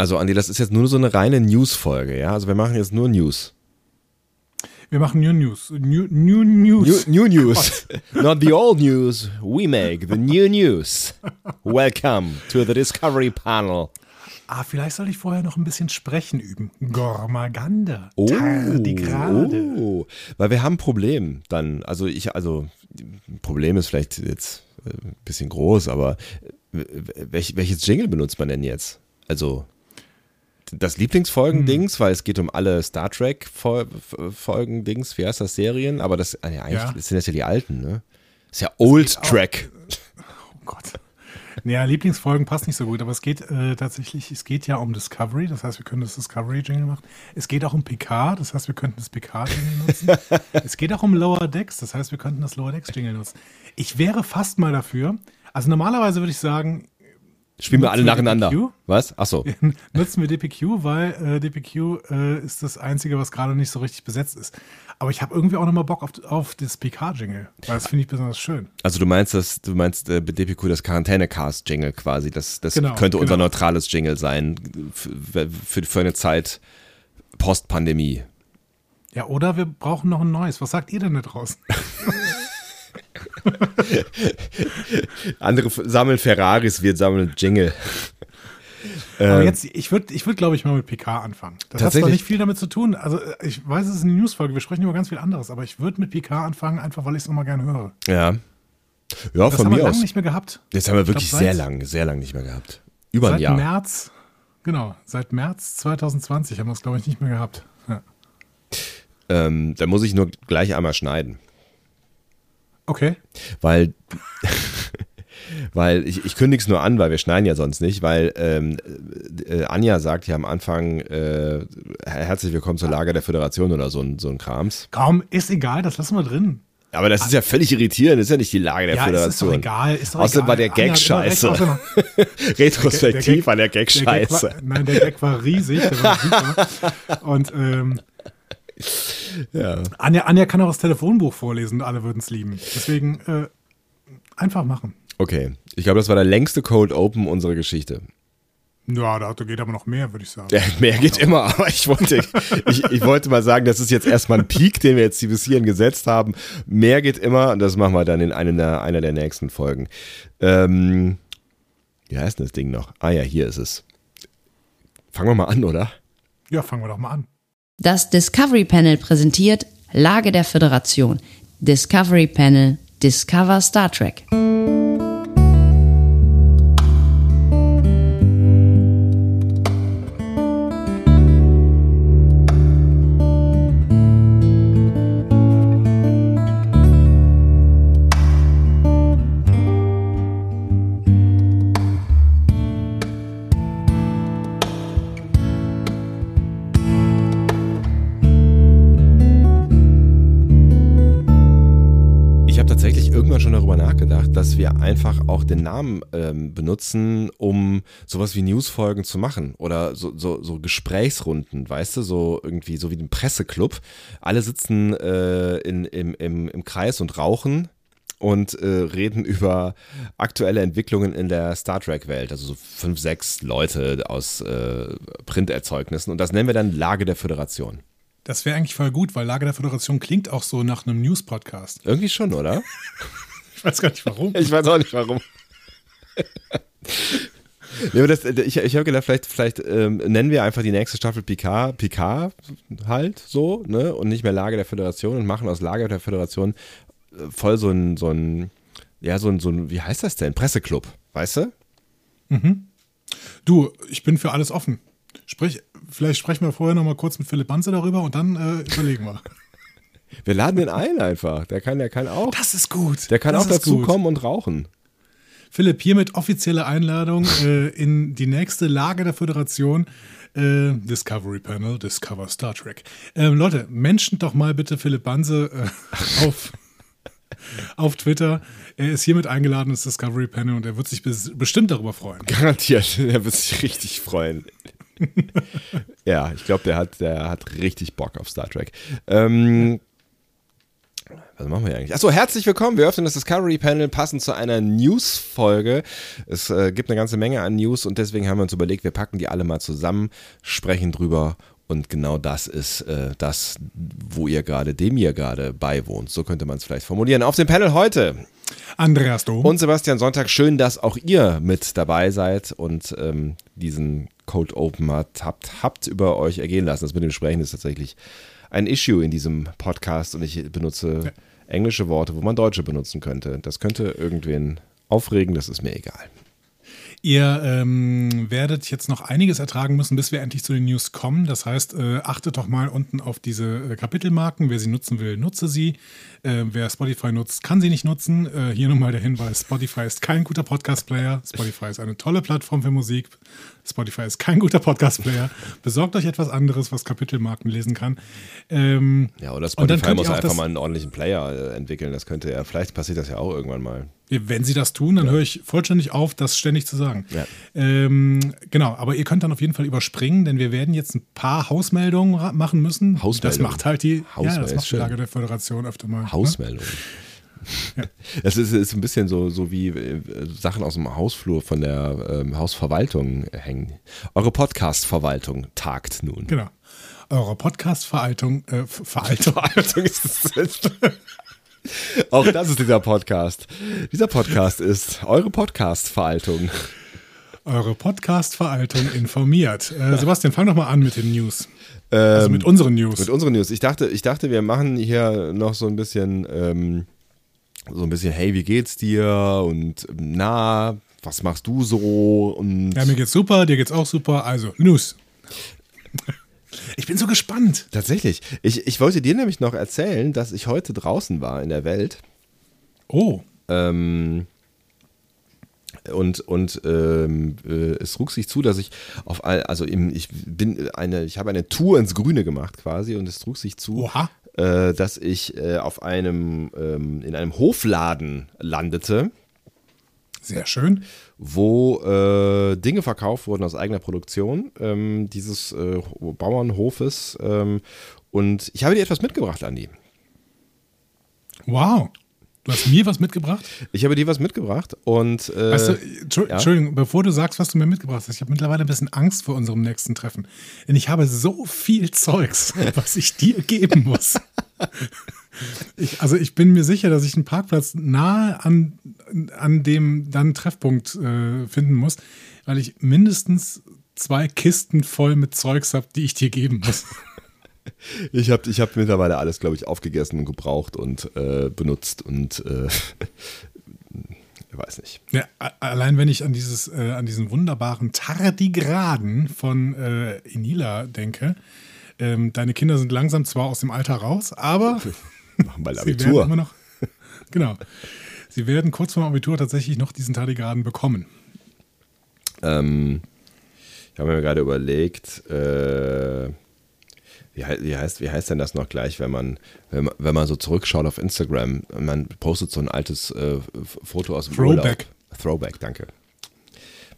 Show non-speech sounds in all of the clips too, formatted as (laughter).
Also Andi, das ist jetzt nur so eine reine News-Folge, ja? Also wir machen jetzt nur News. Wir machen New News. New, new News. New, new News. (laughs) Not the old news. We make the new news. Welcome to the Discovery Panel. Ah, vielleicht soll ich vorher noch ein bisschen sprechen üben. Gormaganda. Oh, Tardigrade. oh, weil wir haben ein Problem dann. Also ich, also Problem ist vielleicht jetzt äh, ein bisschen groß, aber äh, welch, welches Jingle benutzt man denn jetzt? Also das Lieblingsfolgen-Dings, weil es geht um alle Star Trek-Folgen-Dings, wie heißt das, Serien, aber das, ah, ja, eigentlich Ja. sind das ja die alten, ne? Das ist ja Old geht auch- Track. (laughs) Oh Gott. Naja, Lieblingsfolgen passt nicht so gut, aber es geht äh, tatsächlich, es geht ja um Discovery, das heißt, wir können das Discovery-Jingle machen. Es geht auch um PK, das heißt, wir könnten das PK-Jingle nutzen. (laughs) es geht auch um Lower Decks, das heißt, wir könnten das Lower Decks-Jingle nutzen. Ich wäre fast mal dafür, also normalerweise würde ich sagen, Spielen wir alle nacheinander. DPQ? Was? Achso. (laughs) nutzen wir DPQ, weil äh, DPQ äh, ist das Einzige, was gerade nicht so richtig besetzt ist. Aber ich habe irgendwie auch nochmal Bock auf, auf das PK-Jingle, weil das finde ich besonders schön. Also du meinst das, du meinst äh, DPQ das Quarantäne-Cast-Jingle quasi. Das, das Genau, könnte unser genau. neutrales Jingle sein für, für, für eine Zeit Post-Pandemie. Ja, oder wir brauchen noch ein neues. Was sagt ihr denn da draußen? (laughs) (laughs) Andere sammeln Ferraris, wir sammeln Jingle. Aber Ähm, jetzt, ich würde, ich würd, glaube ich, mal mit PK anfangen. Das hat zwar nicht viel damit zu tun. Also, äh, ich weiß, es ist eine Newsfolge, wir sprechen über ganz viel anderes, aber ich würde mit PK anfangen, einfach weil ich es immer gerne höre. Ja. Ja, Das von haben wir lange aus. nicht mehr gehabt. Jetzt haben wir wirklich Ich glaub, sehr seit- lang, sehr lang nicht mehr gehabt. Über ein Seit Jahr. März, genau, seit März 2020 haben wir es, glaube ich, nicht mehr gehabt. Ja. Ähm, da muss ich nur gleich einmal schneiden. Okay. Weil, (laughs) weil ich, ich kündige es nur an, weil wir schneiden ja sonst nicht, weil ähm, äh, Anja sagt ja am Anfang äh, herzlich willkommen zur Lager der Föderation oder so ein, so ein Krams. Kaum, ist egal, das lassen wir drin. Aber das ist ja völlig irritierend, das ist ja nicht die Lage der ja, es ist doch Föderation. egal. Ist doch Außerdem egal. war der Anja Gag recht, scheiße. (laughs) Retrospektiv Der Gag- war der Gag Der Gag scheiße. war, nein, der Gag war riesig, der war super. (laughs) Und ähm, Ja. Anja, Anja kann auch das Telefonbuch vorlesen und alle würden es lieben. Deswegen äh, einfach machen. Okay, ich glaube, das war der längste Cold Open unserer Geschichte. Ja, da geht aber noch mehr, würde ich sagen. Ja, mehr geht immer, aber ich wollte, ich, ich wollte mal sagen, das ist jetzt erstmal ein Peak, den wir jetzt bis hierhin gesetzt haben. Mehr geht immer und das machen wir dann in einer der, einer der nächsten Folgen. Ähm, wie heißt denn das Ding noch? Ah ja, hier ist es. Fangen wir mal an, oder? Ja, fangen wir doch mal an. Das Discovery Panel präsentiert Lage der Föderation. Discovery Panel Discover Star Trek. Einfach auch den Namen ähm, benutzen, um sowas wie Newsfolgen zu machen oder so, so, so Gesprächsrunden, weißt du, so irgendwie so wie ein Presseclub. Alle sitzen äh, in, im, im, im Kreis und rauchen und äh, reden über aktuelle Entwicklungen in der Star Trek-Welt. Also so fünf, sechs Leute aus äh, Printerzeugnissen und das nennen wir dann Lage der Föderation. Das wäre eigentlich voll gut, weil Lage der Föderation klingt auch so nach einem News-Podcast. Irgendwie schon, oder? (laughs) Ich weiß gar nicht warum. Ich weiß auch nicht warum. (laughs) Aber das, ich ich habe gedacht, vielleicht, vielleicht ähm, nennen wir einfach die nächste Staffel Picard, Picard halt so, ne? Und nicht mehr Lage der Föderation und machen aus Lage der Föderation äh, voll so ein, so ein, ja, so ein, so ein, wie heißt das denn? Presseclub, weißt du? Du, ich bin für alles offen. Sprich, vielleicht sprechen wir vorher noch mal kurz mit Philipp Banze darüber und dann äh, überlegen wir. (laughs) Wir laden den ein einfach. Der kann, der kann auch, Das ist gut. der kann das auch dazu gut. kommen und rauchen. Philipp, hiermit offizielle Einladung äh, in die nächste Lage der Föderation. Äh, Discovery Panel, Discover Star Trek. Ähm, Leute, mention doch mal bitte Philipp Banse äh, (laughs) auf, auf Twitter. Er ist hiermit eingeladen ins Discovery Panel und er wird sich bes bestimmt darüber freuen. Garantiert, der (laughs) wird sich richtig freuen. (laughs) ja, ich glaube, der hat, der hat richtig Bock auf Star Trek. Ähm, Was machen wir eigentlich? Achso, herzlich willkommen. Wir öffnen das Discovery Panel passend zu einer News-Folge. Es äh, gibt eine ganze Menge an News und deswegen haben wir uns überlegt, wir packen die alle mal zusammen, sprechen drüber und genau das ist äh, das, wo ihr gerade, dem ihr gerade beiwohnt. So könnte man es vielleicht formulieren. Auf dem Panel heute Andreas Dom. und Sebastian Sonntag. Schön, dass auch ihr mit dabei seid und ähm, diesen Cold Open habt, habt, habt über euch ergehen lassen. Das mit dem Sprechen ist tatsächlich ein Issue in diesem Podcast und ich benutze englische Worte, wo man deutsche benutzen könnte. Das könnte irgendwen aufregen, das ist mir egal. Ihr ähm, werdet jetzt noch einiges ertragen müssen, bis wir endlich zu den News kommen. Das heißt, äh, achtet doch mal unten auf diese äh, Kapitelmarken. Wer sie nutzen will, nutze sie. Äh, wer Spotify nutzt, kann sie nicht nutzen. Äh, hier nochmal der Hinweis: Spotify ist kein guter Podcast-Player. Spotify ist eine tolle Plattform für Musik. Spotify ist kein guter Podcast-Player. Besorgt euch etwas anderes, was Kapitelmarken lesen kann. Ähm, Ja, oder Spotify muss einfach das- mal einen ordentlichen Player äh, entwickeln. Das könnte ja, vielleicht passiert das ja auch irgendwann mal. Wenn sie das tun, dann höre ich vollständig auf, das ständig zu sagen. Ja. Ähm, genau, aber ihr könnt dann auf jeden Fall überspringen, denn wir werden jetzt ein paar Hausmeldungen machen müssen. Das Hausmeldungen. macht halt die, ja, das macht die. Lage der Föderation öfter mal. Ne? Das ist, ist ein bisschen so, so wie äh, Sachen aus dem Hausflur von der ähm, Hausverwaltung hängen. Eure Podcast-Verwaltung tagt nun. Genau. Eure Podcast-Veraltung, äh, Ver- Veraltung. Verwaltung ist es. Auch das ist dieser Podcast. Dieser Podcast ist eure Podcast-Verwaltung. Eure Podcast-Veraltung informiert. Äh, Sebastian, fang doch mal an mit den News. also mit unseren News. Ähm, Mit unseren News. Ich dachte, ich dachte, wir machen hier noch so ein bisschen, ähm, so ein bisschen, hey, wie geht's dir? Und na, was machst du so? Und ja, mir geht's super, dir geht's auch super. Also, News. (laughs) Ich bin so gespannt. tatsächlich, ich, ich wollte dir nämlich noch erzählen, dass ich heute draußen war in der Welt. Oh, Ähm, und und ähm, äh, es trug sich zu, dass ich auf all, also im, ich bin eine, ich habe eine Tour ins Grüne gemacht quasi und es trug sich zu, Oha. Äh, dass ich äh, auf einem ähm, in einem Hofladen landete, sehr schön. wo äh, Dinge verkauft wurden aus eigener Produktion ähm, dieses äh, Bauernhofes ähm, und ich habe dir etwas mitgebracht, Andi. Wow. Du hast mir was mitgebracht? Ich habe dir was mitgebracht und äh, Weißt du, Entschu- ja? Entschuldigung, bevor du sagst, was du mir mitgebracht hast, ich habe mittlerweile ein bisschen Angst vor unserem nächsten Treffen. Denn ich habe so viel Zeugs, (laughs) was ich dir geben muss. Ich, also ich bin mir sicher, dass ich einen Parkplatz nahe an, an dem dann Treffpunkt äh, finden muss, weil ich mindestens zwei Kisten voll mit Zeugs habe, die ich dir geben muss. Ich habe ich hab mittlerweile alles, glaube ich, aufgegessen und gebraucht und äh, benutzt und äh, (laughs) ich weiß nicht. Ja, allein wenn ich an dieses, äh, an diesen wunderbaren Tardigraden von äh, Inila denke, ähm, deine Kinder sind langsam zwar aus dem Alter raus, aber (laughs) Machen bald sie werden Abitur. immer noch, (laughs) genau, sie werden kurz vor dem Abitur tatsächlich noch diesen Tardigraden bekommen. Ähm, ich habe mir gerade überlegt, äh, wie, wie, heißt, wie heißt denn das noch gleich, wenn man, wenn man, wenn man so zurückschaut auf Instagram, man postet so ein altes äh, Foto aus dem Throwback. Urlaub. Throwback, danke.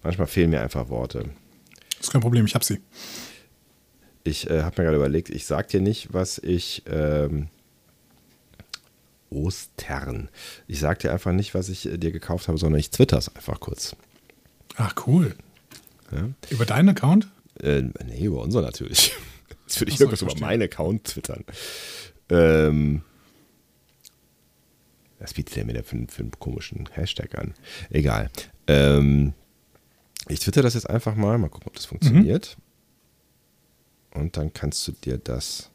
Manchmal fehlen mir einfach Worte. ist kein Problem, ich habe sie. Ich äh, habe mir gerade überlegt, ich sag dir nicht, was ich. Ähm, Ostern. Ich sag dir einfach nicht, was ich äh, dir gekauft habe, sondern ich twitter's einfach kurz. Ach, cool. Ja? Über deinen Account? Äh, nee, über unser natürlich. Jetzt würde ich Ach so, irgendwas ich über meinen Account twittern. Ähm, was bietet der mir da für, für einen komischen Hashtag an? Egal. Ähm, ich twitter das jetzt einfach mal, mal gucken, ob das funktioniert. Und dann kannst du dir das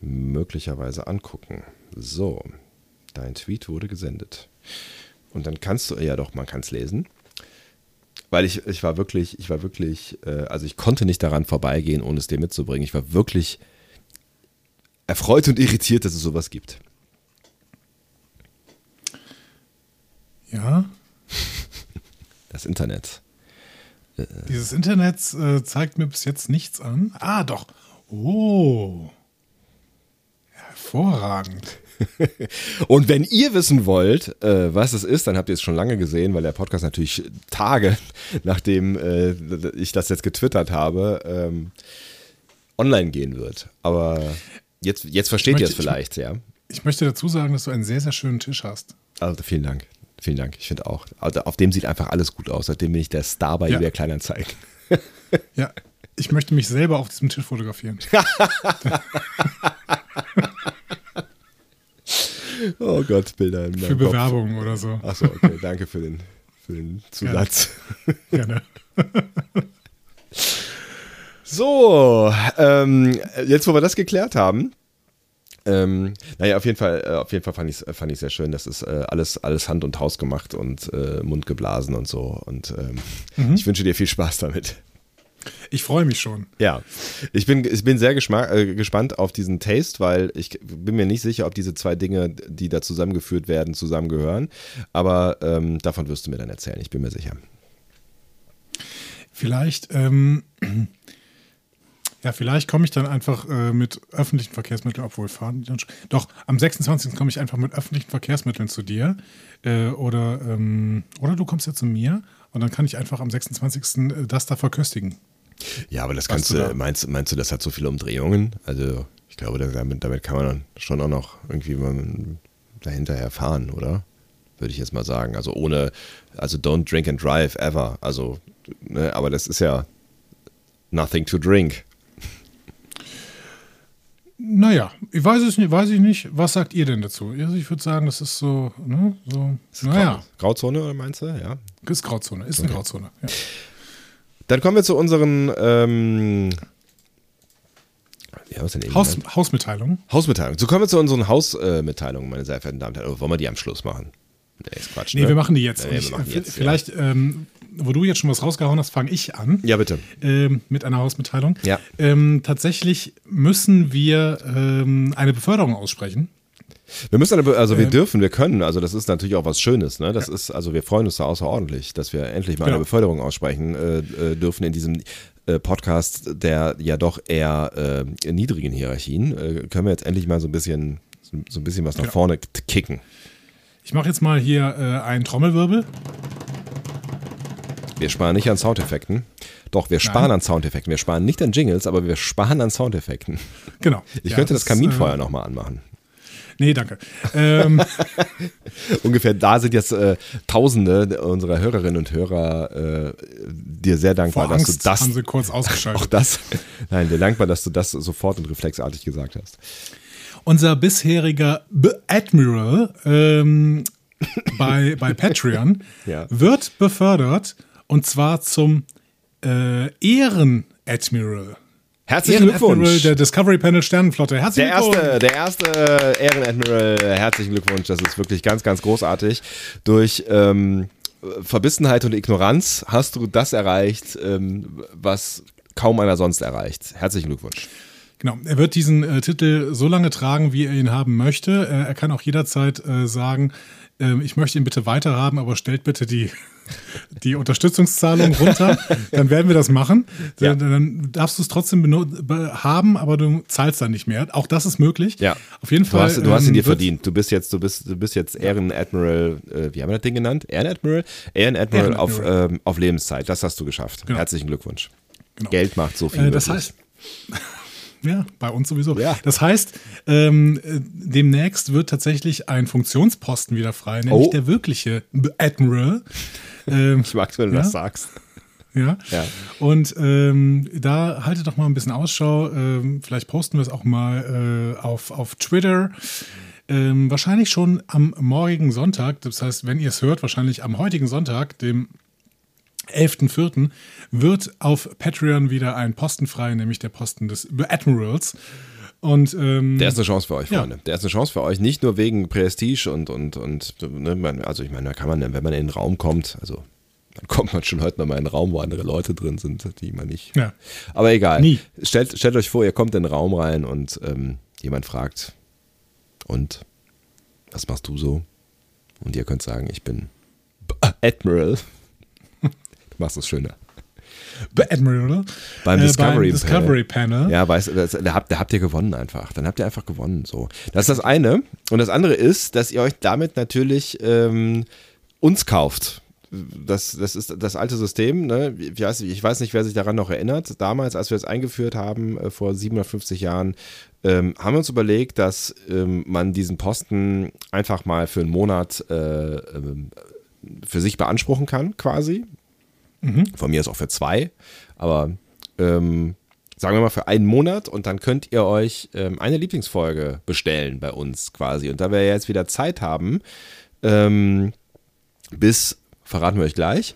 möglicherweise angucken. So, dein Tweet wurde gesendet. Und dann kannst du, ja doch, man kann es lesen. Weil ich, ich war wirklich, ich war wirklich, äh, also ich konnte nicht daran vorbeigehen, ohne es dir mitzubringen. Ich war wirklich erfreut und irritiert, dass es sowas gibt. Ja. (laughs) Das Internet. Dieses Internet äh, zeigt mir bis jetzt nichts an. Ah, doch. Oh. Hervorragend. (laughs) Und wenn ihr wissen wollt, äh, was es ist, dann habt ihr es schon lange gesehen, weil der Podcast natürlich Tage, (laughs) nachdem äh, ich das jetzt getwittert habe, ähm, online gehen wird. Aber jetzt, jetzt versteht Ich ihr es möchte- vielleicht, ja. Ich möchte dazu sagen, dass du einen sehr, sehr schönen Tisch hast. Also vielen Dank. Vielen Dank. Ich finde auch. Also auf dem sieht einfach alles gut aus. Seitdem bin ich der Star bei Ja. eBay Kleinanzeigen. Ja, ich möchte mich selber auf diesem Tisch fotografieren. (laughs) Oh Gott, Bilder Für Kopf. Bewerbungen oder so. Achso, okay. Danke für den, für den (laughs) Zusatz. Gerne. (laughs) So, ähm, jetzt wo wir das geklärt haben, ähm, naja, auf jeden Fall, äh, auf jeden Fall fand ich es fand ich's sehr schön. Das ist äh, alles, alles Hand und Haus gemacht und äh, Mund geblasen und so. Und ähm, ich wünsche dir viel Spaß damit. Ich freue mich schon. Ja, ich bin, ich bin sehr äh, gespannt auf diesen Taste, weil ich bin mir nicht sicher, ob diese zwei Dinge, die da zusammengeführt werden, zusammengehören. Aber ähm, davon wirst du mir dann erzählen, ich bin mir sicher. Vielleicht, ähm, (clears throat) ja, vielleicht komme ich dann einfach äh, mit öffentlichen Verkehrsmitteln, obwohl fahren die dann schon. Doch, am 26. komme ich einfach mit öffentlichen Verkehrsmitteln zu dir. Äh, oder, ähm, oder du kommst ja zu mir und dann kann ich einfach am 26. das da verköstigen. Ja, aber das kannst du da- meinst, meinst du, das hat so viele Umdrehungen? Also, ich glaube, da- damit, damit kann man dann schon auch noch irgendwie mal dahinterher fahren, oder? Würde ich jetzt mal sagen. Also ohne, also don't drink and drive ever. Also, ne, aber das ist ja nothing to drink. Naja, ich weiß es nicht, weiß ich nicht. Was sagt ihr denn dazu? Also ich würde sagen, das ist so, ne, so, naja, Grauzone, oder meinst du? Ja. ist Grauzone, ist eine Grauzone. Ja. Dann kommen wir zu unseren ähm, ja, Haus, genannt? Hausmitteilung. Hausmitteilungen. So kommen wir zu unseren Hausmitteilungen, meine sehr verehrten Damen und Herren. Oder wollen wir die am Schluss machen? Nee, ist Quatsch. Nee, ne? wir machen die jetzt. Nee, ich, machen äh, jetzt, vielleicht, ähm, wo du jetzt schon was rausgehauen hast, fange ich an. Ja. ja, bitte. ähm, mit einer Hausmitteilung. Ja. Ähm, tatsächlich müssen wir ähm, eine Beförderung aussprechen. Wir müssen, also wir dürfen, wir können, also das ist natürlich auch was Schönes, ne? Das ist, also wir freuen uns da außerordentlich, dass wir endlich mal Genau. eine Beförderung aussprechen äh, äh, dürfen in diesem äh, Podcast der ja doch eher äh, niedrigen Hierarchien. Äh, können wir jetzt endlich mal so ein bisschen, so, so ein bisschen was nach Genau. vorne kicken. Ich mache jetzt mal hier einen Trommelwirbel. Wir sparen nicht an Soundeffekten. Doch, wir sparen Nein. an Soundeffekten. Wir sparen nicht an Jingles, aber wir sparen an Soundeffekten. Genau. Ich Ja, könnte das, Kaminfeuer Äh, nochmal anmachen. Nee, danke. Ähm, (laughs) Ungefähr da sind jetzt äh, Tausende unserer Hörerinnen und Hörer äh, dir sehr dankbar, vor dass Angst du das haben sie kurz (laughs) auch ausgeschaltet. das, nein, dir dankbar, dass du das sofort und reflexartig gesagt hast. Unser bisheriger B Admiral ähm, bei, bei (laughs) Patreon Ja. wird befördert und zwar zum äh, Ehren-Admiral. Herzlichen Glückwunsch. der Discovery Panel Sternenflotte. Der Herzlichen erste, Glückwunsch. der erste Ehrenadmiral, herzlichen Glückwunsch. Das ist wirklich ganz, ganz großartig. Durch ähm, Verbissenheit und Ignoranz hast du das erreicht, ähm, was kaum einer sonst erreicht. Herzlichen Glückwunsch. Genau, er wird diesen äh, Titel so lange tragen, wie er ihn haben möchte. Äh, er kann auch jederzeit äh, sagen, ähm, ich möchte ihn bitte weiterhaben, aber stellt bitte die, (laughs) die Unterstützungszahlung runter. dann werden wir das machen. Ja. Dann, dann darfst du es trotzdem haben, aber du zahlst dann nicht mehr. Auch das ist möglich. Ja. Auf jeden Du Fall. hast, du hast ihn ähm, dir verdient. Du bist jetzt, du bist, du bist jetzt Ehrenadmiral, äh, wie haben wir das Ding genannt? Ehrenadmiral? Ehrenadmiral, auf, Ehrenadmiral. ähm, auf Lebenszeit. Das hast du geschafft. Genau. Herzlichen Glückwunsch. Genau. Geld macht so viel. Äh, das möglich. heißt, (laughs) ja, bei uns sowieso. Ja. Das heißt, ähm, äh, demnächst wird tatsächlich ein Funktionsposten wieder frei, nämlich Oh. der wirkliche Admiral. Ähm, ich mag's, wenn du Ja? das sagst. ja. Ja. Und ähm, da haltet doch mal ein bisschen Ausschau. Ähm, vielleicht posten wir es auch mal äh, auf, auf Twitter. Ähm, wahrscheinlich schon am morgigen Sonntag. Das heißt, wenn ihr es hört, wahrscheinlich am heutigen Sonntag, dem 11.04., wird auf Patreon wieder ein Posten frei, nämlich der Posten des Admirals. Und ähm, Der ist eine Chance für euch, Ja. Freunde. Der ist eine Chance für euch, nicht nur wegen Prestige und, und, und ne, also ich meine, da kann man, wenn man in den Raum kommt, also dann kommt man schon heute noch mal in einen Raum, wo andere Leute drin sind, die man nicht. Ja. Aber egal. Nie. Stellt, stellt euch vor, ihr kommt in den Raum rein und ähm, jemand fragt, und was machst du so? Und ihr könnt sagen, ich bin Admiral. Du machst es schöner. Admiral. Beim Discovery beim Discovery Panel. Ja, weißt du, da, habt, da habt ihr gewonnen einfach. Dann habt ihr einfach gewonnen. So. Das ist das eine. Und das andere ist, dass ihr euch damit natürlich ähm, uns kauft. das, das ist das alte System. Ne? Ich, weiß, ich weiß nicht, wer sich daran noch erinnert. Damals, als wir es eingeführt haben, äh, vor 750 Jahren, ähm, haben wir uns überlegt, dass ähm, man diesen Posten einfach mal für einen Monat äh, ähm, für sich beanspruchen kann, quasi. Mhm. Von mir ist auch für zwei, aber ähm, sagen wir mal für einen Monat und dann könnt ihr euch ähm, eine Lieblingsfolge bestellen bei uns quasi. Und da wir jetzt wieder Zeit haben, ähm, bis, verraten wir euch gleich,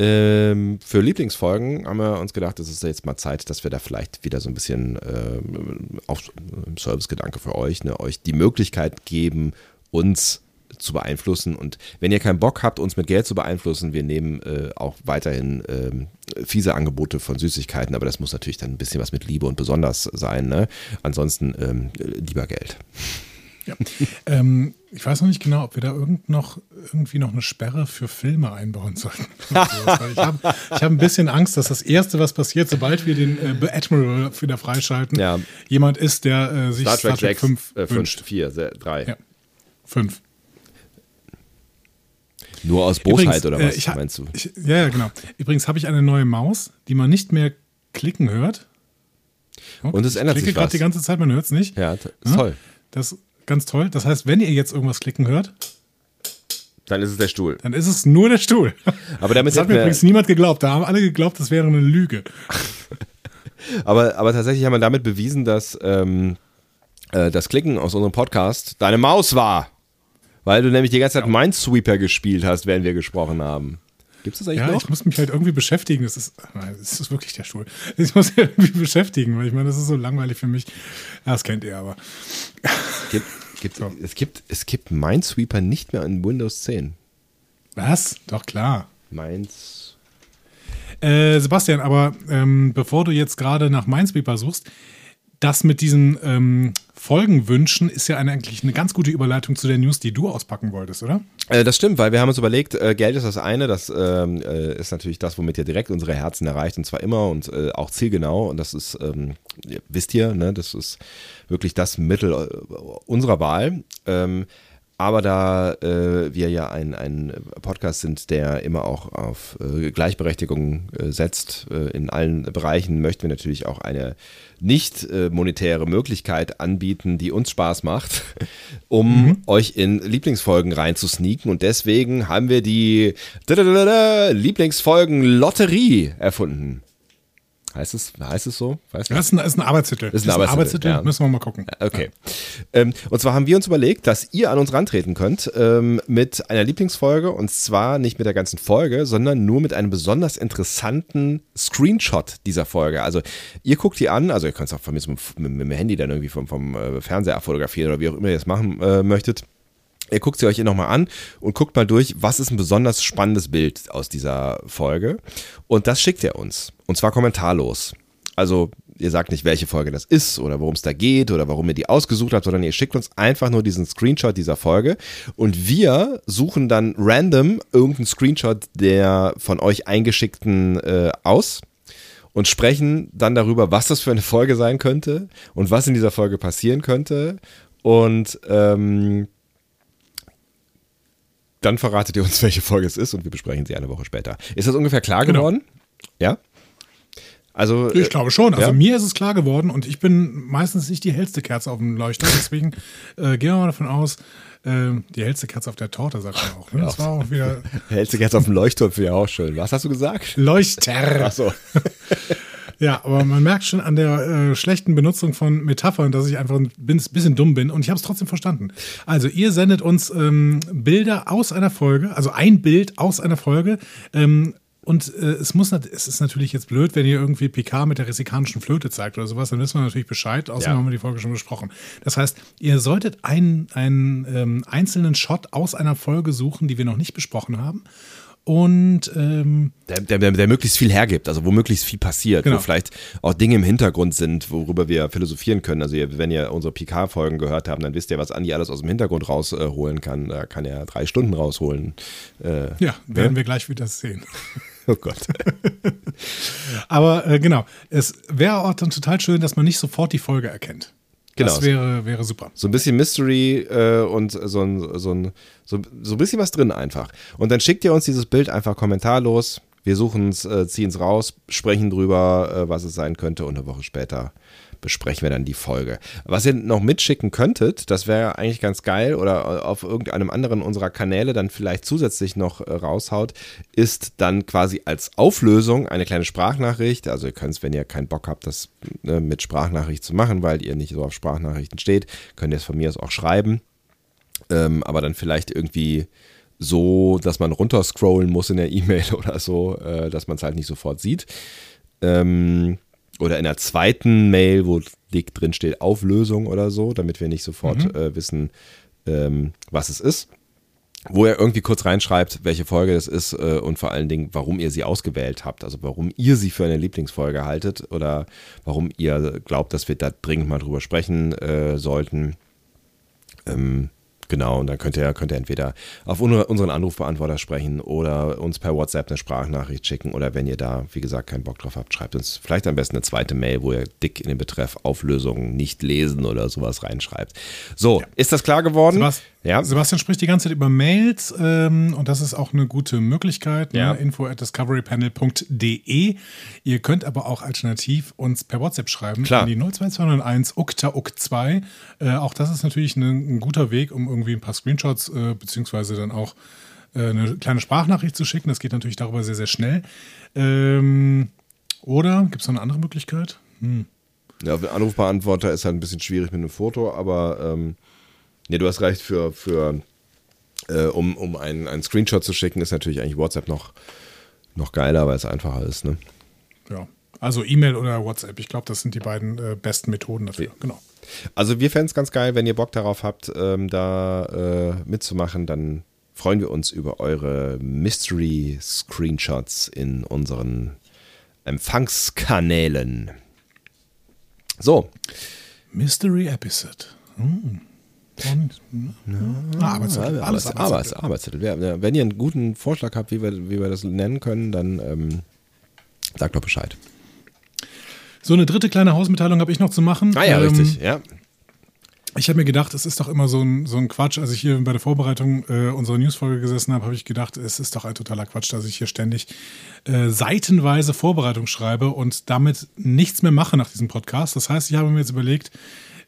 ähm, für Lieblingsfolgen haben wir uns gedacht, es ist jetzt mal Zeit, dass wir da vielleicht wieder so ein bisschen ähm, auf Servicegedanke für euch, ne, euch die Möglichkeit geben, uns zu beeinflussen. Und wenn ihr keinen Bock habt, uns mit Geld zu beeinflussen, wir nehmen äh, auch weiterhin ähm, fiese Angebote von Süßigkeiten, aber das muss natürlich dann ein bisschen was mit Liebe und besonders sein. Ne? Ansonsten ähm, lieber Geld. Ja. ähm, ich weiß noch nicht genau, ob wir da irgend noch, irgendwie noch eine Sperre für Filme einbauen sollten. (laughs) ich habe hab ein bisschen Angst, dass das Erste, was passiert, sobald wir den äh, Admiral wieder freischalten, ja. jemand ist, der äh, sich Star Trek, Star Trek 5 äh, 5, 4, 3. Ja. 5. Nur aus Bosheit Übrigens, oder was äh, meinst du? Ich, ja, ja, genau. Übrigens habe ich eine neue Maus, die man nicht mehr klicken hört. Okay. Und es ändert ich sich gerade die ganze Zeit, man hört es nicht. Ja, toll. Das ist ganz toll. Das heißt, wenn ihr jetzt irgendwas klicken hört, dann ist es der Stuhl. Dann ist es nur der Stuhl. (laughs) Aber damit das hat mir übrigens niemand geglaubt. Da haben alle geglaubt, das wäre eine Lüge. (laughs) aber, aber tatsächlich haben wir damit bewiesen, dass ähm, äh, das Klicken aus unserem Podcast deine Maus war. Weil du nämlich die ganze Zeit ja. Minesweeper gespielt hast, während wir gesprochen haben. Gibt es das eigentlich ja, noch? ich muss mich halt irgendwie beschäftigen. Das ist, das ist wirklich der Stuhl. Ich muss mich irgendwie beschäftigen, weil ich meine, das ist so langweilig für mich. Ja, das kennt ihr aber. Gibt, gibt, so. es, gibt, es gibt Minesweeper nicht mehr in Windows 10. Was? Doch klar. Mines. Äh, Sebastian, aber ähm, bevor du jetzt gerade nach Minesweeper suchst, das mit diesen ähm, Folgenwünschen ist ja eine, eigentlich eine ganz gute Überleitung zu der News, die du auspacken wolltest, oder? Äh, das stimmt, weil wir haben uns überlegt, äh, Geld ist das eine, das ähm, äh, ist natürlich das, womit ihr direkt unsere Herzen erreicht und zwar immer und äh, auch zielgenau und das ist, ähm, wisst ihr, ne, das ist wirklich das Mittel äh, unserer Wahl. Ähm, aber da äh, wir ja ein, ein Podcast sind, der immer auch auf äh, Gleichberechtigung äh, setzt äh, in allen Bereichen, möchten wir natürlich auch eine nicht äh, monetäre Möglichkeit anbieten, die uns Spaß macht, (laughs) um mhm. euch in Lieblingsfolgen reinzusneaken. Und deswegen haben wir die Lieblingsfolgen Lotterie erfunden. Heißt es, heißt es so? Weiß das ist ein, ist ein Arbeitstitel. Das ist ein, Arbeitstitel, ja. müssen wir mal gucken. Okay. Ja. Ähm, und zwar haben wir uns überlegt, dass ihr an uns rantreten könnt ähm, mit einer Lieblingsfolge und zwar nicht mit der ganzen Folge, sondern nur mit einem besonders interessanten Screenshot dieser Folge. Also ihr guckt die an, also ihr könnt es auch von mir mit, mit, mit, dem Handy dann irgendwie vom, vom äh, Fernseher fotografieren oder wie auch immer ihr es machen äh, möchtet. Ihr guckt sie euch nochmal an und guckt mal durch, was ist ein besonders spannendes Bild aus dieser Folge. Und das schickt ihr uns. Und zwar kommentarlos. Also ihr sagt nicht, welche Folge das ist oder worum es da geht oder warum ihr die ausgesucht habt, sondern ihr schickt uns einfach nur diesen Screenshot dieser Folge und wir suchen dann random irgendeinen Screenshot der von euch eingeschickten äh, aus und sprechen dann darüber, was das für eine Folge sein könnte und was in dieser Folge passieren könnte und ähm, dann verratet ihr uns, (laughs) welche Folge es ist und wir besprechen sie eine Woche später. Ist das ungefähr klar genau. geworden? Ja? Also, ich glaube schon. Also ja. mir ist es klar geworden und ich bin meistens nicht die hellste Kerze auf dem Leuchter. Deswegen äh, gehen wir mal davon aus, äh, die hellste Kerze auf der Torte, sagt man auch. Ne? Das war auch wieder. (laughs) hellste Kerze auf dem Leuchtturm finde ich auch schön. Was hast du gesagt? Leuchter. Ach so. (laughs) Ja, aber man merkt schon an der äh, schlechten Benutzung von Metaphern, dass ich einfach ein bisschen dumm bin und ich habe es trotzdem verstanden. Also ihr sendet uns ähm, Bilder aus einer Folge, also ein Bild aus einer Folge. Ähm, und äh, es muss es ist natürlich jetzt blöd, wenn ihr irgendwie PK mit der resikanischen Flöte zeigt oder sowas, dann wissen wir natürlich Bescheid. Außerdem ja. haben wir die Folge schon besprochen. Das heißt, ihr solltet einen, einen ähm, einzelnen Shot aus einer Folge suchen, die wir noch nicht besprochen haben und ähm, der, der, der, möglichst viel hergibt, also wo möglichst viel passiert, genau. wo vielleicht auch Dinge im Hintergrund sind, worüber wir philosophieren können. Also ihr, wenn ihr unsere PK-Folgen gehört habt, dann wisst ihr, was Andi alles aus dem Hintergrund rausholen kann. Da kann er drei Stunden rausholen. Äh, ja, werden ja? wir gleich wieder sehen. (laughs) Oh Gott. (laughs) Aber äh, genau, es wäre auch dann total schön, dass man nicht sofort die Folge erkennt. Genau. Das wäre, wäre super. So ein bisschen Mystery äh, und so ein, so, ein, so, so ein bisschen was drin einfach. Und dann schickt ihr uns dieses Bild einfach kommentarlos. Wir suchen es, äh, ziehen es raus, sprechen drüber, äh, was es sein könnte und eine Woche später besprechen wir dann die Folge. Was ihr noch mitschicken könntet, das wäre eigentlich ganz geil oder auf irgendeinem anderen unserer Kanäle dann vielleicht zusätzlich noch äh, raushaut, ist dann quasi als Auflösung eine kleine Sprachnachricht. Also ihr könnt es, wenn ihr keinen Bock habt, das ne, mit Sprachnachricht zu machen, weil ihr nicht so auf Sprachnachrichten steht, könnt ihr es von mir aus auch schreiben. Ähm, aber dann vielleicht irgendwie so, dass man runterscrollen muss in der E-Mail (laughs) oder so, äh, dass man es halt nicht sofort sieht. Ähm, oder in der zweiten Mail, wo dick drin steht, Auflösung oder so, damit wir nicht sofort mhm. äh, wissen, ähm, was es ist. Wo er irgendwie kurz reinschreibt, welche Folge das ist äh, und vor allen Dingen, warum ihr sie ausgewählt habt. Also warum ihr sie für eine Lieblingsfolge haltet oder warum ihr glaubt, dass wir da dringend mal drüber sprechen äh, sollten. Ähm, Genau, und dann könnt ihr, könnt ihr entweder auf unseren Anrufbeantworter sprechen oder uns per WhatsApp eine Sprachnachricht schicken oder wenn ihr da, wie gesagt, keinen Bock drauf habt, schreibt uns vielleicht am besten eine zweite Mail, wo ihr dick in den Betreff Auflösungen nicht lesen oder sowas reinschreibt. So, ja. ist das klar geworden? Sebastian, ja. Sebastian spricht die ganze Zeit über Mails ähm, und das ist auch eine gute Möglichkeit. Ne? Ja. Info at discoverypanel.de. Ihr könnt aber auch alternativ uns per WhatsApp schreiben Klar. an die 02201 ukta uk 2. Äh, auch das ist natürlich eine, ein guter Weg, um irgendwie ein paar Screenshots äh, beziehungsweise dann auch äh, eine kleine Sprachnachricht zu schicken. Das geht natürlich darüber sehr, sehr schnell. Ähm, oder gibt es noch eine andere Möglichkeit? Hm. Ja, Anrufbeantworter ist halt ein bisschen schwierig mit einem Foto, aber ähm, nee, du hast recht, für, für äh, um, um einen, einen Screenshot zu schicken, ist natürlich eigentlich WhatsApp noch, noch geiler, weil es einfacher ist. Ne? Ja, also E-Mail oder WhatsApp. Ich glaube, das sind die beiden äh, besten Methoden dafür. Ja. Genau. Also wir fänden es ganz geil, wenn ihr Bock darauf habt, ähm, da äh, mitzumachen, dann freuen wir uns über eure Mystery-Screenshots in unseren Empfangskanälen. So. Mystery Episode. Hm. Und, ja, Arbeitszettel. Alles, Arbeitszettel. Arbeitszettel. Ja, wenn ihr einen guten Vorschlag habt, wie wir, wie wir das nennen können, dann ähm, sagt doch Bescheid. So eine dritte kleine Hausmitteilung habe ich noch zu machen. Ah ja, ähm, richtig, ja. Ich habe mir gedacht, es ist doch immer so ein, so ein Quatsch. Als ich hier bei der Vorbereitung äh, unserer Newsfolge gesessen habe, habe ich gedacht, es ist doch ein totaler Quatsch, dass ich hier ständig äh, seitenweise Vorbereitung schreibe und damit nichts mehr mache nach diesem Podcast. Das heißt, ich habe mir jetzt überlegt,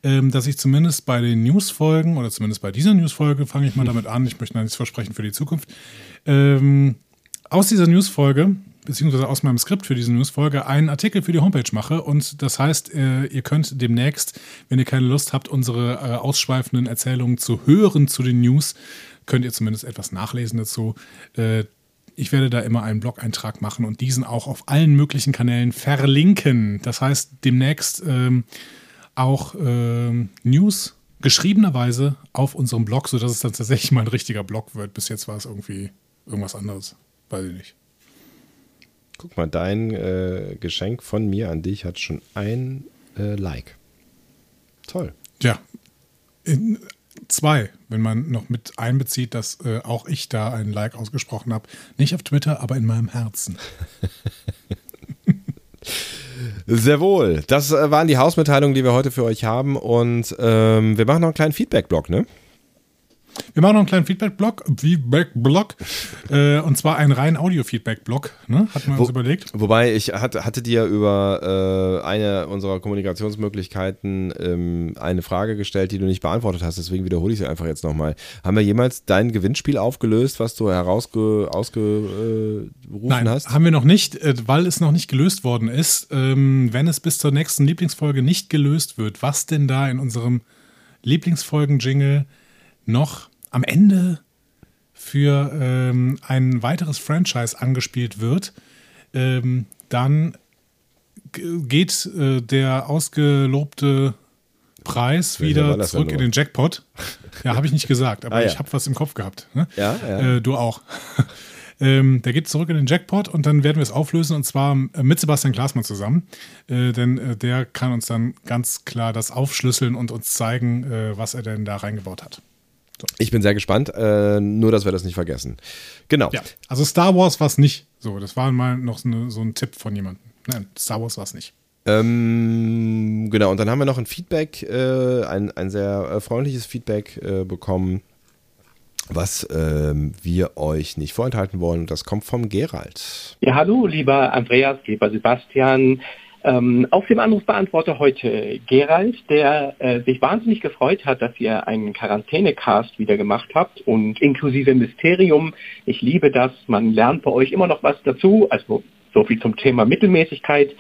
ähm, dass ich zumindest bei den Newsfolgen oder zumindest bei dieser Newsfolge, fange ich mal damit an, ich möchte nichts versprechen für die Zukunft, ähm, aus dieser Newsfolge beziehungsweise aus meinem Skript für diese Newsfolge einen Artikel für die Homepage mache. Und das heißt, äh, ihr könnt demnächst, wenn ihr keine Lust habt, unsere äh, ausschweifenden Erzählungen zu hören zu den News, könnt ihr zumindest etwas nachlesen dazu. Äh, ich werde da immer einen Blog-Eintrag machen und diesen auch auf allen möglichen Kanälen verlinken. Das heißt, demnächst ähm, auch ähm, News geschriebenerweise auf unserem Blog, sodass es dann tatsächlich mal ein richtiger Blog wird. Bis jetzt war es irgendwie irgendwas anderes. Weiß ich nicht. Guck mal, dein äh, Geschenk von mir an dich hat schon ein äh, Like. Toll. Ja. In, zwei, wenn man noch mit einbezieht, dass äh, auch ich da ein Like ausgesprochen habe. Nicht auf Twitter, aber in meinem Herzen. (laughs) Sehr wohl. Das äh, waren die Hausmitteilungen, die wir heute für euch haben. Und ähm, wir machen noch einen kleinen Feedback-Blog, ne? Wir machen noch einen kleinen Feedback-Blog, Feedback-Blog, äh, und zwar einen rein Audio-Feedback-Blog, ne? Hatten wir Wo, uns überlegt. Wobei ich hatte, hatte dir über äh, eine unserer Kommunikationsmöglichkeiten ähm, eine Frage gestellt, die du nicht beantwortet hast, deswegen wiederhole ich sie einfach jetzt nochmal. Haben wir jemals dein Gewinnspiel aufgelöst, was du herausgerufen Nein, hast? haben wir noch nicht, äh, weil es noch nicht gelöst worden ist. Ähm, wenn es bis zur nächsten Lieblingsfolge nicht gelöst wird, was denn da in unserem Lieblingsfolgen-Jingle noch am Ende für ähm, ein weiteres Franchise angespielt wird, ähm, dann geht äh, der ausgelobte Preis wieder zurück in den Jackpot. Ja, habe ich nicht gesagt, aber ah, ja. ich habe was im Kopf gehabt. Ne? Ja, ja. Äh, du auch. (laughs) ähm, der geht zurück in den Jackpot und dann werden wir es auflösen und zwar äh, mit Sebastian Glasmann zusammen. Äh, denn äh, der kann uns dann ganz klar das aufschlüsseln und uns zeigen, äh, was er denn da reingebaut hat. So. Ich bin sehr gespannt, äh, nur dass wir das nicht vergessen. Genau. Ja, also Star Wars war es nicht. So, das war mal noch so, eine, so ein Tipp von jemandem. Nein, Star Wars war es nicht. Ähm, genau, und dann haben wir noch ein Feedback, äh, ein, ein sehr äh, freundliches Feedback äh, bekommen, was ähm, wir euch nicht vorenthalten wollen. Das kommt vom Gerald. Ja, hallo, lieber Andreas, lieber Sebastian. Ähm, auf dem Anrufbeantworter heute Gerald, der äh, sich wahnsinnig gefreut hat, dass ihr einen Quarantänecast wieder gemacht habt und inklusive Mysterium. Ich liebe das. Man lernt bei euch immer noch was dazu. Also so viel zum Thema Mittelmäßigkeit.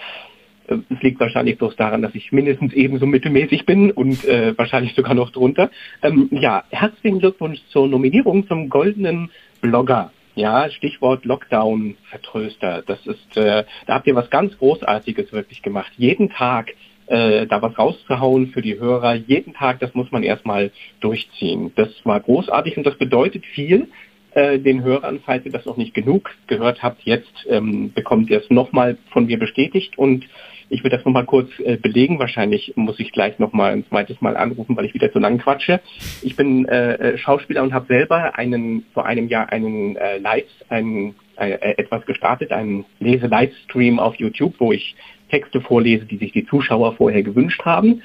Äh, es liegt wahrscheinlich bloß daran, dass ich mindestens ebenso mittelmäßig bin und äh, wahrscheinlich sogar noch drunter. Ähm, ja, herzlichen Glückwunsch zur Nominierung zum goldenen Blogger. Ja, Stichwort Lockdown-Vertröster. Das ist, äh, da habt ihr was ganz Großartiges wirklich gemacht. Jeden Tag äh, da was rauszuhauen für die Hörer, jeden Tag, das muss man erstmal durchziehen. Das war großartig und das bedeutet viel äh, den Hörern, falls ihr das noch nicht genug gehört habt. Jetzt ähm, bekommt ihr es nochmal von mir bestätigt und ich will das nochmal kurz äh, belegen. Wahrscheinlich muss ich gleich nochmal ein zweites Mal anrufen, weil ich wieder zu lang quatsche. Ich bin äh, äh Schauspieler und habe selber einen vor einem Jahr einen äh, Live, einen, äh, etwas gestartet, einen Lese-Livestream auf YouTube, wo ich Texte vorlese, die sich die Zuschauer vorher gewünscht haben.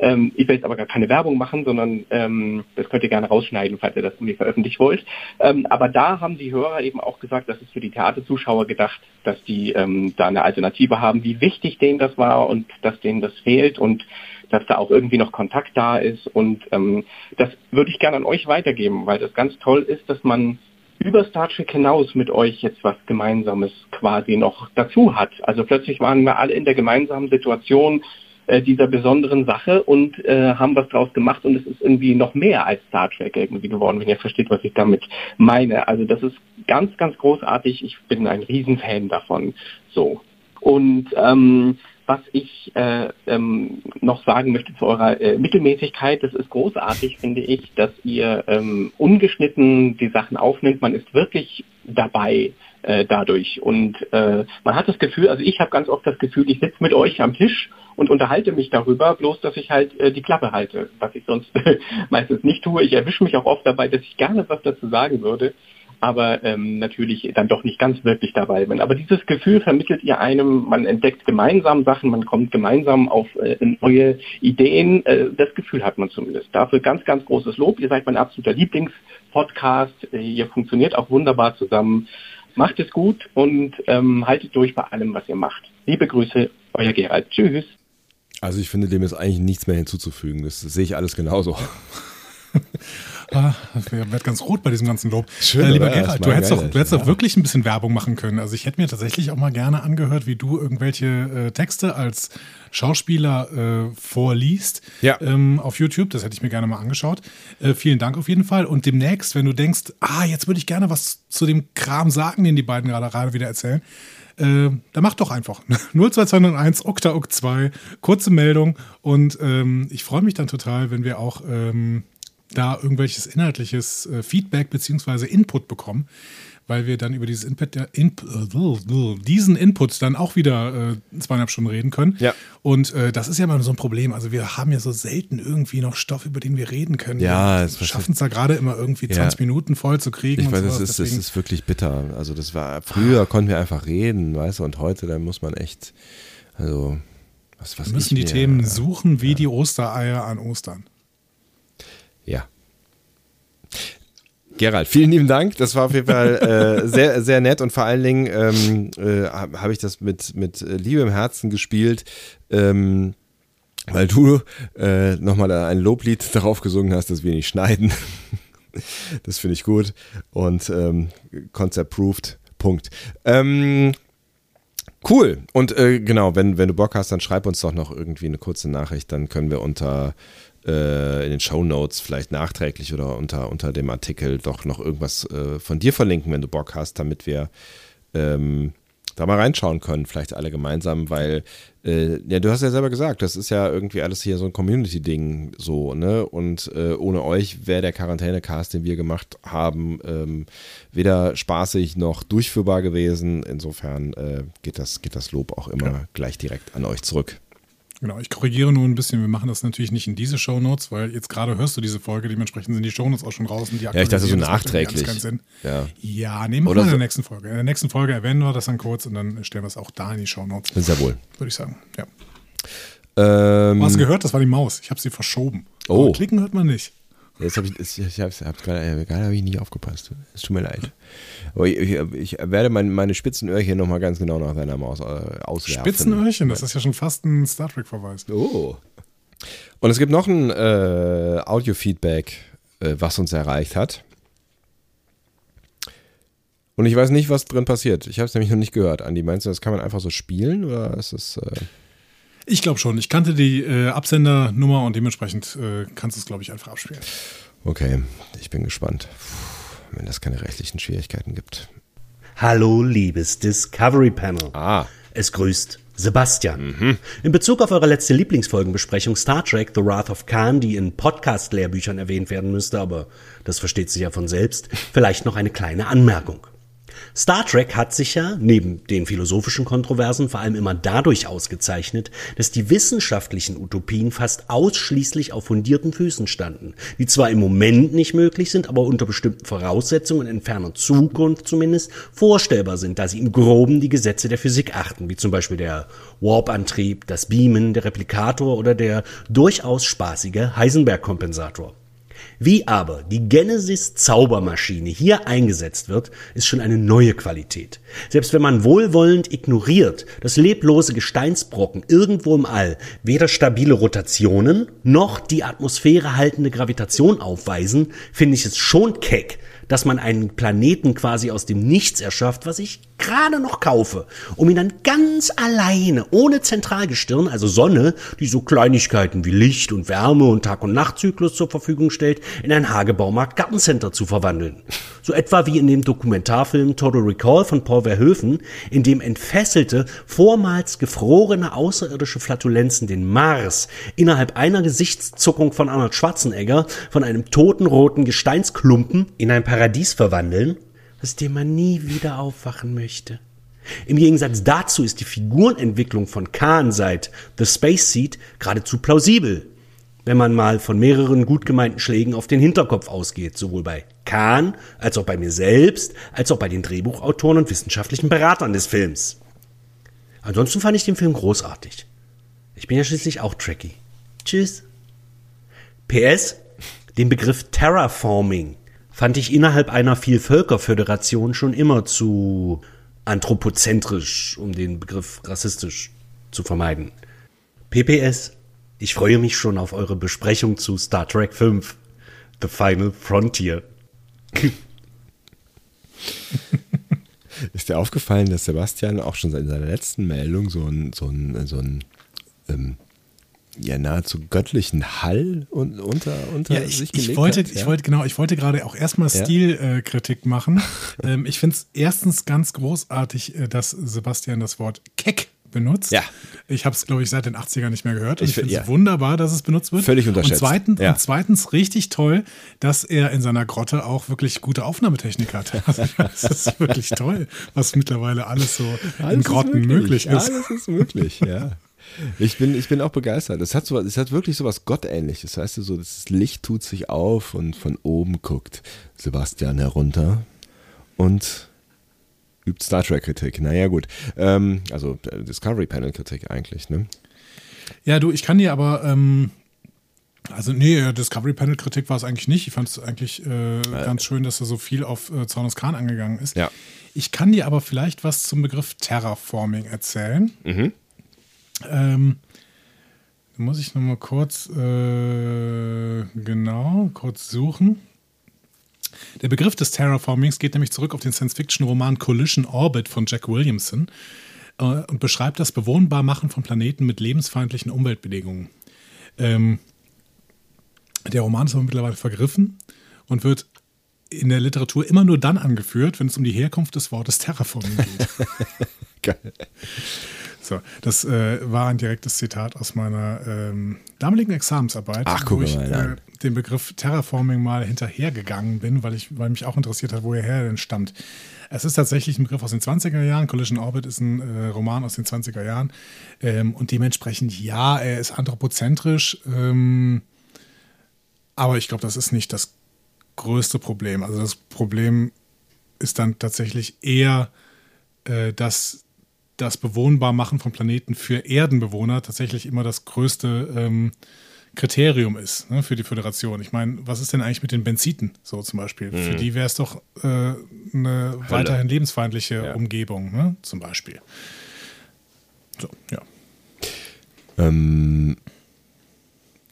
Ähm, ich will jetzt aber gar keine Werbung machen, sondern ähm, das könnt ihr gerne rausschneiden, falls ihr das irgendwie veröffentlicht wollt. Ähm, aber da haben die Hörer eben auch gesagt, das ist für die Theaterzuschauer gedacht, dass die ähm, da eine Alternative haben, wie wichtig denen das war und dass denen das fehlt und dass da auch irgendwie noch Kontakt da ist. Und ähm, das würde ich gerne an euch weitergeben, weil das ganz toll ist, dass man über Star Trek hinaus mit euch jetzt was Gemeinsames quasi noch dazu hat. Also plötzlich waren wir alle in der gemeinsamen Situation, äh, dieser besonderen Sache und äh, haben was draus gemacht und es ist irgendwie noch mehr als Star Trek irgendwie geworden, wenn ihr versteht, was ich damit meine. Also das ist ganz, ganz großartig. Ich bin ein Riesenfan davon. So. Und ähm, was ich äh, ähm, noch sagen möchte zu eurer äh, Mittelmäßigkeit, das ist großartig, finde ich, dass ihr ähm, ungeschnitten die Sachen aufnimmt. Man ist wirklich dabei äh, dadurch. Und äh, man hat das Gefühl, also ich habe ganz oft das Gefühl, ich sitze mit euch am Tisch und unterhalte mich darüber, bloß dass ich halt äh, die Klappe halte, was ich sonst (laughs) meistens nicht tue. Ich erwische mich auch oft dabei, dass ich gerne was dazu sagen würde, aber ähm, natürlich dann doch nicht ganz wirklich dabei bin. Aber dieses Gefühl vermittelt ihr einem, man entdeckt gemeinsam Sachen, man kommt gemeinsam auf äh, neue Ideen. Äh, das Gefühl hat man zumindest. Dafür ganz, ganz großes Lob. Ihr seid mein absoluter Lieblingspodcast. Äh, ihr funktioniert auch wunderbar zusammen. Macht es gut und ähm, haltet durch bei allem, was ihr macht. Liebe Grüße, euer Gerald. Tschüss. Also ich finde, dem ist eigentlich nichts mehr hinzuzufügen. Das sehe ich alles genauso. (laughs) ah, ich werde ganz rot bei diesem ganzen Lob. Schön, äh, lieber oder? Gerald, du hättest, doch, du hättest ja. doch wirklich ein bisschen Werbung machen können. Also ich hätte mir tatsächlich auch mal gerne angehört, wie du irgendwelche äh, Texte als Schauspieler äh, vorliest ja. ähm, auf YouTube. Das hätte ich mir gerne mal angeschaut. Äh, vielen Dank auf jeden Fall. Und demnächst, wenn du denkst, ah, jetzt würde ich gerne was zu dem Kram sagen, den die beiden gerade wieder erzählen, äh, da macht doch einfach 02201 Okta ok 2, kurze Meldung und ähm, ich freue mich dann total, wenn wir auch ähm, da irgendwelches inhaltliches äh, Feedback bzw. Input bekommen weil wir dann über dieses Input, Input, äh, diesen Input dann auch wieder äh, zweieinhalb Stunden reden können. Ja. Und äh, das ist ja immer so ein Problem. Also wir haben ja so selten irgendwie noch Stoff, über den wir reden können. Ja, wir schaffen es da gerade immer irgendwie 20 ja. Minuten voll zu kriegen. Ich weiß, das ist, das ist wirklich bitter. Also das war, früher konnten wir einfach reden, weißt du, und heute, da muss man echt, also was, was Wir müssen die mir, Themen suchen wie ja. die Ostereier an Ostern. Ja, Gerald, vielen lieben Dank. Das war auf jeden Fall äh, sehr, sehr nett und vor allen Dingen ähm, äh, habe ich das mit, mit Liebe im Herzen gespielt. Ähm, weil du äh, nochmal ein Loblied (laughs) darauf gesungen hast, dass wir nicht schneiden. (laughs) das finde ich gut. Und ähm, Concept proved. Punkt. Ähm, cool. Und äh, genau, wenn, wenn du Bock hast, dann schreib uns doch noch irgendwie eine kurze Nachricht. Dann können wir unter äh, in den Show Notes vielleicht nachträglich oder unter, unter dem Artikel doch noch irgendwas äh, von dir verlinken, wenn du Bock hast, damit wir ähm, da mal reinschauen können, vielleicht alle gemeinsam, weil, äh, ja, du hast ja selber gesagt, das ist ja irgendwie alles hier so ein Community-Ding so, ne? Und äh, ohne euch wäre der Quarantäne-Cast, den wir gemacht haben, ähm, weder spaßig noch durchführbar gewesen. Insofern äh, geht, das, geht das Lob auch immer ja. gleich direkt an euch zurück. Genau, ich korrigiere nur ein bisschen. Wir machen das natürlich nicht in diese Show Notes, weil jetzt gerade hörst du diese Folge, dementsprechend sind die Show Notes auch schon draußen. ja, ich dachte so nachträglich. Ja, ja nehmen wir mal in der nächsten Folge. In der nächsten Folge erwähnen wir das dann kurz und dann stellen wir es auch da in die Show Notes. Sehr wohl. Würde ich sagen, ja. Ähm, Hast du gehört? Das war die Maus. Ich habe sie verschoben. Oh. Aber klicken hört man nicht. Jetzt habe ich, ich, ich hab's, hab's gerade, äh, gerade habe ich nie aufgepasst. Es tut mir leid. Aber ich, ich, ich werde mein, meine Spitzenöhrchen nochmal ganz genau nach deiner Maus äh, auswerfen. Spitzenöhrchen, das ist ja schon fast ein Star Trek-Verweis. Oh. Und es gibt noch ein äh, Audio-Feedback, äh, was uns erreicht hat. Und ich weiß nicht, was drin passiert. Ich habe es nämlich noch nicht gehört. Andi, meinst du, das kann man einfach so spielen oder ist es. Äh Ich glaube schon. Ich kannte die äh, Absendernummer und dementsprechend äh, kannst du es, glaube ich, einfach abspielen. okay, ich bin gespannt. Puh, wenn das keine rechtlichen Schwierigkeiten gibt. Hallo, liebes Discovery Panel. Ah. Es grüßt Sebastian. In Bezug auf eure letzte Lieblingsfolgenbesprechung Star Trek The Wrath of Khan, die in Podcast-Lehrbüchern erwähnt werden müsste, aber das versteht sich ja von selbst, (laughs) vielleicht noch eine kleine Anmerkung. Star Trek hat sich ja, neben den philosophischen Kontroversen, vor allem immer dadurch ausgezeichnet, dass die wissenschaftlichen Utopien fast ausschließlich auf fundierten Füßen standen, die zwar im Moment nicht möglich sind, aber unter bestimmten Voraussetzungen in ferner Zukunft zumindest vorstellbar sind, da sie im Groben die Gesetze der Physik achten, wie zum Beispiel der Warp-Antrieb, das Beamen, der Replikator oder der durchaus spaßige Heisenberg-Kompensator. Wie aber die Genesis Zaubermaschine hier eingesetzt wird, ist schon eine neue Qualität. Selbst wenn man wohlwollend ignoriert, dass leblose Gesteinsbrocken irgendwo im All weder stabile Rotationen noch die Atmosphäre haltende Gravitation aufweisen, finde ich es schon keck, dass man einen Planeten quasi aus dem Nichts erschafft, was ich gerade noch kaufe, um ihn dann ganz alleine, ohne Zentralgestirn, also Sonne, die so Kleinigkeiten wie Licht und Wärme und Tag- und Nachtzyklus zur Verfügung stellt, in ein Hagebaumarkt Gartencenter zu verwandeln. So etwa wie in dem Dokumentarfilm Total Recall von Paul Verhoeven, in dem entfesselte, vormals gefrorene außerirdische Flatulenzen den Mars innerhalb einer Gesichtszuckung von Arnold Schwarzenegger von einem toten roten Gesteinsklumpen in ein Paradies verwandeln, aus dem man nie wieder aufwachen möchte. Im Gegensatz dazu ist die Figurenentwicklung von Khan seit The Space Seed geradezu plausibel, wenn man mal von mehreren gut gemeinten Schlägen auf den Hinterkopf ausgeht, sowohl bei Khan als auch bei mir selbst, als auch bei den Drehbuchautoren und wissenschaftlichen Beratern des Films. Ansonsten fand ich den Film großartig. Ich bin ja schließlich auch Trekkie. Tschüss. PS, den Begriff Terraforming fand ich innerhalb einer Vielvölkerföderation schon immer zu anthropozentrisch, um den Begriff rassistisch zu vermeiden. PPS, ich freue mich schon auf eure Besprechung zu Star Trek 5, The Final Frontier. (laughs) Ist dir aufgefallen, dass Sebastian auch schon in seiner letzten Meldung so ein, so ein, so ein ähm, ja, nahezu göttlichen Hall un, unter, unter Ja, ich, sich ich gelegt wollte, hat? ich wollte, genau, ich wollte gerade auch erstmal Ja? Stilkritik machen. (laughs) ähm, ich finde es erstens ganz großartig, äh, dass Sebastian das Wort keck benutzt. Ja. Ich habe es, glaube ich, seit den 80ern nicht mehr gehört. Und Ich ich finde find- es ja. wunderbar, dass es benutzt wird. Völlig unterschätzt. Und zweitens, Ja. und zweitens richtig toll, dass er in seiner Grotte auch wirklich gute Aufnahmetechnik hat. Also, (laughs) das ist wirklich toll, was mittlerweile alles so in Alles ist Grotten möglich ist. Alles ist möglich, ja. Ich bin, ich bin auch begeistert. Es hat, so, es hat wirklich so was Gottähnliches. Weißt du, so das Licht tut sich auf und von oben guckt Sebastian herunter und übt Star Trek-Kritik. Naja, gut. Ähm, also äh, Discovery Panel-Kritik eigentlich, ne? Ja, du, ich kann dir aber, ähm, also nee, Discovery Panel Kritik war es eigentlich nicht. Ich fand es eigentlich äh, ganz schön, dass er so viel auf äh, Zornes Khan angegangen ist. Ja. Ich kann dir aber vielleicht was zum Begriff Terraforming erzählen. Mhm. Ähm, muss ich nochmal kurz, äh, genau, kurz suchen. Der Begriff des Terraformings geht nämlich zurück auf den Science-Fiction-Roman Collision Orbit von Jack Williamson äh, und beschreibt das Bewohnbarmachen von Planeten mit lebensfeindlichen Umweltbedingungen. Ähm, der Roman ist aber mittlerweile vergriffen und wird in der Literatur immer nur dann angeführt, wenn es um die Herkunft des Wortes Terraforming geht. (laughs) Geil. So, das äh, war ein direktes Zitat aus meiner ähm, damaligen Examensarbeit, Ach, wo guck ich äh. Dem Begriff Terraforming mal hinterhergegangen bin, weil, ich, weil mich auch interessiert hat, woher er denn stammt. Es ist tatsächlich ein Begriff aus den 20er Jahren. Collision Orbit ist ein äh, Roman aus den 20er Jahren. Ähm, und dementsprechend, ja, er ist anthropozentrisch. Ähm, aber ich glaube, das ist nicht das größte Problem. Also das Problem ist dann tatsächlich eher, äh, dass das Bewohnbarmachen von Planeten für Erdenbewohner tatsächlich immer das größte ähm, Kriterium ist ne, für die Föderation. Ich meine, was ist denn eigentlich mit den Benziten, so zum Beispiel? Für die wäre es doch äh, eine weiterhin lebensfeindliche Ja. Umgebung, ne, zum Beispiel. So, ja. Ähm,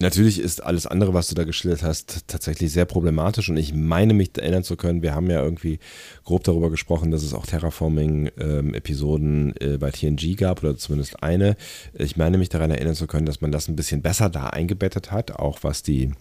natürlich ist alles andere, was du da geschildert hast, tatsächlich sehr problematisch und ich meine mich erinnern zu können, wir haben ja irgendwie grob darüber gesprochen, dass es auch Terraforming-Episoden äh, bei TNG gab oder zumindest eine. Ich meine mich daran erinnern zu können, dass man das ein bisschen besser da eingebettet hat, auch was die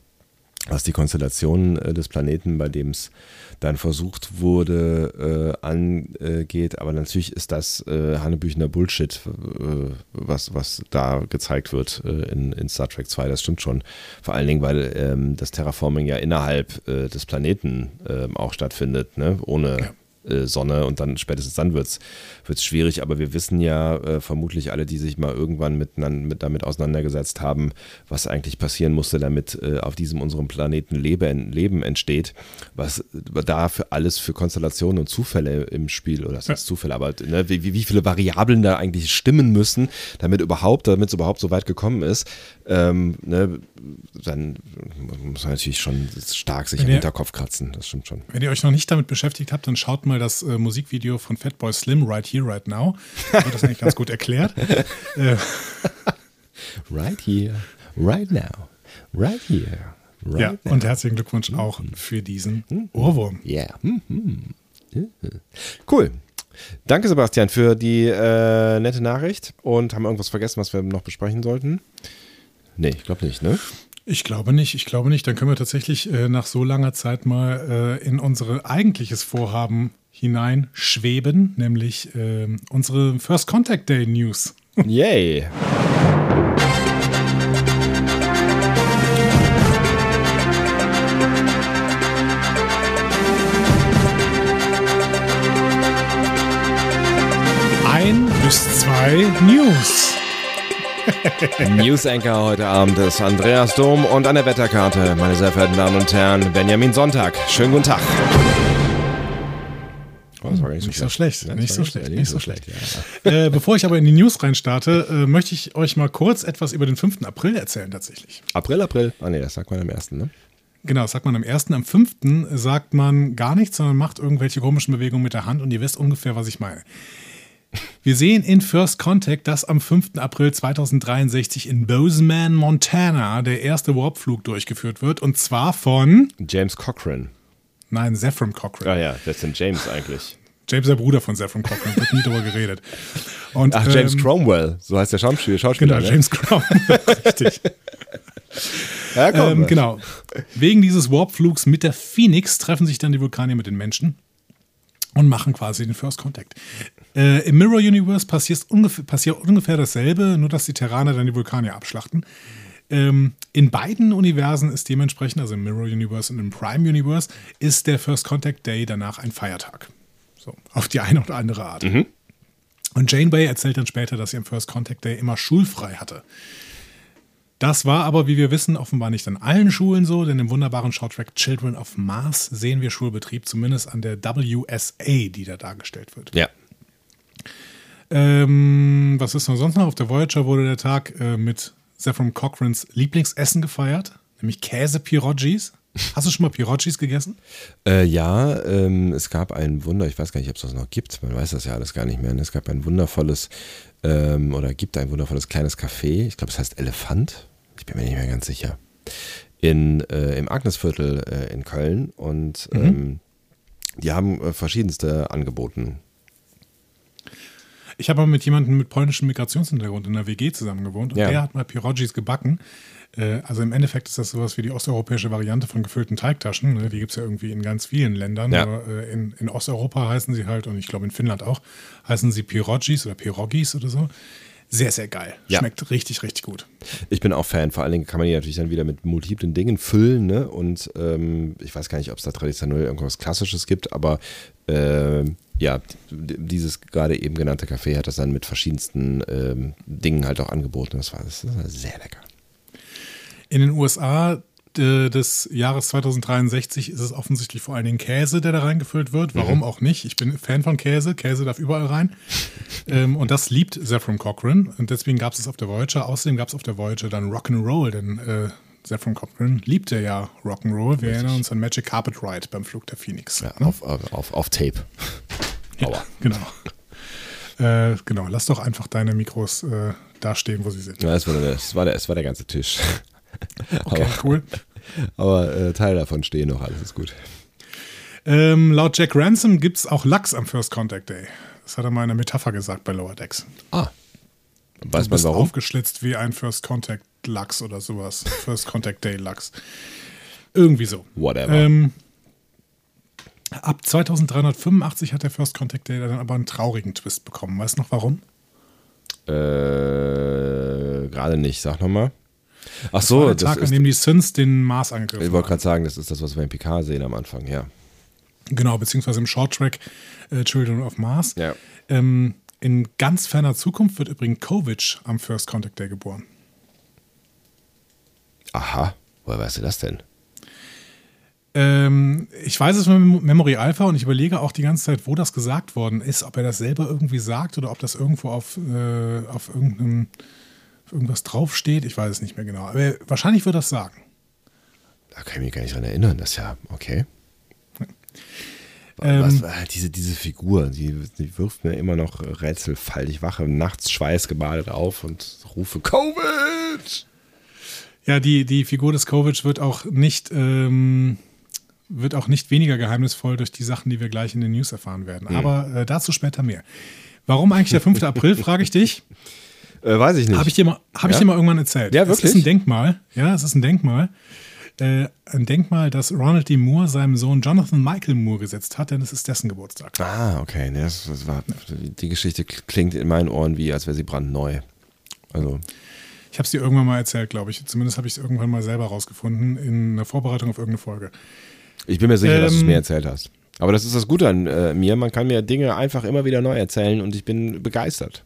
was die Konstellation äh, des Planeten, bei dem es dann versucht wurde, äh, angeht. Aber natürlich ist das äh, Hanebüchener Bullshit, äh, was, was da gezeigt wird äh, in, in Star Trek 2. Das stimmt schon. Vor allen Dingen, weil ähm, das Terraforming ja innerhalb äh, des Planeten ähm, auch stattfindet, ne? ohne äh, Sonne und dann spätestens dann wird es schwierig, aber wir wissen ja äh, vermutlich alle, die sich mal irgendwann mit, mit, damit auseinandergesetzt haben, was eigentlich passieren musste, damit äh, auf diesem unserem Planeten Leben, Leben entsteht, was da für alles für Konstellationen und Zufälle im Spiel, oder das heißt Zufälle, aber ne, wie, wie viele Variablen da eigentlich stimmen müssen, damit überhaupt, damit es überhaupt so weit gekommen ist, ähm, ne, dann muss man natürlich schon stark sich Wenn im ihr- Hinterkopf kratzen, das stimmt schon. Wenn ihr euch noch nicht damit beschäftigt habt, dann schaut mal das äh, Musikvideo von Fatboy Slim, Right Here, Right Now. Da wird das eigentlich ganz gut erklärt. (laughs) Äh, Right here, right now, right here, right ja, now. und herzlichen Glückwunsch auch für diesen Ohrwurm. Yeah. Mhm. Cool. Danke, Sebastian, für die äh, nette Nachricht. Und haben wir irgendwas vergessen, was wir noch besprechen sollten? Nee, ich glaube nicht, ne? Ich glaube nicht, ich glaube nicht. Dann können wir tatsächlich äh, nach so langer Zeit mal äh, in unser eigentliches Vorhaben hineinschweben, nämlich äh, unsere First Contact Day News. (laughs) Yay. Ein bis zwei News. News Anchor heute Abend ist Andreas Dom und an der Wetterkarte, meine sehr verehrten Damen und Herren, Benjamin Sonntag. Schönen guten Tag. Oh, das war gar Nicht so schlecht, nicht so schlecht, nicht so schlecht. Äh, bevor ich aber in die News reinstarte, äh, möchte ich euch mal kurz etwas über den 5. April erzählen tatsächlich. April, April. Ah nee, das sagt man am ersten, ne? Genau, das sagt man am 1. Am 5. sagt man gar nichts, sondern macht irgendwelche komischen Bewegungen mit der Hand und ihr wisst ungefähr, was ich meine. Wir sehen in First Contact, dass am 5. April 2063 in Bozeman, Montana, der erste Warpflug durchgeführt wird und zwar von, James Cochran. nein, Zephram Cochrane. Ah ja, das ist denn James eigentlich. James, der Bruder von Zephram Cochrane, wird nie drüber geredet. Und, Ach, James ähm, Cromwell, so heißt der Schauspieler. Schauspieler Genau, ne? James Cromwell, (laughs) richtig. Ja, komm. Ähm, genau. Wegen dieses Warpflugs mit der Phoenix treffen sich dann die Vulkanier mit den Menschen und machen quasi den First Contact. Äh, Im Mirror Universe passiert ungefähr, passiert ungefähr dasselbe, nur dass die Terraner dann die Vulkanier abschlachten. Ähm, in beiden Universen ist dementsprechend, also im Mirror Universe und im Prime Universe, ist der First Contact Day danach ein Feiertag. So, auf die eine oder andere Art. Und Jane Bay erzählt dann später, dass sie am First Contact Day immer schulfrei hatte. Das war aber, wie wir wissen, offenbar nicht an allen Schulen so, denn im wunderbaren Shorttrack Children of Mars sehen wir Schulbetrieb zumindest an der WSA, die da dargestellt wird. Ja. Ähm, was ist noch sonst noch? Auf der Voyager wurde der Tag äh, mit Zephram Cochrans Lieblingsessen gefeiert, nämlich Käse-Pirogis. Hast du schon mal Pirogis gegessen? Äh, ja, ähm, es gab ein Wunder, ich weiß gar nicht, ob es das noch gibt, man weiß das ja alles gar nicht mehr. ne? Es gab ein wundervolles, ähm, oder gibt ein wundervolles kleines Café, ich glaube, es heißt Elefant, ich bin mir nicht mehr ganz sicher, in, äh, im Agnesviertel äh, in Köln und ähm, die haben äh, verschiedenste angeboten. Ich habe mal mit jemandem mit polnischem Migrationshintergrund in der WG zusammen gewohnt und Ja. der hat mal Pirogis gebacken. Äh, Also im Endeffekt ist das sowas wie die osteuropäische Variante von gefüllten Teigtaschen. ne? Die gibt es ja irgendwie in ganz vielen Ländern. Ja. Äh, in, in Osteuropa heißen sie halt, und ich glaube in Finnland auch, heißen sie Pirogis oder Pirogis oder so. Sehr, sehr geil. Ja. Schmeckt richtig, richtig gut. Ich bin auch Fan, vor allen Dingen kann man die natürlich dann wieder mit multiplen Dingen füllen, ne? Und ähm, ich weiß gar nicht, ob es da traditionell irgendwas Klassisches gibt, aber ähm, ja, dieses gerade eben genannte Café hat das dann mit verschiedensten ähm, Dingen halt auch angeboten. Das war, das war sehr lecker. In den USA äh, des Jahres 2063 ist es offensichtlich vor allen Dingen Käse, der da reingefüllt wird. Warum auch nicht? Ich bin Fan von Käse. Käse darf überall rein. ähm, und das liebt Zephram Cochrane. Und deswegen gab es es auf der Voyager. Außerdem gab es auf der Voyager dann Rock'n'Roll, denn äh, Zephram Cochrane liebte ja Rock'n'Roll. Wir erinnern uns an Magic Carpet Ride beim Flug der Phoenix. Ja, auf, auf, auf Tape. Ja, genau. (laughs) Äh, genau, lass doch einfach deine Mikros äh, da stehen, wo sie sind. Ja, es war, der, es war, der, es war der ganze Tisch. (laughs) Okay, aber, cool. Aber äh, Teile davon stehen noch, alles ist gut. Ähm, laut Jack Ransom gibt es auch Lachs am First Contact Day. Das hat er mal in einer Metapher gesagt bei Lower Decks. Ah. Weiß du man bist warum? aufgeschlitzt wie ein First Contact Lachs oder sowas. First Contact Day Lachs. Irgendwie so. Whatever. Ähm, ab 2385 hat der First Contact Day dann aber einen traurigen Twist bekommen. Weißt du noch warum? Äh, gerade nicht, sag nochmal. Ach Das war so, der das Tag, an dem die Sins den Mars ich angegriffen wollte haben. gerade sagen, das ist das, was wir in PK sehen am Anfang, ja. Genau, beziehungsweise im Short Track äh, Children of Mars. Ja. Ähm, in ganz ferner Zukunft wird übrigens Kovic am First Contact Day geboren. Aha, woher weißt du das denn? Ähm, ich weiß es von Memory Alpha und ich überlege auch die ganze Zeit, wo das gesagt worden ist, ob er das selber irgendwie sagt oder ob das irgendwo auf, äh, auf irgendeinem auf irgendwas draufsteht. Ich weiß es nicht mehr genau. Aber wahrscheinlich wird das sagen. Da kann ich mich gar nicht dran erinnern. Das ist ja, okay. Ähm, Was, äh, diese, diese Figur, die, die wirft mir immer noch Rätselfall. Ich wache nachts schweißgebadet auf und rufe Covid! Ja, die, die Figur des Kovic wird auch nicht ähm, wird auch nicht weniger geheimnisvoll durch die Sachen, die wir gleich in den News erfahren werden. Aber äh, dazu später mehr. Warum eigentlich der 5. April, (laughs) frage ich dich. Äh, weiß ich nicht. Habe ich, dir mal- hab ich Ja? dir mal irgendwann erzählt. Ja, Es ist wirklich? ein Denkmal. Ja, es ist ein Denkmal. Äh, ein Denkmal, das Ronald D. Moore seinem Sohn Jonathan Michael Moore gesetzt hat, denn es ist dessen Geburtstag. ah, okay. Das, das war, die Geschichte klingt in meinen Ohren wie, als wäre sie brandneu. Also, Ich habe es dir irgendwann mal erzählt, glaube ich. Zumindest habe ich es irgendwann mal selber rausgefunden in der Vorbereitung auf irgendeine Folge. ich bin mir sicher, dass du es Ähm, mir erzählt hast. Aber das ist das Gute an äh, mir. Man kann mir Dinge einfach immer wieder neu erzählen und ich bin begeistert.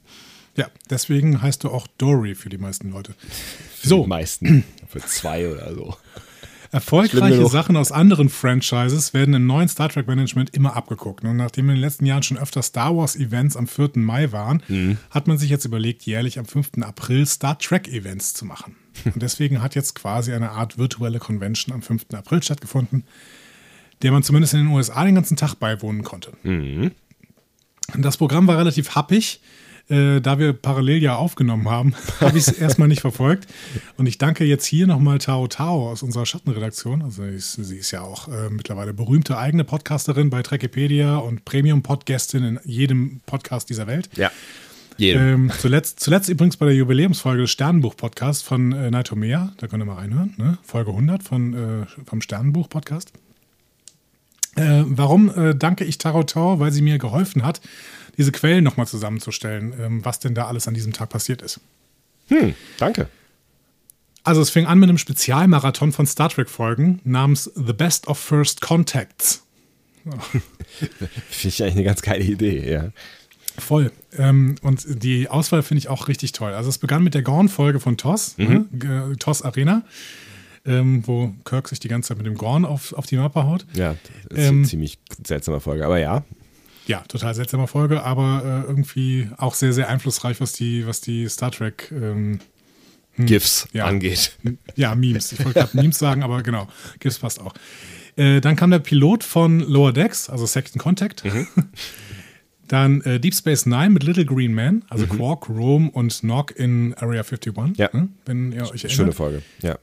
Ja, deswegen heißt du auch Dory für die meisten Leute. Für So. die meisten. Für zwei oder so. (laughs) Erfolgreiche. Sachen aus anderen Franchises werden im neuen Star Trek Management immer abgeguckt. Und nachdem in den letzten Jahren schon öfter Star Wars Events am 4. Mai waren, Mhm. hat man sich jetzt überlegt, jährlich am 5. April Star Trek Events zu machen. (laughs) Und deswegen hat jetzt quasi eine Art virtuelle Convention am 5. April stattgefunden, der man zumindest in den USA den ganzen Tag beiwohnen konnte. Mhm. Das Programm war relativ happig. Äh, da wir parallel ja aufgenommen haben, (laughs) habe ich es erstmal nicht verfolgt. Und ich danke jetzt hier nochmal Tao Tao aus unserer Schattenredaktion. Also sie ist, sie ist ja auch äh, mittlerweile berühmte eigene Podcasterin bei Trekipedia und Premium-Podcastin in jedem Podcast dieser Welt. Ja. Ähm, zuletzt, zuletzt übrigens bei der Jubiläumsfolge des Sternenbuch-Podcasts von äh, Nightomea. Da könnt ihr mal reinhören. Ne? Folge 100 von, äh, vom Sternenbuch-Podcast. Äh, warum äh, danke ich Tarot Tau? Weil sie mir geholfen hat, diese Quellen nochmal zusammenzustellen, ähm, was denn da alles an diesem Tag passiert ist. Hm, danke. Also es fing an mit einem Spezialmarathon von Star Trek-Folgen namens The Best of First Contacts. (laughs) Finde ich eigentlich eine ganz geile Idee, ja. Voll. Ähm, und die Auswahl finde ich auch richtig toll. Also es begann mit der Gorn-Folge von TOS, ne? G- TOS Arena, ähm, wo Kirk sich die ganze Zeit mit dem Gorn auf, auf die Mappe haut. Ja, das ist Ähm, eine ziemlich seltsame Folge, aber ja. Ja, total seltsame Folge, aber äh, irgendwie auch sehr, sehr einflussreich, was die, was die Star Trek ähm, GIFs ja. angeht. Ja, Memes. Ich wollte gerade Memes sagen, aber genau, GIFs passt auch. Äh, dann kam der Pilot von Lower Decks, also Second Contact. (laughs) Dann äh, Deep Space Nine mit Little Green Man, also Quark, Rome und Nog in Area 51. Ja. ne? Wenn ihr euch erinnert. Schöne Folge, ja.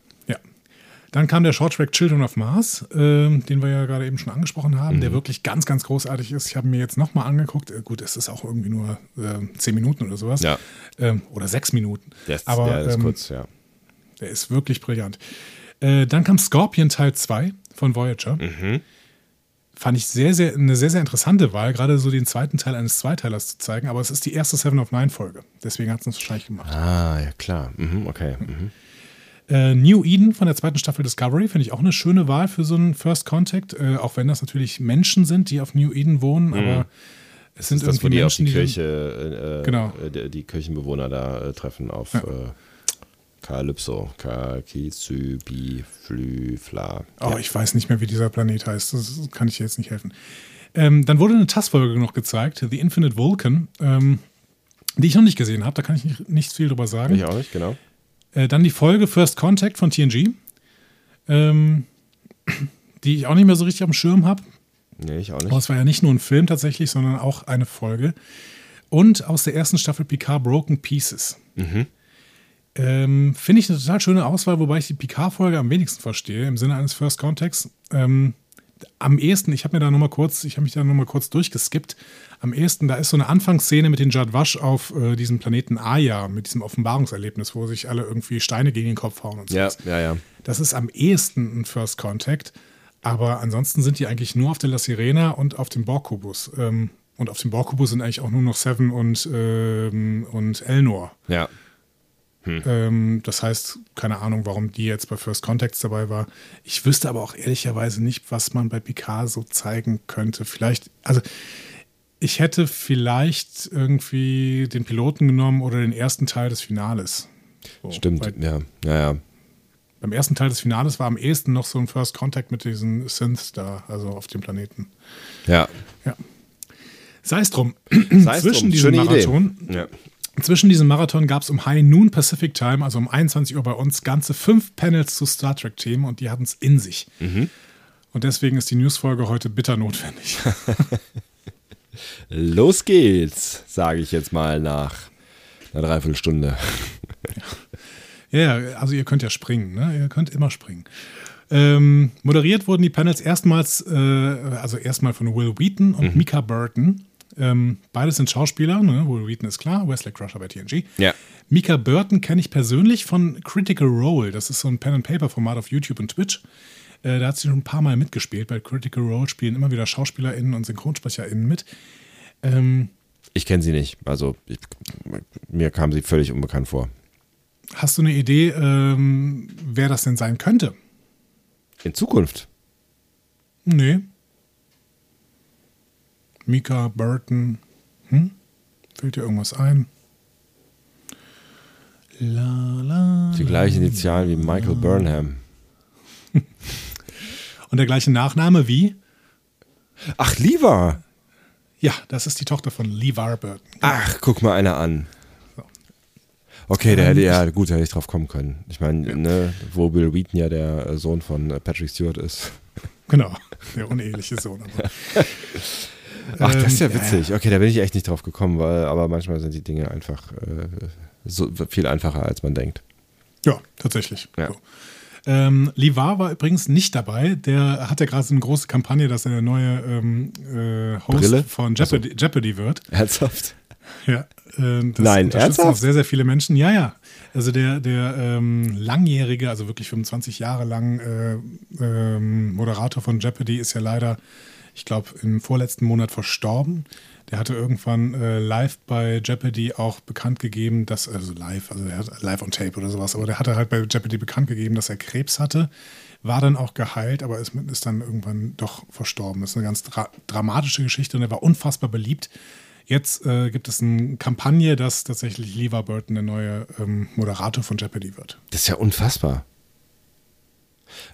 Dann kam der Shorttrack Children of Mars, ähm, den wir ja gerade eben schon angesprochen haben, Mhm. der wirklich ganz, ganz großartig ist. Ich habe mir jetzt nochmal angeguckt. Äh, gut, es ist auch irgendwie nur äh, zehn Minuten oder sowas. Ja. Ähm, oder sechs Minuten. Der ist, Aber der ist ähm, kurz, ja. der ist wirklich brillant. Äh, dann kam Scorpion Teil 2 von Voyager. Mhm. Fand ich sehr, sehr, eine sehr, sehr interessante Wahl, gerade so den zweiten Teil eines Zweiteilers zu zeigen. Aber es ist die erste Seven of Nine Folge. Deswegen hat es uns wahrscheinlich gemacht. Ah, ja klar. Mhm, okay. Mhm. Äh, New Eden von der zweiten Staffel Discovery finde ich auch eine schöne Wahl für so einen First Contact. Äh, auch wenn das natürlich Menschen sind, die auf New Eden wohnen. Aber es sind Mhm. Das, wo irgendwie die auf die Menschen, Kirche, äh, Genau. äh, die, die Kirchenbewohner da äh, treffen auf, Ja. äh, Kalypso. Kakitsubi, Flüfla. Oh, ich weiß nicht mehr, wie dieser Planet heißt. Das kann ich dir jetzt nicht helfen. Ähm, dann wurde eine Tastfolge noch gezeigt, The Infinite Vulcan, ähm, die ich noch nicht gesehen habe. Da kann ich nicht, nicht viel drüber sagen. Ich auch nicht, genau. Äh, dann die Folge First Contact von TNG, ähm, die ich auch nicht mehr so richtig auf dem Schirm habe. Nee, ich auch Aber nicht. es war ja nicht nur ein Film tatsächlich, sondern auch eine Folge. Und aus der ersten Staffel Picard Broken Pieces. Ähm, Finde ich eine total schöne Auswahl, wobei ich die Picard-Folge am wenigsten verstehe, im Sinne eines First Contacts. Ähm, am ehesten, ich habe mir da nochmal kurz, ich habe mich da nochmal kurz durchgeskippt. Am ehesten, da ist so eine Anfangsszene mit den Jadwash auf äh, diesem Planeten Aya, mit diesem Offenbarungserlebnis, wo sich alle irgendwie Steine gegen den Kopf hauen und so. Ja, ja, ja. Das ist am ehesten ein First Contact. Aber ansonsten sind die eigentlich nur auf der La Sirena und auf dem Borg-Kubus. Ähm, und auf dem Borg-Kubus sind eigentlich auch nur noch Seven und, ähm, und Elnor. Ja. Ähm, das heißt, keine Ahnung, warum die jetzt bei First Contacts dabei war. Ich wüsste aber auch ehrlicherweise nicht, was man bei Picard so zeigen könnte. Vielleicht, also ich hätte vielleicht irgendwie den Piloten genommen oder den ersten Teil des Finales. So, Stimmt, weil ja. Ja, ja. beim ersten Teil des Finales war am ehesten noch so ein First Contact mit diesen Synths da, also auf dem Planeten. Ja. Ja. Sei es drum. Sei es Zwischen drum. diesem Schöne Marathon. Ja. Zwischen diesem Marathon gab es um High Noon Pacific Time, also um 21 Uhr bei uns, ganze fünf Panels zu Star Trek-Themen und die hatten es in sich. Mhm. Und deswegen ist die Newsfolge heute bitter notwendig. (laughs) Los geht's, sage ich jetzt mal nach einer Dreiviertelstunde. (laughs) Ja, also ihr könnt ja springen, ne? Ihr könnt immer springen. Ähm, moderiert wurden die Panels erstmals, äh, also erstmal von Will Wheaton und Mika Burton. Ähm, beides sind Schauspieler, ne? Will Wheaton ist klar, Wesley Crusher bei TNG. Ja. Mika Burton kenne ich persönlich von Critical Role. Das ist so ein Pen-and-Paper-Format auf YouTube und Twitch. Äh, da hat sie schon ein paar Mal mitgespielt. Bei Critical Role spielen immer wieder SchauspielerInnen und SynchronsprecherInnen mit. Ähm, Ich kenne sie nicht. Also ich, mir kam sie völlig unbekannt vor. hast du eine Idee, ähm, wer das denn sein könnte? In Zukunft. Nee. Mika Burton. Hm? Fällt dir irgendwas ein? La, la, Die gleichen Initialen wie Michael Burnham. (laughs) Und der gleiche Nachname wie? Ach, Liva. Ja, das ist die Tochter von LeVar Burton. Ach, guck mal einer an. Okay, der hätte ja, gut, da hätte ich drauf kommen können. Ich meine, ne, wo Bill Wheaton ja der Sohn von äh, Patrick Stewart ist. Genau, der uneheliche Sohn. (laughs) Ach, das ist ja Ähm, witzig. Okay, da bin ich echt nicht drauf gekommen, weil, aber manchmal sind die Dinge einfach äh, so viel einfacher, als man denkt. Ja, tatsächlich. Ja. So. Ähm, LeVar war übrigens nicht dabei. Der hat ja gerade so eine große Kampagne, dass er der neue ähm, äh, Host Brille? von Jeopardy, Jeopardy wird. Ernsthaft? Ja, äh, das Nein, ernsthaft? auch sehr, sehr viele Menschen. Ja, ja. Also der, der ähm, langjährige, also wirklich 25 Jahre lang äh, ähm, Moderator von Jeopardy ist ja leider, ich glaube, im vorletzten Monat verstorben. Der hatte irgendwann äh, live bei Jeopardy auch bekannt gegeben, dass, also live, also er hat live on Tape oder sowas, aber der hatte halt bei Jeopardy bekannt gegeben, dass er Krebs hatte, war dann auch geheilt, aber ist, ist dann irgendwann doch verstorben. Das ist eine ganz dra dramatische Geschichte und er war unfassbar beliebt. Jetzt äh, gibt es eine Kampagne, dass tatsächlich LeVar Burton der neue ähm, Moderator von Jeopardy wird. Das ist ja unfassbar.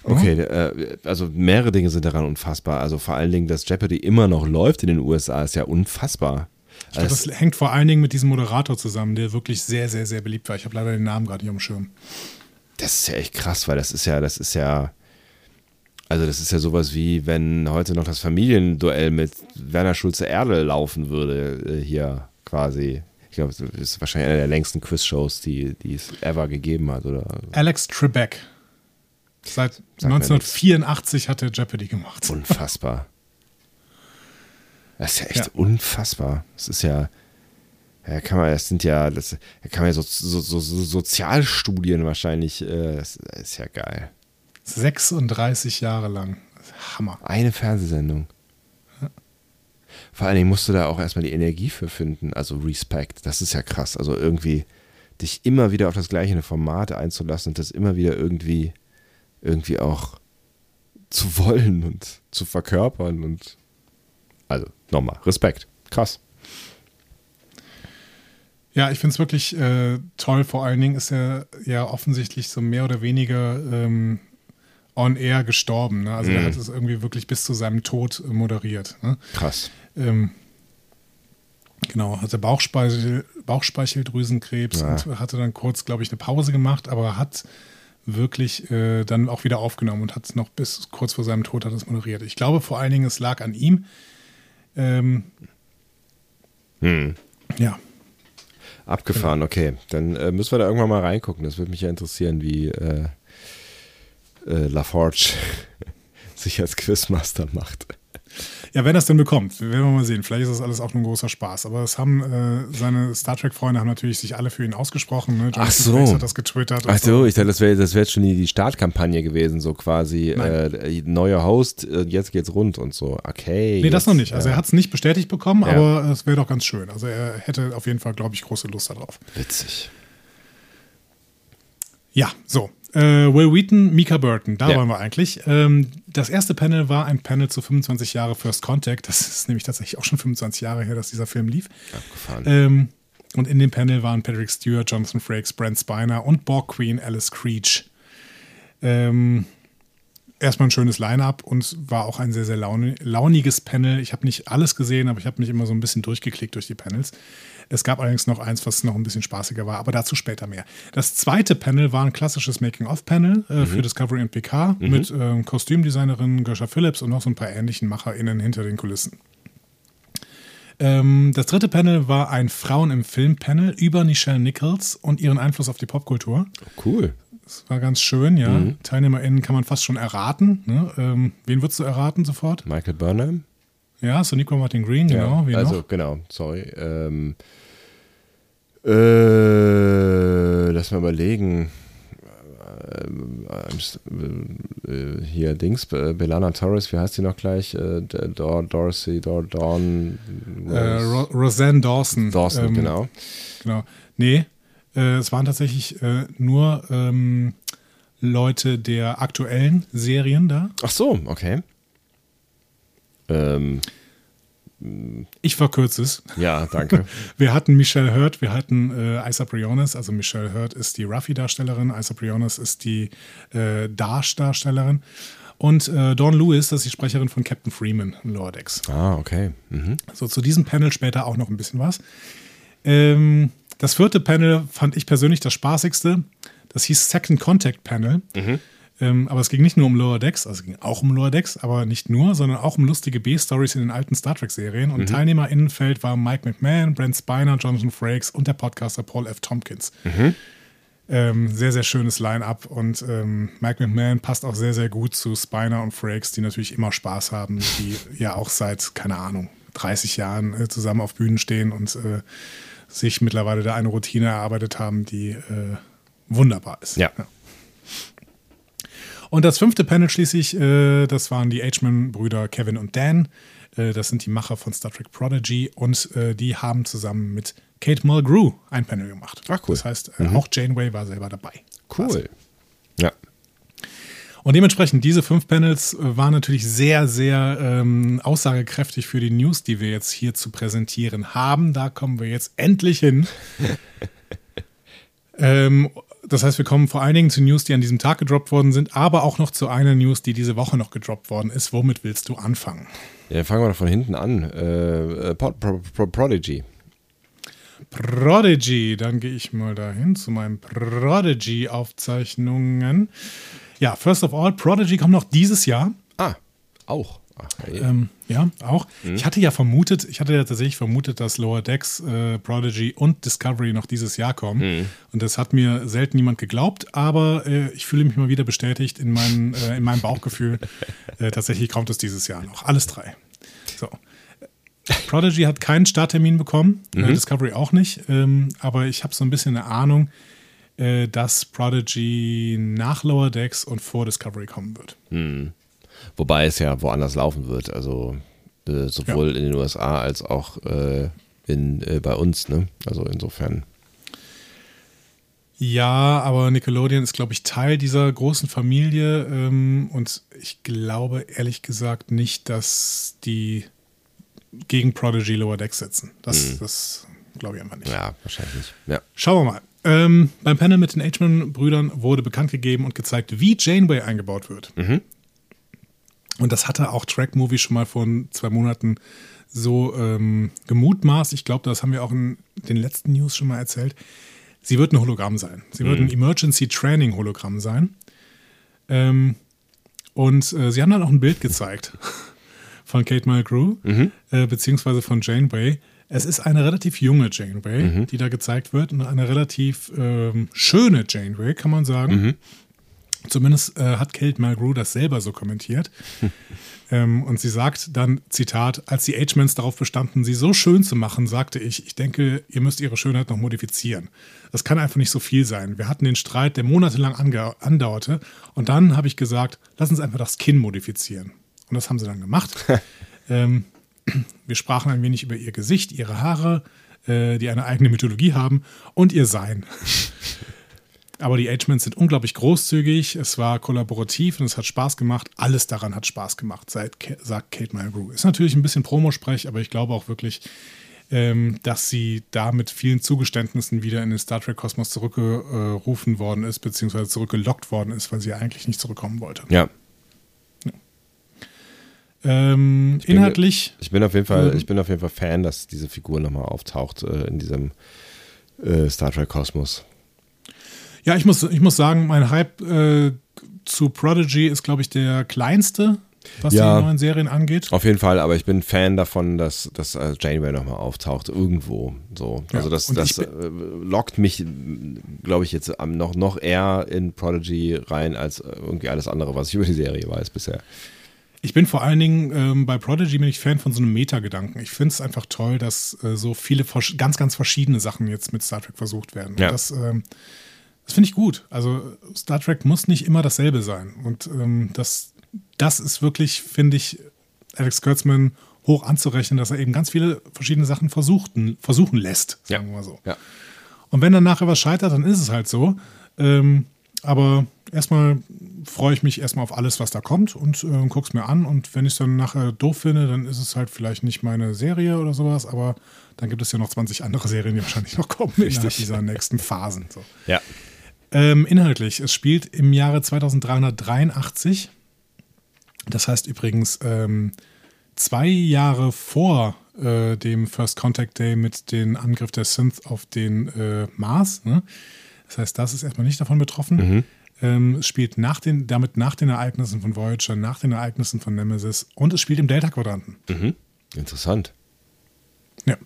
Okay, äh, also mehrere Dinge sind daran unfassbar. Also vor allen Dingen, dass Jeopardy immer noch läuft in den USA, ist ja unfassbar. Ich glaube, Also das hängt vor allen Dingen mit diesem Moderator zusammen, der wirklich sehr, sehr, sehr beliebt war. Ich habe leider den Namen gerade nicht auf dem Schirm. Das ist ja echt krass, weil das ist ja, das ist ja, also das ist ja sowas wie, wenn heute noch das Familienduell mit Werner Schulze Erdel laufen würde, äh, hier quasi. Ich glaube, das ist wahrscheinlich eine der längsten Quizshows, die, die es ever gegeben hat, oder? Alex Trebek. Seit mir 1984 hat er Jeopardy gemacht. Unfassbar. Das ist ja echt Ja. unfassbar. Das ist ja, ja, kann man, das sind ja, das da kann man ja so, so, so, so Sozialstudien wahrscheinlich, äh, das ist ja geil. 36 Jahre lang. Hammer. Eine Fernsehsendung. Vor allen Dingen musst du da auch erstmal die Energie für finden, also Respekt. Das ist ja krass. Also irgendwie dich immer wieder auf das gleiche Format einzulassen und das immer wieder irgendwie, irgendwie auch zu wollen und zu verkörpern und also nochmal, Respekt. Krass. Ja, ich finde es wirklich äh, toll. Vor allen Dingen ist er ja offensichtlich so mehr oder weniger ähm, on air gestorben. Ne? Also, Mhm. er hat es irgendwie wirklich bis zu seinem Tod äh, moderiert. Ne? Krass. Ähm, genau, hatte Bauchspeichel, Bauchspeicheldrüsenkrebs Ja. und hatte dann kurz, glaube ich, eine Pause gemacht, aber hat wirklich äh, dann auch wieder aufgenommen und hat es noch bis kurz vor seinem Tod hat es moderiert. Ich glaube vor allen Dingen, es lag an ihm. Ähm, Hm. ja, Abgefahren, okay. Dann äh, müssen wir da irgendwann mal reingucken. Das würde mich ja interessieren, wie äh, äh, LaForge (laughs) sich als Quizmaster macht. Ja, wenn er es denn bekommt, werden wir mal sehen. Vielleicht ist das alles auch nur ein großer Spaß. Aber es haben äh, seine Star Trek-Freunde haben natürlich sich alle für ihn ausgesprochen. Ne? Ach so. Hat das getwittert. Ach so, ich dachte, das wäre das wär jetzt schon die, die Startkampagne gewesen, so quasi äh, neuer Host, äh, jetzt geht's rund und so. Okay. Nee, das jetzt, noch nicht. Also er hat es nicht bestätigt bekommen, Ja. aber es wäre doch ganz schön. Also er hätte auf jeden Fall, glaube ich, große Lust darauf. Witzig. Ja, so. Äh, Will Wheaton, Mika Burton, da Ja. waren wir eigentlich. Ähm, das erste Panel war ein Panel zu 25 Jahre First Contact. Das ist nämlich tatsächlich auch schon 25 Jahre her, dass dieser Film lief. Abgefahren. Ähm, und in dem Panel waren Patrick Stewart, Jonathan Frakes, Brent Spiner und Borg Queen Alice Creech. Ähm, erstmal ein schönes Line-up und war auch ein sehr, sehr launi launiges Panel. Ich habe nicht alles gesehen, aber ich habe mich immer so ein bisschen durchgeklickt durch die Panels. Es gab allerdings noch eins, was noch ein bisschen spaßiger war, aber dazu später mehr. Das zweite Panel war ein klassisches Making-of-Panel äh, für Discovery und PK mit ähm, Kostümdesignerin Gersha Phillips und noch so ein paar ähnlichen MacherInnen hinter den Kulissen. Ähm, das dritte Panel war ein Frauen im Film-Panel über Nichelle Nichols und ihren Einfluss auf die Popkultur. cool. Das war ganz schön, ja. TeilnehmerInnen kann man fast schon erraten. Ne? Ähm, wen würdest du erraten sofort? Michael Burnham? Ja, Sonico Martin Green, genau. Ja, also noch? genau, sorry. Ähm, äh, lass mal überlegen. Ähm, äh, äh, hier Dings, äh, Belana Torres, wie heißt die noch gleich? Äh, Dor Dorsey, Dor Dawn. Äh, Ro Roseanne Dawson. Dawson, Ähm, genau. Genau. Nee, äh, es waren tatsächlich äh, nur ähm, Leute der aktuellen Serien da. Ach so, okay. Ähm, Ich verkürze es. ja, danke. (laughs) Wir hatten Michelle Hurd, wir hatten äh, Isa Briones, also Michelle Hurd ist die Ruffy-Darstellerin, Isa Briones ist die äh, Dash-Darstellerin und äh, Dawn Lewis, das ist die Sprecherin von Captain Freeman im Lower Decks. ah, okay. Mhm. So, zu diesem Panel später auch noch ein bisschen was. Ähm, das vierte Panel fand ich persönlich das spaßigste. Das hieß Second Contact Panel. Ähm, aber es ging nicht nur um Lower Decks, also es ging auch um Lower Decks, aber nicht nur, sondern auch um lustige B-Stories in den alten Star Trek-Serien. Und TeilnehmerInnenfeld waren Mike McMahon, Brent Spiner, Jonathan Frakes und der Podcaster Paul F. Tompkins. Ähm, sehr, sehr schönes Line-Up und ähm, Mike McMahon passt auch sehr, sehr gut zu Spiner und Frakes, die natürlich immer Spaß haben, die (laughs) ja auch seit, keine Ahnung, 30 Jahren äh, zusammen auf Bühnen stehen und äh, sich mittlerweile da eine Routine erarbeitet haben, die äh, wunderbar ist. Ja. Und das fünfte Panel schließlich, äh, das waren die H-Man-Brüder Kevin und Dan. Äh, das sind die Macher von Star Trek Prodigy und äh, die haben zusammen mit Kate Mulgrew ein Panel gemacht. Ach, cool. Das heißt, äh, auch Janeway war selber dabei. Cool. Ja. Und dementsprechend, diese fünf Panels äh, waren natürlich sehr, sehr ähm, aussagekräftig für die News, die wir jetzt hier zu präsentieren haben. Da kommen wir jetzt endlich hin. (laughs) ähm, das heißt, wir kommen vor allen Dingen zu News, die an diesem Tag gedroppt worden sind, aber auch noch zu einer News, die diese Woche noch gedroppt worden ist. Womit willst du anfangen? Ja, fangen wir doch von hinten an. Äh, äh, Pro Pro Pro Prodigy. Prodigy, dann gehe ich mal dahin zu meinen Prodigy-Aufzeichnungen. Ja, first of all, Prodigy kommt noch dieses Jahr. Ah, auch. Ach. Ähm, ja, auch. Ich hatte ja vermutet, ich hatte ja tatsächlich vermutet, dass Lower Decks, äh, Prodigy und Discovery noch dieses Jahr kommen. Und das hat mir selten niemand geglaubt, aber äh, ich fühle mich mal wieder bestätigt in, meinen, äh, in meinem Bauchgefühl. (laughs) äh, tatsächlich kommt es dieses Jahr noch. Alles drei. So. Prodigy hat keinen Starttermin bekommen, äh, Discovery auch nicht, ähm, aber ich habe so ein bisschen eine Ahnung, äh, dass Prodigy nach Lower Decks und vor Discovery kommen wird. Wobei es ja woanders laufen wird. Also äh, sowohl in den USA als auch äh, in, äh, bei uns. Ne? Also insofern. Ja, aber Nickelodeon ist, glaube ich, Teil dieser großen Familie ähm, und ich glaube ehrlich gesagt nicht, dass die gegen Prodigy Lower Decks setzen. Das, das glaube ich einfach nicht. Ja, wahrscheinlich nicht. Ja. Schauen wir mal. Ähm, beim Panel mit den H-Man-Brüdern wurde bekannt gegeben und gezeigt, wie Janeway eingebaut wird. Und das hatte auch Track Movie schon mal vor zwei Monaten so ähm, gemutmaßt. Ich glaube, das haben wir auch in den letzten News schon mal erzählt. Sie wird ein Hologramm sein. Sie wird ein Emergency Training Hologramm sein. Ähm, und äh, sie haben dann auch ein Bild gezeigt (laughs) von Kate Mulgrew, äh, beziehungsweise von Janeway. Es ist eine relativ junge Janeway, die da gezeigt wird und eine relativ ähm, schöne Janeway, kann man sagen. Zumindest äh, hat Kate Mulgrew das selber so kommentiert. (laughs) ähm, und sie sagt dann, Zitat, als die H-Mans darauf bestanden, sie so schön zu machen, sagte ich, ich denke, ihr müsst ihre Schönheit noch modifizieren. Das kann einfach nicht so viel sein. Wir hatten den Streit, der monatelang andauerte. Und dann habe ich gesagt, lass uns einfach das Kinn modifizieren. Und das haben sie dann gemacht. (laughs) ähm, wir sprachen ein wenig über ihr Gesicht, ihre Haare, äh, die eine eigene Mythologie haben und ihr Sein. (laughs) Aber die H-Mans sind unglaublich großzügig, es war kollaborativ und es hat Spaß gemacht. Alles daran hat Spaß gemacht, seit, sagt Kate Mulgrew. Ist natürlich ein bisschen Promosprech, aber ich glaube auch wirklich, ähm, dass sie da mit vielen Zugeständnissen wieder in den Star Trek-Kosmos zurückgerufen worden ist, beziehungsweise zurückgelockt worden ist, weil sie ja eigentlich nicht zurückkommen wollte. ja. Ähm, bin- inhaltlich, Ich bin auf jeden Fall, Ähm. ich bin auf jeden Fall Fan, dass diese Figur nochmal auftaucht äh, in diesem äh, Star Trek Kosmos. Ja, ich muss, ich muss sagen, mein Hype äh, zu Prodigy ist, glaube ich, der kleinste, was Ja. die neuen Serien angeht. Auf jeden Fall, aber ich bin Fan davon, dass, dass äh, Janeway nochmal auftaucht, irgendwo. So. Also Ja, das, und das ich äh, lockt mich, glaube ich, jetzt noch, noch eher in Prodigy rein als irgendwie alles andere, was ich über die Serie weiß bisher. Ich bin vor allen Dingen ähm, bei Prodigy bin ich Fan von so einem Meta-Gedanken. Ich finde es einfach toll, dass äh, so viele ganz, ganz verschiedene Sachen jetzt mit Star Trek versucht werden. Ja. Und das ähm, das finde ich gut. Also Star Trek muss nicht immer dasselbe sein. Und ähm, das, das ist wirklich, finde ich, Alex Kurtzman hoch anzurechnen, dass er eben ganz viele verschiedene Sachen versuchten, versuchen lässt, sagen wir mal so. Ja. Und wenn dann nachher was scheitert, dann ist es halt so. Ähm, aber erstmal freue ich mich erstmal auf alles, was da kommt und äh, guck's mir an. Und wenn ich es dann nachher doof finde, dann ist es halt vielleicht nicht meine Serie oder sowas, aber dann gibt es ja noch 20 andere Serien, die wahrscheinlich noch kommen innerhalb dieser nächsten Phasen. So. Ja. Ähm, inhaltlich, es spielt im Jahre 2383. Das heißt übrigens ähm, zwei Jahre vor äh, dem First Contact Day mit dem Angriff der Synth auf den äh, Mars. Ne? Das heißt, das ist erstmal nicht davon betroffen. Ähm, es spielt nach den, damit nach den Ereignissen von Voyager, nach den Ereignissen von Nemesis und es spielt im Delta-Quadranten. Interessant. Ja.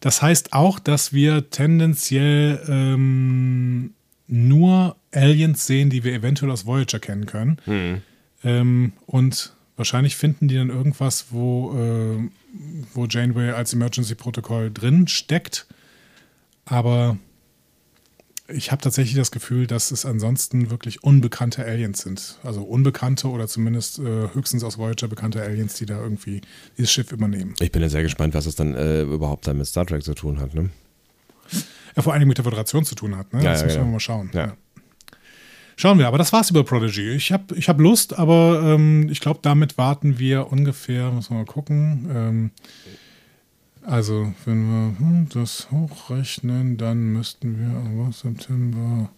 Das heißt auch, dass wir tendenziell ähm, nur Aliens sehen, die wir eventuell aus Voyager kennen können. Ähm, und wahrscheinlich finden die dann irgendwas, wo, äh, wo Janeway als Emergency-Protokoll drin steckt. Aber ich habe tatsächlich das Gefühl, dass es ansonsten wirklich unbekannte Aliens sind. Also unbekannte oder zumindest äh, höchstens aus Voyager bekannte Aliens, die da irgendwie dieses Schiff übernehmen. Ich bin ja sehr gespannt, was es dann äh, überhaupt dann mit Star Trek zu tun hat. Ne? Ja, vor Dingen mit der Föderation zu tun hat. Ne? Ja, das ja, müssen wir mal schauen. Schauen wir, aber das war's über Prodigy. Ich habe ich hab Lust, aber ähm, ich glaube, damit warten wir ungefähr, müssen wir mal gucken. Ähm, also, wenn wir hm, das hochrechnen, dann müssten wir aber September,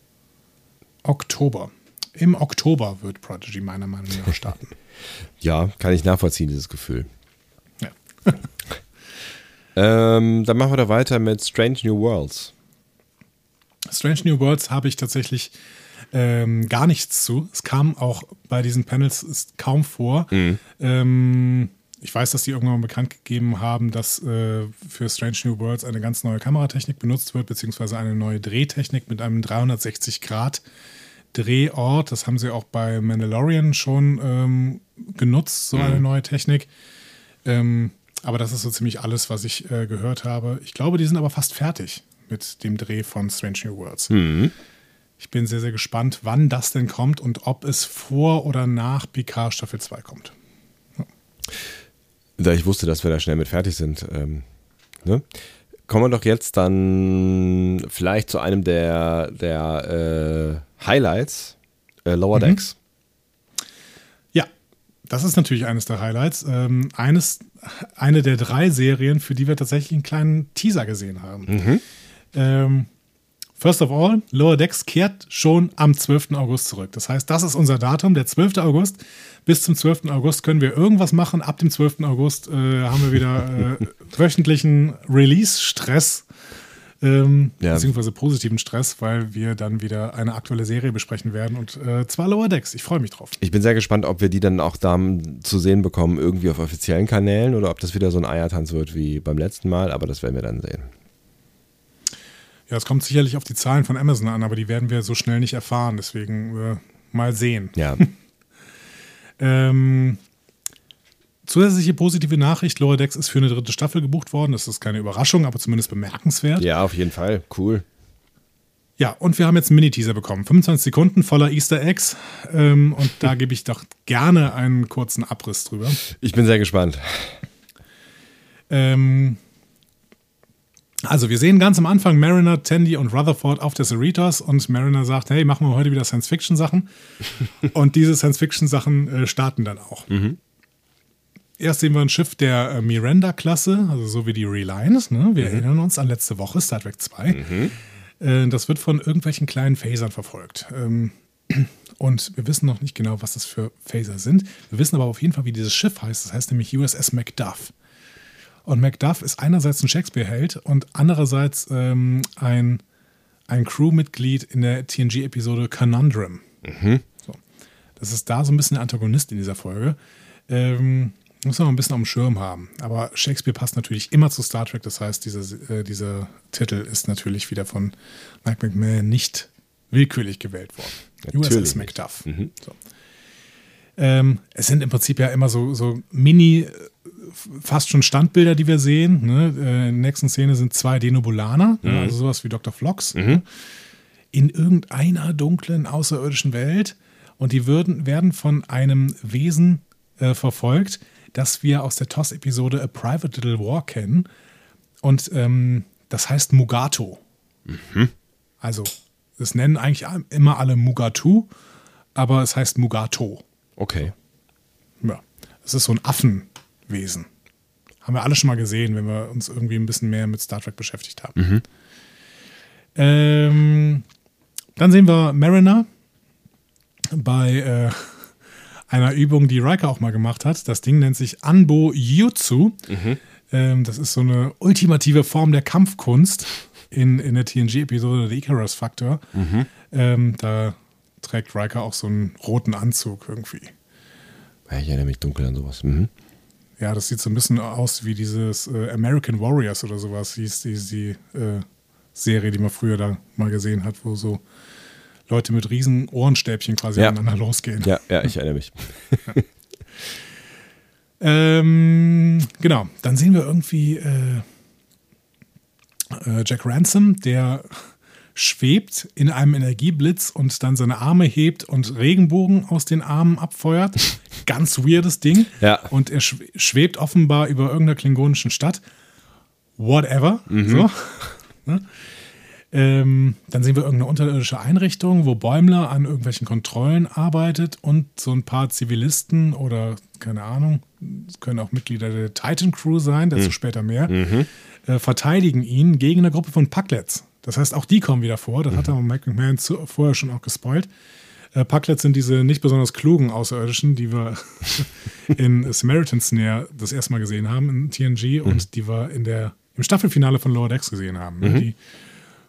Oktober. Im Oktober wird Prodigy meiner Meinung nach starten. (laughs) Ja, kann ich nachvollziehen, dieses Gefühl. Ja. (laughs) Ähm, dann machen wir da weiter mit Strange New Worlds. Strange New Worlds habe ich tatsächlich ähm, gar nichts zu. Es kam auch bei diesen Panels kaum vor. Ähm, ich weiß, dass die irgendwann bekannt gegeben haben, dass äh, für Strange New Worlds eine ganz neue Kameratechnik benutzt wird, beziehungsweise eine neue Drehtechnik mit einem 360-Grad-Drehort. Das haben sie auch bei Mandalorian schon ähm, genutzt, so eine neue Technik. Ähm, aber das ist so ziemlich alles, was ich äh, gehört habe. Ich glaube, die sind aber fast fertig mit dem Dreh von Strange New Worlds. Ich bin sehr, sehr gespannt, wann das denn kommt und ob es vor oder nach Picard Staffel 2 kommt. Da ich wusste, dass wir da schnell mit fertig sind. Ähm, ne? Kommen wir doch jetzt dann vielleicht zu einem der, der äh, Highlights, äh, Lower Decks. Ja, das ist natürlich eines der Highlights. Ähm, eines, eine der drei Serien, für die wir tatsächlich einen kleinen Teaser gesehen haben. Ähm, first of all, Lower Decks kehrt schon am 12. August zurück. Das heißt, das ist unser Datum, der 12. August. Bis zum 12. August können wir irgendwas machen. Ab dem 12. August äh, haben wir wieder äh, (laughs) wöchentlichen Release-Stress. Ähm, Ja. Beziehungsweise positiven Stress, weil wir dann wieder eine aktuelle Serie besprechen werden und äh, zwar Lower Decks. Ich freue mich drauf. Ich bin sehr gespannt, ob wir die dann auch da zu sehen bekommen, irgendwie auf offiziellen Kanälen oder ob das wieder so ein Eiertanz wird wie beim letzten Mal, aber das werden wir dann sehen. Ja, es kommt sicherlich auf die Zahlen von Amazon an, aber die werden wir so schnell nicht erfahren. Deswegen äh, mal sehen. Ja, (laughs) Ähm, zusätzliche positive Nachricht: Lower Decks ist für eine dritte Staffel gebucht worden. Das ist keine Überraschung, aber zumindest bemerkenswert. ja, auf jeden Fall. Cool. Ja, und wir haben jetzt einen Mini-Teaser bekommen. 25 Sekunden voller Easter Eggs. Ähm, und da gebe ich doch gerne einen kurzen Abriss drüber. Ich bin sehr gespannt. Ähm, also, wir sehen ganz am Anfang Mariner, Tandy und Rutherford auf der Cerritos und Mariner sagt: Hey, machen wir heute wieder Science-Fiction-Sachen. (laughs) und diese Science-Fiction-Sachen äh, starten dann auch. Erst sehen wir ein Schiff der äh, Miranda-Klasse, also so wie die Reliance. Ne? Wir erinnern uns an letzte Woche, Star Trek 2. Äh, das wird von irgendwelchen kleinen Phasern verfolgt. Ähm, (clears throat) und wir wissen noch nicht genau, was das für Phaser sind. Wir wissen aber auf jeden Fall, wie dieses Schiff heißt. Das heißt nämlich USS Macduff. Und Macduff ist einerseits ein Shakespeare-Held und andererseits ähm, ein, ein Crewmitglied in der TNG-Episode Conundrum. So. Das ist da so ein bisschen der Antagonist in dieser Folge. Ähm, muss man ein bisschen auf dem Schirm haben. Aber Shakespeare passt natürlich immer zu Star Trek. Das heißt, dieser, äh, dieser Titel ist natürlich wieder von Mike McMahon nicht willkürlich gewählt worden. Natürlich USS nicht. Macduff. So. Ähm, es sind im Prinzip ja immer so, so Mini, äh, fast schon Standbilder, die wir sehen. Ne? Äh, in der nächsten Szene sind zwei Denobulaner, ne? also sowas wie Dr. Flox, ne? in irgendeiner dunklen außerirdischen Welt. Und die würden, werden von einem Wesen äh, verfolgt, das wir aus der TOS-Episode A Private Little War kennen. Und ähm, das heißt Mugato. Also, es nennen eigentlich immer alle Mugatu, aber es heißt Mugato. Okay. Ja, es ist so ein Affenwesen. Haben wir alle schon mal gesehen, wenn wir uns irgendwie ein bisschen mehr mit Star Trek beschäftigt haben. Ähm, dann sehen wir Mariner bei äh, einer Übung, die Riker auch mal gemacht hat. Das Ding nennt sich Anbo Jutsu. Ähm, das ist so eine ultimative Form der Kampfkunst in, in der TNG-Episode The Icarus Factor. Ähm, da trägt Riker auch so einen roten Anzug irgendwie. Ja, ich erinnere mich dunkel an sowas. Mhm. Ja, das sieht so ein bisschen aus wie dieses äh, American Warriors oder sowas, hieß die, die äh, Serie, die man früher da mal gesehen hat, wo so Leute mit riesen Ohrenstäbchen quasi Ja. aneinander losgehen. Ja, ja, ich erinnere mich. (laughs) Ähm, genau, dann sehen wir irgendwie äh, äh, Jack Ransom, der schwebt in einem Energieblitz und dann seine Arme hebt und Regenbogen aus den Armen abfeuert. (laughs) Ganz weirdes Ding. Ja. Und er schw- schwebt offenbar über irgendeiner klingonischen Stadt. Whatever. So. (laughs) Ähm, dann sehen wir irgendeine unterirdische Einrichtung, wo Bäumler an irgendwelchen Kontrollen arbeitet und so ein paar Zivilisten oder keine Ahnung, es können auch Mitglieder der Titan Crew sein, dazu später mehr, äh, verteidigen ihn gegen eine Gruppe von Packlets. Das heißt, auch die kommen wieder vor. Das hat aber Mike McMahon zu, vorher schon auch gespoilt. Äh, Packlets sind diese nicht besonders klugen Außerirdischen, die wir (laughs) in Samaritan Snare das erste Mal gesehen haben in TNG und die wir in der, im Staffelfinale von Lower Decks gesehen haben. ne? Die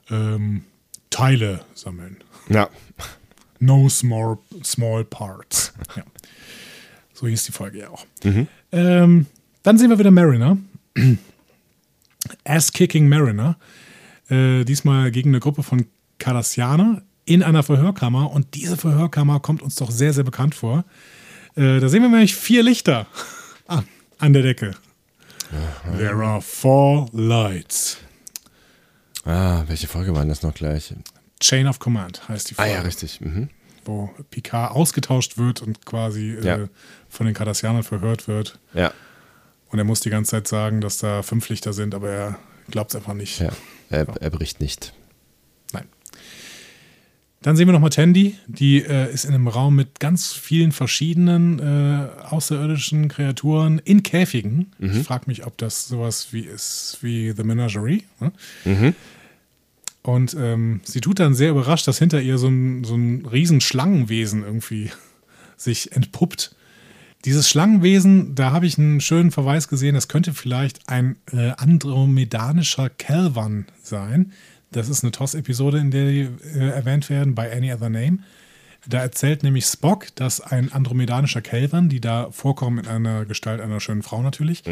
ähm, Teile sammeln. Ja. (laughs) No small, small parts. (laughs) Ja. So hieß die Folge ja auch. Ähm, dann sehen wir wieder Mariner. Ass-Kicking Mariner. Äh, diesmal gegen eine Gruppe von Cardassianer in einer Verhörkammer. Und diese Verhörkammer kommt uns doch sehr, sehr bekannt vor. Äh, da sehen wir nämlich vier Lichter (laughs) an, an der Decke. There are four lights. Ah, welche Folge waren das noch gleich? Chain of Command heißt die Ah Folge. ja, richtig. Mhm. wo Picard ausgetauscht wird und quasi äh, Ja. von den Cardassianern verhört wird. Ja, Und er muss die ganze Zeit sagen, dass da fünf Lichter sind, aber er glaubt es einfach nicht. ja. Er, er bricht nicht. Nein. Dann sehen wir nochmal Tandy, die äh, ist in einem Raum mit ganz vielen verschiedenen äh, außerirdischen Kreaturen in Käfigen. Ich frage mich, ob das sowas wie ist wie The Menagerie. Ne? Und ähm, sie tut dann sehr überrascht, dass hinter ihr so ein, so ein riesen Schlangenwesen irgendwie (laughs) sich entpuppt. Dieses Schlangenwesen, da habe ich einen schönen Verweis gesehen, das könnte vielleicht ein äh, andromedanischer Kelvan sein. Das ist eine TOS-Episode, in der die äh, erwähnt werden, bei Any Other Name. Da erzählt nämlich Spock, dass ein andromedanischer Kelvan, die da vorkommen in einer Gestalt einer schönen Frau natürlich,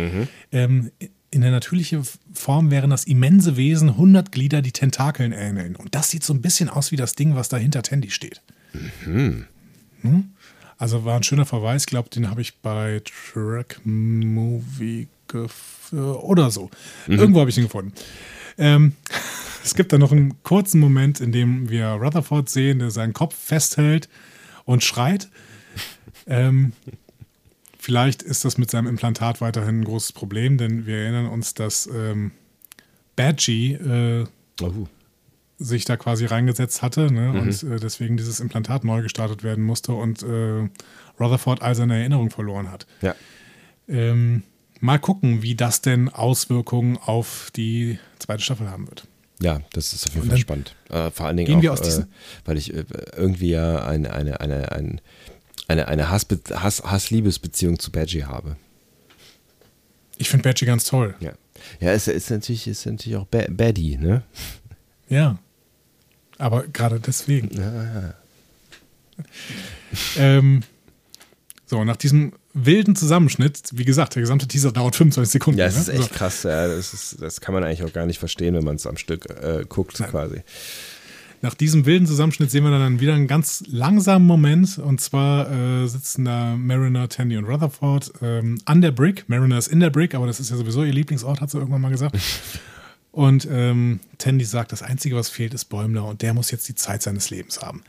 ähm, in der natürlichen Form wären das immense Wesen, 100 Glieder, die Tentakeln ähneln. Und das sieht so ein bisschen aus wie das Ding, was da hinter Tandy steht. Hm? Also war ein schöner Verweis. Ich glaube, den habe ich bei Track Movie gef- oder so. Irgendwo habe ich ihn gefunden. Ähm, (laughs) es gibt da noch einen kurzen Moment, in dem wir Rutherford sehen, der seinen Kopf festhält und schreit. Ähm, vielleicht ist das mit seinem Implantat weiterhin ein großes Problem, denn wir erinnern uns, dass ähm, Badgie äh, Oh. sich da quasi reingesetzt hatte ne? und äh, deswegen dieses Implantat neu gestartet werden musste und äh, Rutherford all seine Erinnerung verloren hat. Ja. Ähm, mal gucken, wie das denn Auswirkungen auf die zweite Staffel haben wird. Ja, das ist auf jeden Fall spannend. Äh, vor allen Dingen gehen auch, wir aus äh, weil ich äh, irgendwie ja eine, eine, eine, ein, eine, eine Hassbe- Hass, Hass-Liebesbeziehung zu Badgie habe. Ich finde Badgie ganz toll. Ja. Ja, ist, ist natürlich, ist natürlich auch ba Baddie, ne? (laughs) Ja. Aber gerade deswegen. Ja. (laughs) Ähm, so, nach diesem wilden Zusammenschnitt, wie gesagt, der gesamte Teaser dauert 25 Sekunden. Ja, es ne? ist echt So. krass. Ja, das, ist, das kann man eigentlich auch gar nicht verstehen, wenn man es am Stück äh, guckt, quasi. Nach diesem wilden Zusammenschnitt sehen wir dann wieder einen ganz langsamen Moment. Und zwar äh, sitzen da Mariner, Tandy und Rutherford ähm, an der Brick. Mariner ist in der Brick, aber das ist ja sowieso ihr Lieblingsort, hat sie irgendwann mal gesagt. (laughs) Und ähm, Tandy sagt, das Einzige, was fehlt, ist Bäumler und der muss jetzt die Zeit seines Lebens haben.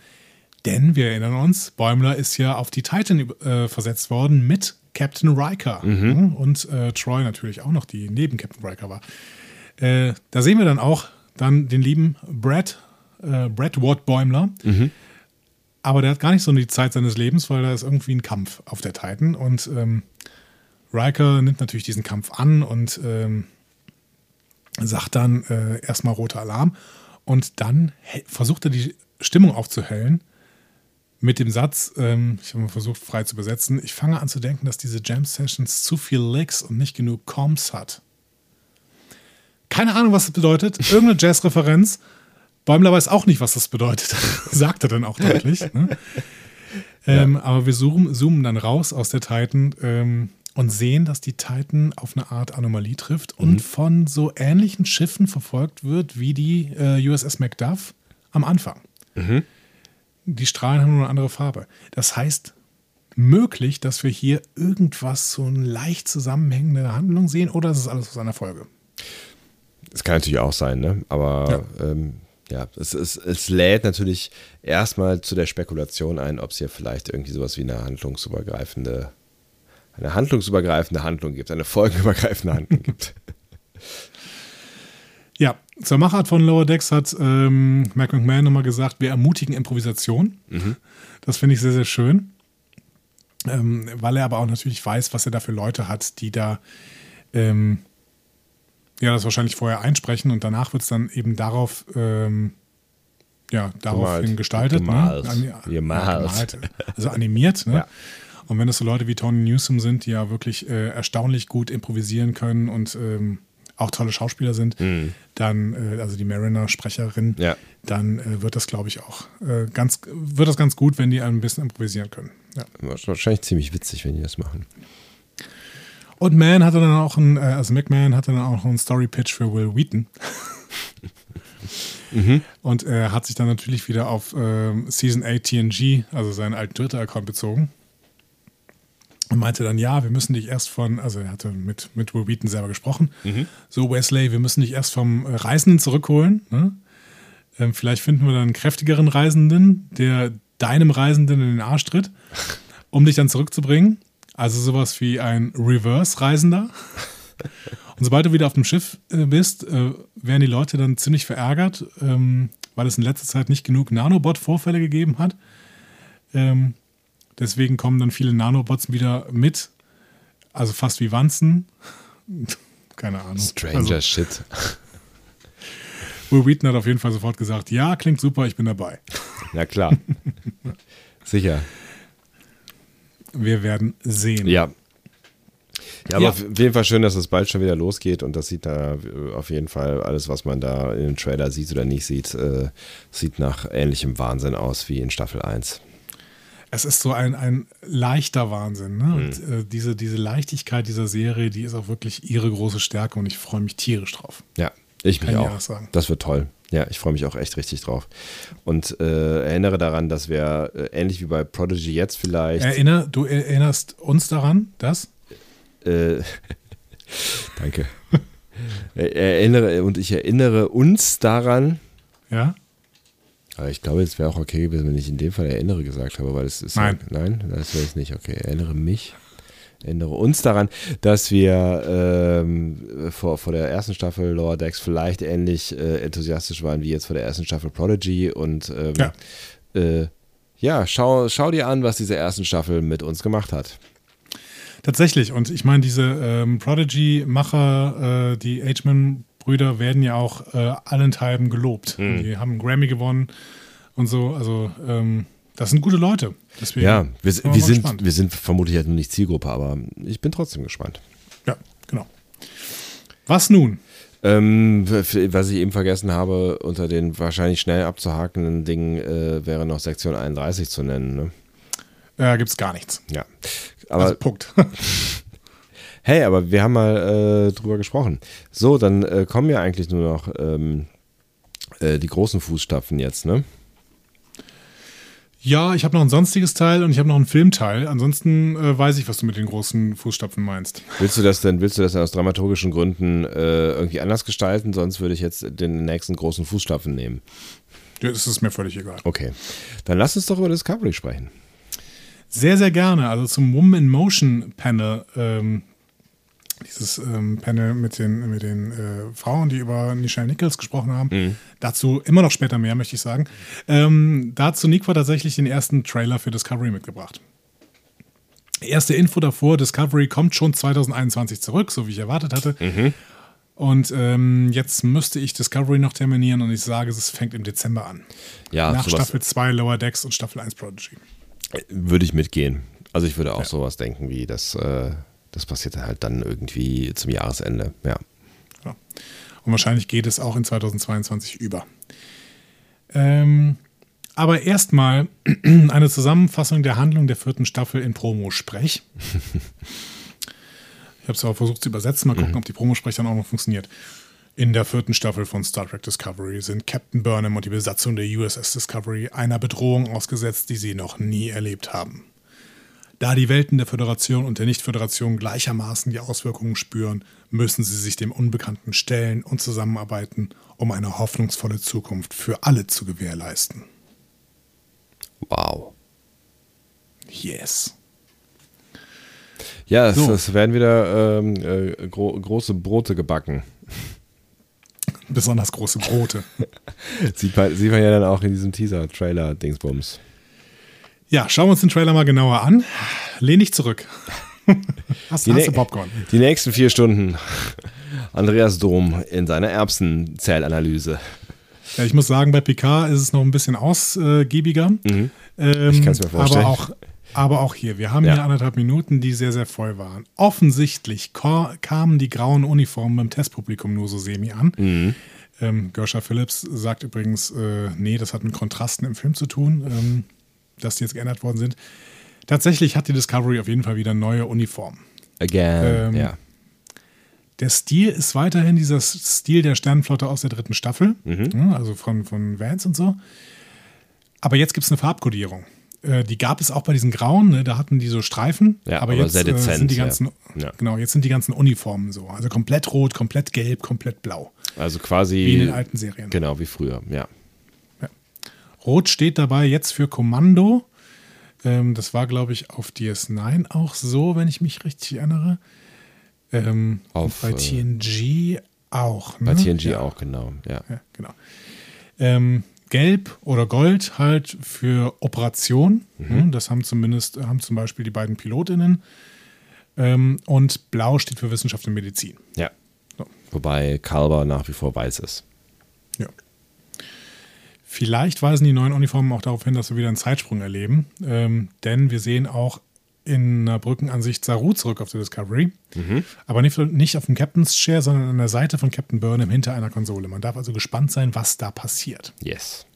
Denn wir erinnern uns, Bäumler ist ja auf die Titan äh, versetzt worden mit Captain Riker. Und äh, Troy natürlich auch noch, die neben Captain Riker war. Äh, da sehen wir dann auch dann den lieben Brad, äh, Brad Ward Bäumler. Aber der hat gar nicht so die Zeit seines Lebens, weil da ist irgendwie ein Kampf auf der Titan. Und ähm, Riker nimmt natürlich diesen Kampf an und ähm, sagt dann äh, erstmal roter Alarm. Und dann versucht er die Stimmung aufzuhellen mit dem Satz, ähm, ich habe mal versucht frei zu übersetzen, ich fange an zu denken, dass diese Jam Sessions zu viel Licks und nicht genug Comms hat. Keine Ahnung, was das bedeutet. Irgendeine Jazz-Referenz. Bäumler weiß auch nicht, was das bedeutet. (laughs) Sagt er dann auch deutlich. Ne? Ähm, aber wir zoomen, zoomen dann raus aus der Titan ähm, und sehen, dass die Titan auf eine Art Anomalie trifft und von so ähnlichen Schiffen verfolgt wird wie die äh, USS Macduff am Anfang. Die Strahlen haben nur eine andere Farbe. Das heißt, möglich, dass wir hier irgendwas, so eine leicht zusammenhängende Handlung sehen oder ist es alles aus einer Folge? Das kann natürlich auch sein, ne? Aber ja, ähm, ja es, es, es lädt natürlich erstmal zu der Spekulation ein, ob es hier vielleicht irgendwie sowas wie eine handlungsübergreifende, eine handlungsübergreifende Handlung gibt, eine folgenübergreifende Handlung (laughs) gibt. Ja, zur Machart von Lower Decks hat ähm, Mac McMahon nochmal gesagt, wir ermutigen Improvisation. Das finde ich sehr, sehr schön. Ähm, weil er aber auch natürlich weiß, was er da für Leute hat, die da ähm, ja das wahrscheinlich vorher einsprechen und danach wird es dann eben darauf ähm, ja, daraufhin gestaltet. Gemalt. Ne? Ani- Gemalt. Also animiert. Ne? (laughs) Ja. Und wenn das so Leute wie Tony Newsom sind, die ja wirklich äh, erstaunlich gut improvisieren können und ähm, auch tolle Schauspieler sind, dann, äh, also die Mariner-Sprecherin, Ja. dann äh, wird das, glaube ich, auch äh, ganz, wird das ganz gut, wenn die ein bisschen improvisieren können. Ja. Wahrscheinlich ziemlich witzig, wenn die das machen. Und Man hatte dann auch ein, äh, also McMahon hatte dann auch noch einen Story-Pitch für Will Wheaton. (laughs) Und er hat sich dann natürlich wieder auf ähm, Season 8 TNG, also seinen alten Twitter-Account bezogen. Und meinte dann, ja, wir müssen dich erst von, also er hatte mit, mit Will Wheaton selber gesprochen. So, Wesley, wir müssen dich erst vom äh, Reisenden zurückholen. Ne? Ähm, vielleicht finden wir dann einen kräftigeren Reisenden, der deinem Reisenden in den Arsch tritt, um dich dann zurückzubringen. Also sowas wie ein Reverse-Reisender. Und sobald du wieder auf dem Schiff äh, bist, äh, werden die Leute dann ziemlich verärgert, ähm, weil es in letzter Zeit nicht genug Nanobot-Vorfälle gegeben hat. Ähm, deswegen kommen dann viele Nanobots wieder mit. Also fast wie Wanzen. (laughs) Keine Ahnung. Stranger also, Shit. Will Wheaton hat auf jeden Fall sofort gesagt, ja, klingt super, ich bin dabei. Ja, klar. (laughs) Sicher. Wir werden sehen. Ja. Ja, aber Ja. auf jeden Fall schön, dass es bald schon wieder losgeht und das sieht da äh, auf jeden Fall alles, was man da in dem Trailer sieht oder nicht sieht, äh, sieht nach ähnlichem Wahnsinn aus wie in Staffel 1. Es ist so ein, ein leichter Wahnsinn. Ne? Und äh, diese, diese Leichtigkeit dieser Serie, die ist auch wirklich ihre große Stärke und ich freue mich tierisch drauf. Ja, ich mich Kann ich auch. auch sagen. Das wird toll. Ja, ich freue mich auch echt richtig drauf. Und äh, erinnere daran, dass wir äh, ähnlich wie bei Prodigy jetzt vielleicht. Erinner, du erinnerst uns daran, dass? Äh, (laughs) danke. Erinnere und ich erinnere uns daran. Ja? Aber ich glaube, es wäre auch okay gewesen, wenn ich in dem Fall erinnere gesagt habe, weil es ist Nein. Ja, nein, das wäre es nicht. Okay, erinnere mich, erinnere uns daran, dass wir ähm, vor, vor der ersten Staffel Lower Decks vielleicht ähnlich äh, enthusiastisch waren wie jetzt vor der ersten Staffel Prodigy und ähm, Ja. äh, ja, schau, schau dir an, was diese ersten Staffel mit uns gemacht hat. Tatsächlich. Und ich meine, diese ähm, Prodigy-Macher, äh, die Ageman-Brüder, werden ja auch äh, allenthalben gelobt. Hm. Die haben einen Grammy gewonnen und so. Also, ähm, das sind gute Leute. Deswegen Ja, wir, sind wir wir, sind, gespannt. wir sind vermutlich halt nur nicht Zielgruppe, aber ich bin trotzdem gespannt. Ja, genau. Was nun? Ähm, was ich eben vergessen habe, unter den wahrscheinlich schnell abzuhakenden Dingen äh, wäre noch Sektion 31 zu nennen. Ne? Äh, gibt's gar nichts. Ja. Aber also, Punkt. (laughs) hey, aber wir haben mal äh, drüber gesprochen. So, dann äh, kommen ja eigentlich nur noch ähm, äh, die großen Fußstapfen jetzt, ne? Ja, ich habe noch ein sonstiges Teil und ich habe noch einen Filmteil. Ansonsten äh, weiß ich, was du mit den großen Fußstapfen meinst. Willst du das denn, willst du das aus dramaturgischen Gründen äh, irgendwie anders gestalten? Sonst würde ich jetzt den nächsten großen Fußstapfen nehmen. Ja, Das ist mir völlig egal. Okay. Dann lass uns doch über Discovery sprechen. Sehr, sehr gerne. Also zum Woman in Motion Panel. Ähm, dieses ähm, Panel mit den, mit den äh, Frauen, die über Nichelle Nichols gesprochen haben. Dazu immer noch später mehr, möchte ich sagen. Ähm, dazu Nick war tatsächlich den ersten Trailer für Discovery mitgebracht. Erste Info davor, Discovery kommt schon 2021 zurück, so wie ich erwartet hatte. Und ähm, jetzt müsste ich Discovery noch terminieren und ich sage, es fängt im Dezember an. Ja, Nach Staffel 2 Lower Decks und Staffel 1 Prodigy. würde ich mitgehen. Also ich würde auch sowas denken, wie das, äh, das passiert halt dann irgendwie zum Jahresende. Ja. Ja. Und wahrscheinlich geht es auch in 2022 über. Ähm, aber erstmal (clears throat) eine Zusammenfassung der Handlung der vierten Staffel in Promo-Sprech. (laughs) Ich habe es aber versucht zu übersetzen. Mal gucken, ob die Promosprech dann auch noch funktioniert. In der vierten Staffel von Star Trek Discovery sind Captain Burnham und die Besatzung der USS Discovery einer Bedrohung ausgesetzt, die sie noch nie erlebt haben. Da die Welten der Föderation und der Nicht-Föderation gleichermaßen die Auswirkungen spüren, müssen sie sich dem Unbekannten stellen und zusammenarbeiten, um eine hoffnungsvolle Zukunft für alle zu gewährleisten. Wow. Yes. Ja, es, So. es werden wieder ähm, äh, gro große Brote gebacken. Besonders große Brote. (laughs) Sieht man, sieht man ja dann auch in diesem Teaser-Trailer-Dingsbums. Ja, schauen wir uns den Trailer mal genauer an. Lehn dich zurück. (laughs) Hast, Die, hast du Popcorn? die nächsten vier Stunden (laughs) Andreas Dom in seiner Erbsenzellanalyse. Ja, ich muss sagen, bei PK ist es noch ein bisschen ausgiebiger. Ähm, Mhm. Ich kann's mir vorstellen. Aber auch, aber auch hier, wir haben Ja. hier anderthalb Minuten, die sehr, sehr voll waren. Offensichtlich kamen die grauen Uniformen beim Testpublikum nur so semi an. Mhm. Ähm, Gersha Phillips sagt übrigens, äh, nee, das hat mit Kontrasten im Film zu tun, ähm, dass die jetzt geändert worden sind. Tatsächlich hat die Discovery auf jeden Fall wieder neue Uniformen. Again. Ähm, ja. Der Stil ist weiterhin dieser Stil der Sternenflotte aus der dritten Staffel, Mhm. ja, also von, von Vance und so. Aber jetzt gibt es eine Farbkodierung. Äh, die gab es auch bei diesen Grauen, ne? da hatten die so Streifen. Ja, aber, aber jetzt sehr äh, dezent, sind die ja. ganzen, Ja. genau, jetzt sind die ganzen Uniformen so. Also komplett rot, komplett gelb, komplett blau. Also quasi. Wie in den alten Serien. Genau, wie früher, ja. Rot steht dabei jetzt für Kommando. Ähm, das war, glaube ich, auf DS9 auch so, wenn ich mich richtig erinnere. Ähm, Auf, bei äh, TNG auch. Bei ne? TNG ja. auch, genau. Ja. Ja, genau. Ähm, Gelb oder Gold halt für Operation. Mhm. Das haben zumindest, haben zum Beispiel die beiden PilotInnen. Ähm, und Blau steht für Wissenschaft und Medizin. Ja. So. Wobei Kalber nach wie vor weiß ist. Ja. Vielleicht weisen die neuen Uniformen auch darauf hin, dass wir wieder einen Zeitsprung erleben. Ähm, denn wir sehen auch in einer Brückenansicht Saru zurück auf der Discovery. Mhm. Aber nicht, nicht auf dem Captain's Chair, sondern an der Seite von Captain Burnham hinter einer Konsole. Man darf also gespannt sein, was da passiert. Yes.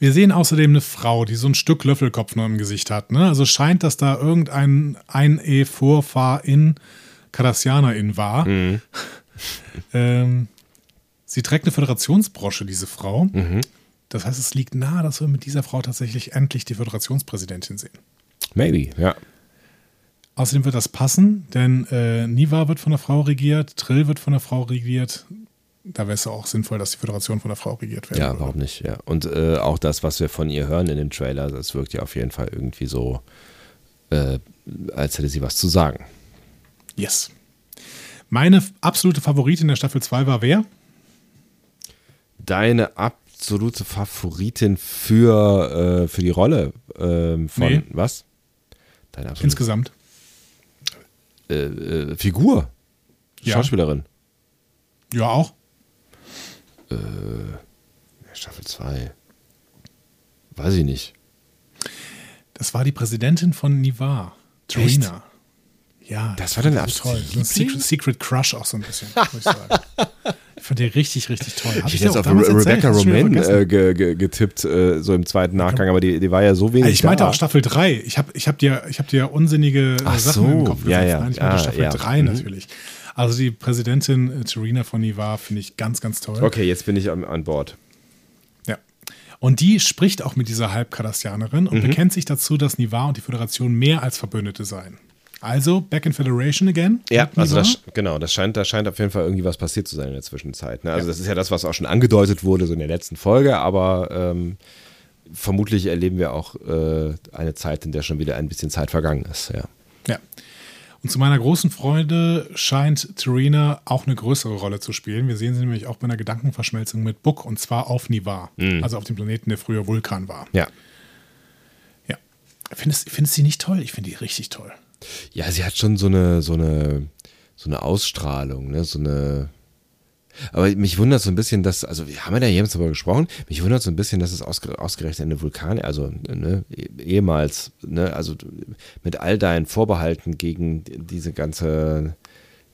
Wir sehen außerdem eine Frau, die so ein Stück Löffelkopf noch im Gesicht hat. Ne? Also scheint, dass da irgendein ein e vorfahr in Cardassianerin war. Mhm. (laughs) ähm, sie trägt eine Föderationsbrosche, diese Frau. Mhm. Das heißt, es liegt nahe, dass wir mit dieser Frau tatsächlich endlich die Föderationspräsidentin sehen. Maybe, ja. Außerdem wird das passen, denn äh, Niva wird von einer Frau regiert, Trill wird von einer Frau regiert. Da wäre es auch sinnvoll, dass die Föderation von einer Frau regiert wird. Ja, würde. warum nicht? Ja. Und äh, auch das, was wir von ihr hören in dem Trailer, das wirkt ja auf jeden Fall irgendwie so, äh, als hätte sie was zu sagen. Yes. Meine absolute Favoritin der Staffel 2 war wer? Deine absolute Favoritin für, äh, für die Rolle ähm, von nee. was? Deine absolute Insgesamt. Äh, äh, Figur. Ja. Schauspielerin. Ja, auch. Äh, Staffel 2. Weiß ich nicht. Das war die Präsidentin von Nivar. Trina. Ja. Das war dann absolut toll. Ein Secret, Secret, Crush auch so ein bisschen, muss ich sagen. (laughs) ich fand die richtig, richtig toll. Hab ich hätte jetzt auf Re Rebecca Romaine äh, ge ge getippt, äh, so im zweiten Nachgang, aber die, die war ja so wenig. Ich meinte da. auch Staffel 3. Ich habe ich hab dir, hab dir unsinnige Ach Sachen so. im Kopf gesetzt. Ja, ja. Nein, ich meinte ah, Staffel ja. 3 mhm. natürlich. Also die Präsidentin äh, Terina von Nivar finde ich ganz, ganz toll. Okay, jetzt bin ich an, an Bord. Ja. Und die spricht auch mit dieser Halbkardassianerin und mhm. bekennt sich dazu, dass Nivar und die Föderation mehr als Verbündete seien. Also, back in Federation again. Ja, also das, genau, das scheint, da scheint auf jeden Fall irgendwie was passiert zu sein in der Zwischenzeit. Ne? Also, ja. das ist ja das, was auch schon angedeutet wurde, so in der letzten Folge, aber ähm, vermutlich erleben wir auch äh, eine Zeit, in der schon wieder ein bisschen Zeit vergangen ist. Ja. Ja. Und zu meiner großen Freude scheint Terina auch eine größere Rolle zu spielen. Wir sehen sie nämlich auch bei einer Gedankenverschmelzung mit Book und zwar auf Nivar, mhm. also auf dem Planeten, der früher Vulkan war. Ja. Ja. Findest, findest du die nicht toll? Ich finde die richtig toll. Ja, sie hat schon so eine, so eine, so eine Ausstrahlung, ne? so eine. Aber mich wundert so ein bisschen, dass, also wir haben ja da jemals darüber gesprochen, mich wundert so ein bisschen, dass es ausgerechnet eine Vulkan, also ne, ehemals, ne, also mit all deinen Vorbehalten gegen diese ganze,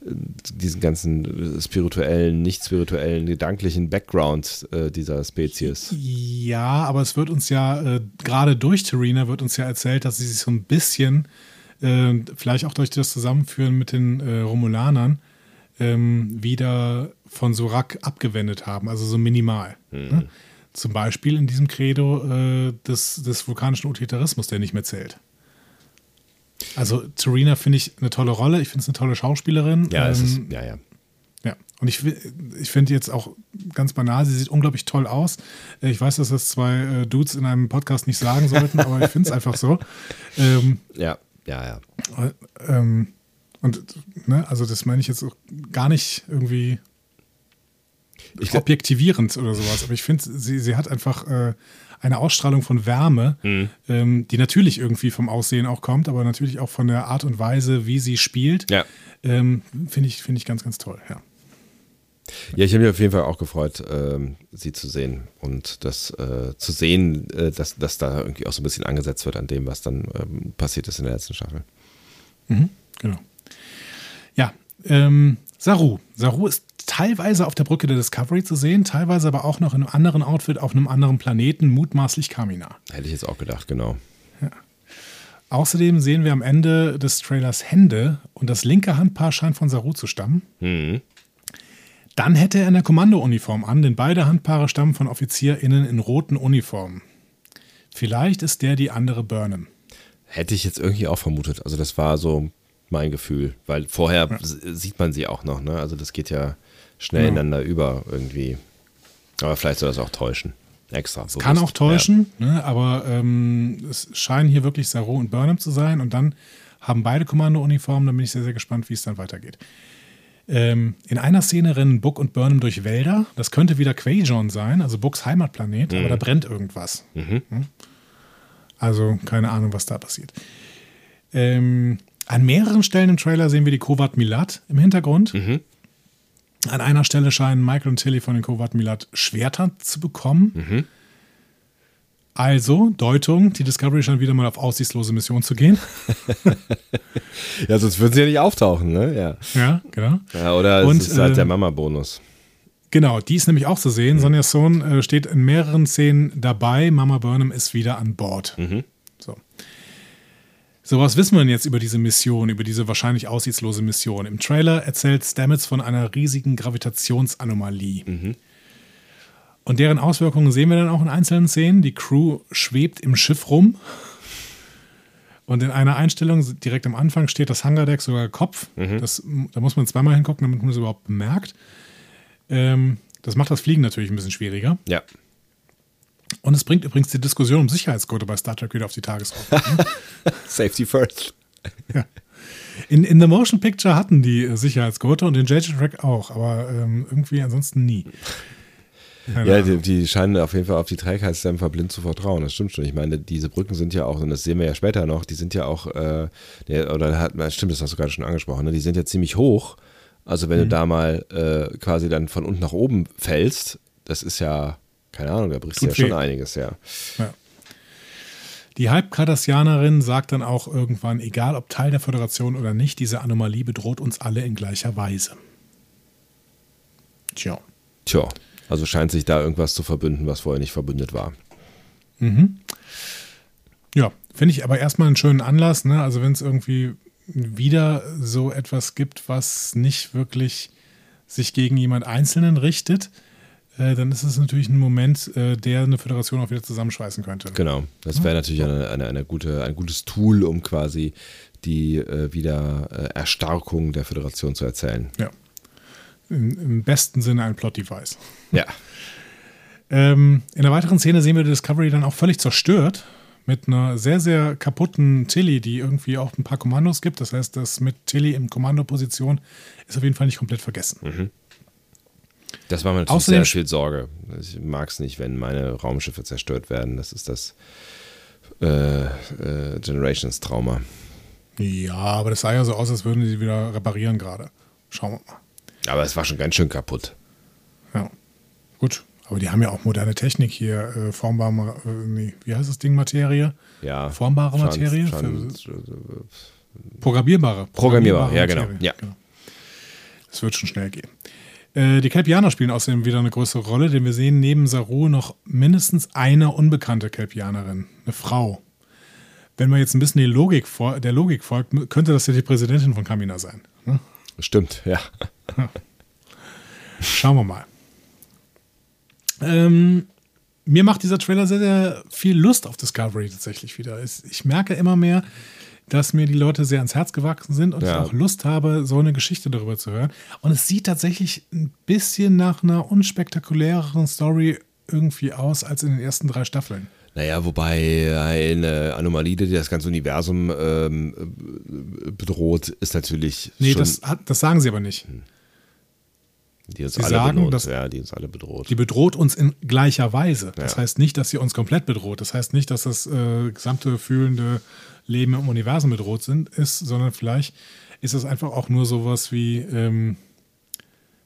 diesen ganzen spirituellen, nicht spirituellen, gedanklichen Background äh, dieser Spezies. Ja, aber es wird uns ja, äh, gerade durch Terina wird uns ja erzählt, dass sie sich so ein bisschen äh, vielleicht auch durch das Zusammenführen mit den äh, Romulanern, ähm, wieder von Surak abgewendet haben, also so minimal. Mhm. Ne? Zum Beispiel in diesem Credo äh, des, des vulkanischen Utilitarismus, der nicht mehr zählt. Also Serena finde ich eine tolle Rolle, ich finde es eine tolle Schauspielerin. Ja, ähm, ist, ja, ja. Ja, und ich, ich finde jetzt auch ganz banal, sie sieht unglaublich toll aus. Ich weiß, dass das zwei äh, Dudes in einem Podcast nicht sagen sollten, aber ich finde es einfach so. (laughs) Ähm, ja. Ja, ja. Ähm, und, ne, also das meine ich jetzt auch gar nicht irgendwie ich, objektivierend oder sowas, aber ich finde, sie, sie hat einfach äh, eine Ausstrahlung von Wärme, mhm. ähm, die natürlich irgendwie vom Aussehen auch kommt, aber natürlich auch von der Art und Weise, wie sie spielt. Ja. Ähm, finde ich, find ich ganz, ganz toll, ja. Ja, ich habe mich auf jeden Fall auch gefreut, ähm, sie zu sehen und das äh, zu sehen, äh, dass, dass da irgendwie auch so ein bisschen angesetzt wird an dem, was dann ähm, passiert ist in der letzten Staffel. Mhm, genau. Ja, ähm, Saru. Saru ist teilweise auf der Brücke der Discovery zu sehen, teilweise aber auch noch in einem anderen Outfit auf einem anderen Planeten, mutmaßlich Kamina. Hätte ich jetzt auch gedacht, genau. Ja. Außerdem sehen wir am Ende des Trailers Hände und das linke Handpaar scheint von Saru zu stammen. Mhm. Dann hätte er eine Kommandouniform an, denn beide Handpaare stammen von OffizierInnen in roten Uniformen. Vielleicht ist der die andere Burnham. Hätte ich jetzt irgendwie auch vermutet. Also, das war so mein Gefühl, weil vorher ja. sieht man sie auch noch, ne? Also, das geht ja schnell ja. ineinander über irgendwie. Aber vielleicht soll das auch täuschen. Extra. Es kann auch täuschen, ja. ne? aber ähm, es scheinen hier wirklich Saru und Burnham zu sein und dann haben beide Kommandouniformen. Dann bin ich sehr, sehr gespannt, wie es dann weitergeht. Ähm, in einer Szene rennen Book und Burnham durch Wälder. Das könnte wieder Quajon sein, also Books Heimatplanet, aber da brennt irgendwas. Hm? Also keine Ahnung, was da passiert. Ähm, an mehreren Stellen im Trailer sehen wir die Kovat Milat im Hintergrund. An einer Stelle scheinen Michael und Tilly von den Kovat Milat Schwerter zu bekommen. Also, Deutung, die Discovery scheint wieder mal auf aussichtslose Mission zu gehen. (laughs) Ja, sonst würden sie ja nicht auftauchen, ne? Ja. Ja, genau. ja oder Und, es ist halt der ähm, Mama-Bonus. Genau, die ist nämlich auch zu sehen. Sonja Sohn äh, steht in mehreren Szenen dabei. Mama Burnham ist wieder an Bord. So. So, was wissen wir denn jetzt über diese Mission, über diese wahrscheinlich aussichtslose Mission? Im Trailer erzählt Stamets von einer riesigen Gravitationsanomalie. Und deren Auswirkungen sehen wir dann auch in einzelnen Szenen. Die Crew schwebt im Schiff rum. Und in einer Einstellung direkt am Anfang steht das Hangardeck sogar Kopf. Das, da muss man zweimal hingucken, damit man es überhaupt bemerkt. Ähm, das macht das Fliegen natürlich ein bisschen schwieriger. Ja. Und es bringt übrigens die Diskussion um Sicherheitsgurte bei Star Trek wieder auf die Tagesordnung. (laughs) Safety first. in, in The Motion Picture hatten die Sicherheitsgurte und in JJ Track auch, aber ähm, irgendwie ansonsten nie. Ja, Ahnung. die, die scheinen auf jeden Fall auf die Trägheitsdämpfer blind zu vertrauen. Das stimmt schon. Ich meine, diese Brücken sind ja auch, und das sehen wir ja später noch, die sind ja auch, äh, oder hat, stimmt, das hast du gerade schon angesprochen, ne? die sind ja ziemlich hoch. Also wenn du Mhm. da mal äh, quasi dann von unten nach oben fällst, das ist ja, keine Ahnung, da brichst du ja Tut schon weh. einiges, ja. Ja. Die Halbkardassianerin sagt dann auch irgendwann, egal ob Teil der Föderation oder nicht, diese Anomalie bedroht uns alle in gleicher Weise. Tja. Tja, also scheint sich da irgendwas zu verbünden, was vorher nicht verbündet war. Ja, finde ich aber erstmal einen schönen Anlass. Ne? Also wenn es irgendwie wieder so etwas gibt, was nicht wirklich sich gegen jemand Einzelnen richtet, äh, dann ist es natürlich ein Moment, äh, der eine Föderation auch wieder zusammenschweißen könnte. Genau. Das wäre natürlich eine, eine, eine gute, ein gutes Tool, um quasi die äh, wieder äh, Erstarkung der Föderation zu erzählen. Ja. Im, Im besten Sinne ein Plot-Device. Ja. Ähm, in der weiteren Szene sehen wir die Discovery dann auch völlig zerstört mit einer sehr, sehr kaputten Tilly, die irgendwie auch ein paar Kommandos gibt. Das heißt, das mit Tilly in Kommandoposition ist auf jeden Fall nicht komplett vergessen. Das war mir natürlich Außerdem- sehr viel Sorge. Ich mag es nicht, wenn meine Raumschiffe zerstört werden. Das ist das äh, äh, Generations-Trauma. Ja, aber das sah ja so aus, als würden sie wieder reparieren gerade. Schauen wir mal. Aber es war schon ganz schön kaputt. Ja. Gut. Aber die haben ja auch moderne Technik hier, äh, formbare, äh, nee, wie heißt das Ding, Materie? Ja. Formbare Trans- Materie? Trans- Programmierbare. Programmierbare, ja, genau. Ja. Das wird schon schnell gehen. Äh, die Kelpianer spielen außerdem wieder eine größere Rolle, denn wir sehen neben Saru noch mindestens eine unbekannte Kelpianerin, eine Frau. Wenn man jetzt ein bisschen die Logik der Logik folgt, könnte das ja die Präsidentin von Kamina sein. Ne? Stimmt, ja. (laughs) Schauen wir mal. Ähm, mir macht dieser Trailer sehr, sehr viel Lust auf Discovery tatsächlich wieder. Ich merke immer mehr, dass mir die Leute sehr ans Herz gewachsen sind und Ja. ich auch Lust habe, so eine Geschichte darüber zu hören. Und es sieht tatsächlich ein bisschen nach einer unspektakuläreren Story irgendwie aus als in den ersten drei Staffeln. Naja, wobei eine Anomalie, die das ganze Universum ähm, bedroht, ist natürlich Nee, schon, das, hat, das sagen sie aber nicht. Die uns sie alle sagen, bedroht. dass- ja, die uns alle bedroht. Die bedroht uns in gleicher Weise. Das Ja. heißt nicht, dass sie uns komplett bedroht. Das heißt nicht, dass das äh, gesamte fühlende Leben im Universum bedroht sind, ist, sondern vielleicht ist es einfach auch nur sowas wie ähm,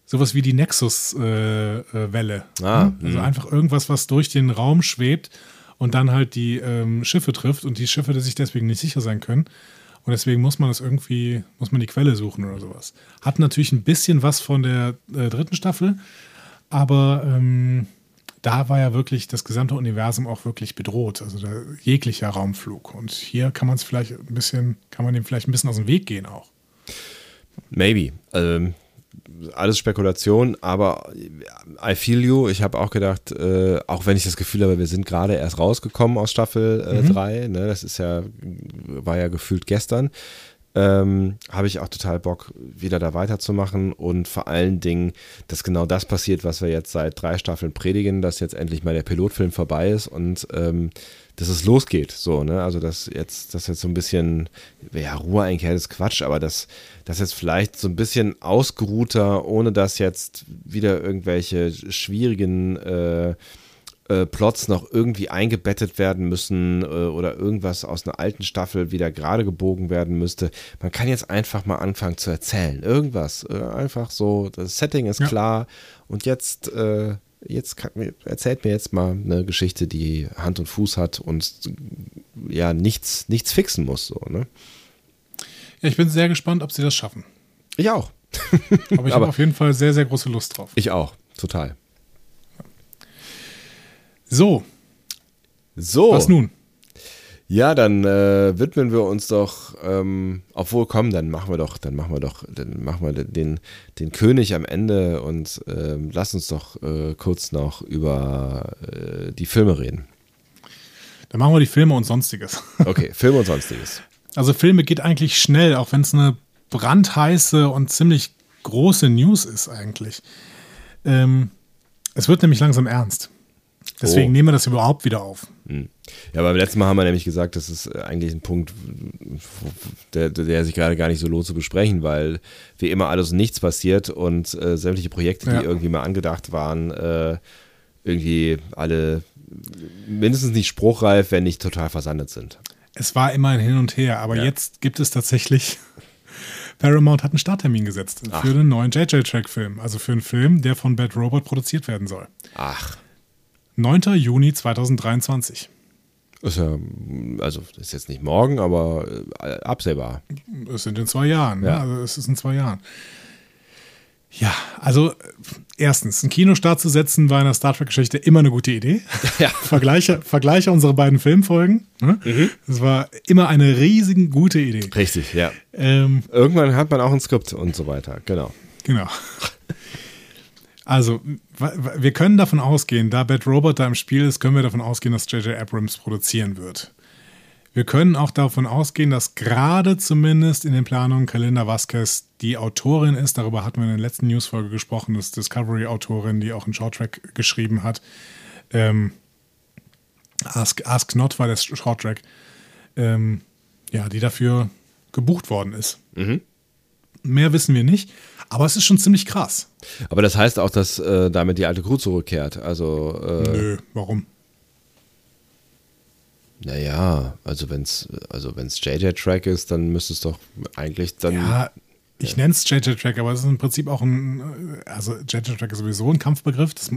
sowas wie die Nexus-Welle. Äh, Welle, Ah, ne? also einfach irgendwas, was durch den Raum schwebt und dann halt die ähm, Schiffe trifft und die Schiffe die sich deswegen nicht sicher sein können. Und deswegen muss man das irgendwie, muss man die Quelle suchen oder sowas. Hat natürlich ein bisschen was von der äh, dritten Staffel, aber ähm, da war ja wirklich das gesamte Universum auch wirklich bedroht. Also da, jeglicher Raumflug. Und hier kann man es vielleicht ein bisschen, kann man dem vielleicht ein bisschen aus dem Weg gehen auch. Maybe. Ähm, alles Spekulation, aber I feel you. Ich habe auch gedacht, äh, auch wenn ich das Gefühl habe, wir sind gerade erst rausgekommen aus Staffel 3, ne, das ist ja, war ja gefühlt gestern. Ähm, habe ich auch total Bock, wieder da weiterzumachen und vor allen Dingen, dass genau das passiert, was wir jetzt seit drei Staffeln predigen, dass jetzt endlich mal der Pilotfilm vorbei ist und ähm, dass es losgeht. So, ne? Also, dass jetzt, dass jetzt so ein bisschen, ja, Ruhe eigentlich ist Quatsch, aber dass das jetzt vielleicht so ein bisschen ausgeruhter, ohne dass jetzt wieder irgendwelche schwierigen äh, äh, Plots noch irgendwie eingebettet werden müssen äh, oder irgendwas aus einer alten Staffel wieder gerade gebogen werden müsste. Man kann jetzt einfach mal anfangen zu erzählen. Irgendwas. Äh, einfach so, das Setting ist ja. klar und jetzt, äh, jetzt kann, erzählt mir jetzt mal eine Geschichte, die Hand und Fuß hat und ja, nichts, nichts fixen muss. So, ne? Ja, ich bin sehr gespannt, ob sie das schaffen. Ich auch. Aber ich (laughs) habe auf jeden Fall sehr, sehr große Lust drauf. Ich auch, total. So. So. Was nun? Ja, dann äh, widmen wir uns doch, ähm, obwohl komm, dann machen wir doch, dann machen wir doch, dann machen wir den, den König am Ende und äh, lass uns doch äh, kurz noch über äh, die Filme reden. Dann machen wir die Filme und Sonstiges. (laughs) Okay, Filme und Sonstiges. Also Filme geht eigentlich schnell, auch wenn es eine brandheiße und ziemlich große News ist eigentlich. Ähm, es wird nämlich langsam ernst. Deswegen oh. nehmen wir das überhaupt wieder auf. Hm. Ja, beim letzten Mal haben wir nämlich gesagt, das ist eigentlich ein Punkt, der, der sich gerade gar nicht so lohnt zu besprechen, weil wie immer alles und nichts passiert und äh, sämtliche Projekte, die ja. irgendwie mal angedacht waren, äh, irgendwie alle mindestens nicht spruchreif, wenn nicht total versandet sind. Es war immer ein Hin und Her, aber ja. jetzt gibt es tatsächlich. (laughs) Paramount hat einen Starttermin gesetzt Ach. für den neuen JJ-Track-Film, also für einen Film, der von Bad Robot produziert werden soll. Ach. 9. Juni 2023. Ist ja, also ist jetzt nicht morgen, aber äh, absehbar. Es sind in zwei Jahren, ne? ja. Ne? Also es ist in zwei Jahren. Ja, also erstens, einen Kinostart zu setzen war in der Star Trek-Geschichte immer eine gute Idee. (laughs) Ja. Vergleiche, vergleiche unsere beiden Filmfolgen. Ne? Mhm. Das war immer eine riesig gute Idee. Richtig, ja. Ähm, Irgendwann hat man auch ein Skript und so weiter, genau. Genau. Also, wir können davon ausgehen, da Bad Robot da im Spiel ist, können wir davon ausgehen, dass J.J. Abrams produzieren wird. Wir können auch davon ausgehen, dass gerade zumindest in den Planungen Kalinda Vasquez die Autorin ist. Darüber hatten wir in der letzten Newsfolge gesprochen, das Discovery-Autorin, die auch einen Shorttrack geschrieben hat. Ähm, Ask, Ask Not war der Shorttrack. Ähm, ja, die dafür gebucht worden ist. Mhm. Mehr wissen wir nicht. Aber es ist schon ziemlich krass. Aber das heißt auch, dass äh, damit die alte Crew zurückkehrt. Also. Äh, Nö, warum? Naja, also wenn es also wenn's JJ-Track ist, dann müsste es doch eigentlich dann. Ja, ich ja. nenne es JJ-Track, aber es ist im Prinzip auch ein. Also JJ-Track ist sowieso ein Kampfbegriff, das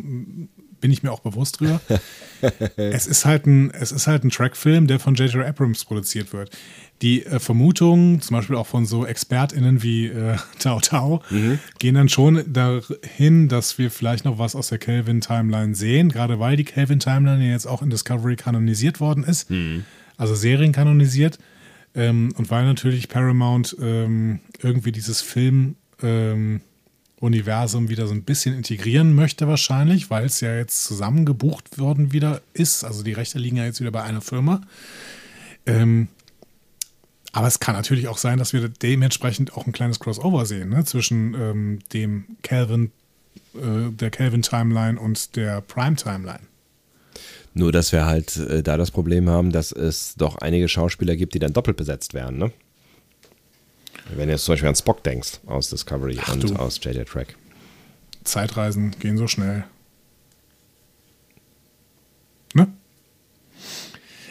bin ich mir auch bewusst drüber. (laughs) es ist halt ein, es ist halt ein Trackfilm, der von J.J. Abrams produziert wird die äh, Vermutungen, zum Beispiel auch von so ExpertInnen wie äh, (laughs) Tao Tao, mhm. gehen dann schon dahin, dass wir vielleicht noch was aus der Kelvin-Timeline sehen, gerade weil die Kelvin-Timeline ja jetzt auch in Discovery kanonisiert worden ist, mhm. also Serien kanonisiert. Ähm, und weil natürlich Paramount ähm, irgendwie dieses Film. Ähm, Universum wieder so ein bisschen integrieren möchte wahrscheinlich, weil es ja jetzt zusammengebucht worden wieder ist. Also die Rechte liegen ja jetzt wieder bei einer Firma. Ähm, aber es kann natürlich auch sein, dass wir dementsprechend auch ein kleines Crossover sehen ne? zwischen ähm, dem Calvin, äh, der Calvin-Timeline und der Prime-Timeline. Nur, dass wir halt äh, da das Problem haben, dass es doch einige Schauspieler gibt, die dann doppelt besetzt werden, ne? Wenn du jetzt zum Beispiel an Spock denkst aus Discovery Ach, und du. aus JJ Track. Zeitreisen gehen so schnell. Ne?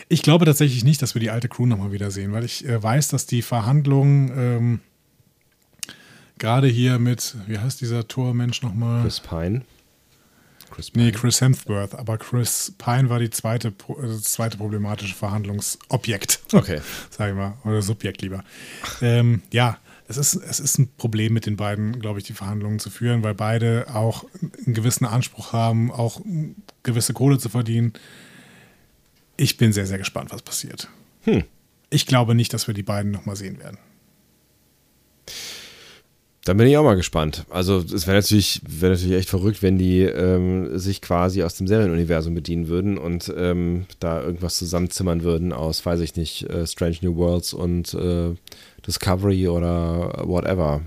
Ich glaube tatsächlich nicht, dass wir die alte Crew nochmal wiedersehen, weil ich äh, weiß, dass die Verhandlungen ähm, gerade hier mit, wie heißt dieser Tormensch nochmal? Chris Pine. Chris Pine. Nee, Chris Hemsworth, aber Chris Pine war die zweite, das zweite problematische Verhandlungsobjekt. Okay. (laughs) Sag ich mal. Oder Subjekt lieber. Ähm, ja, es ist, es ist ein Problem mit den beiden, glaube ich, die Verhandlungen zu führen, weil beide auch einen gewissen Anspruch haben, auch gewisse Kohle zu verdienen. Ich bin sehr, sehr gespannt, was passiert. Hm. Ich glaube nicht, dass wir die beiden nochmal sehen werden. Dann bin ich auch mal gespannt. Also es wäre natürlich, wär natürlich echt verrückt, wenn die ähm, sich quasi aus dem Serienuniversum bedienen würden und ähm, da irgendwas zusammenzimmern würden aus, weiß ich nicht, äh, Strange New Worlds und äh, Discovery oder whatever.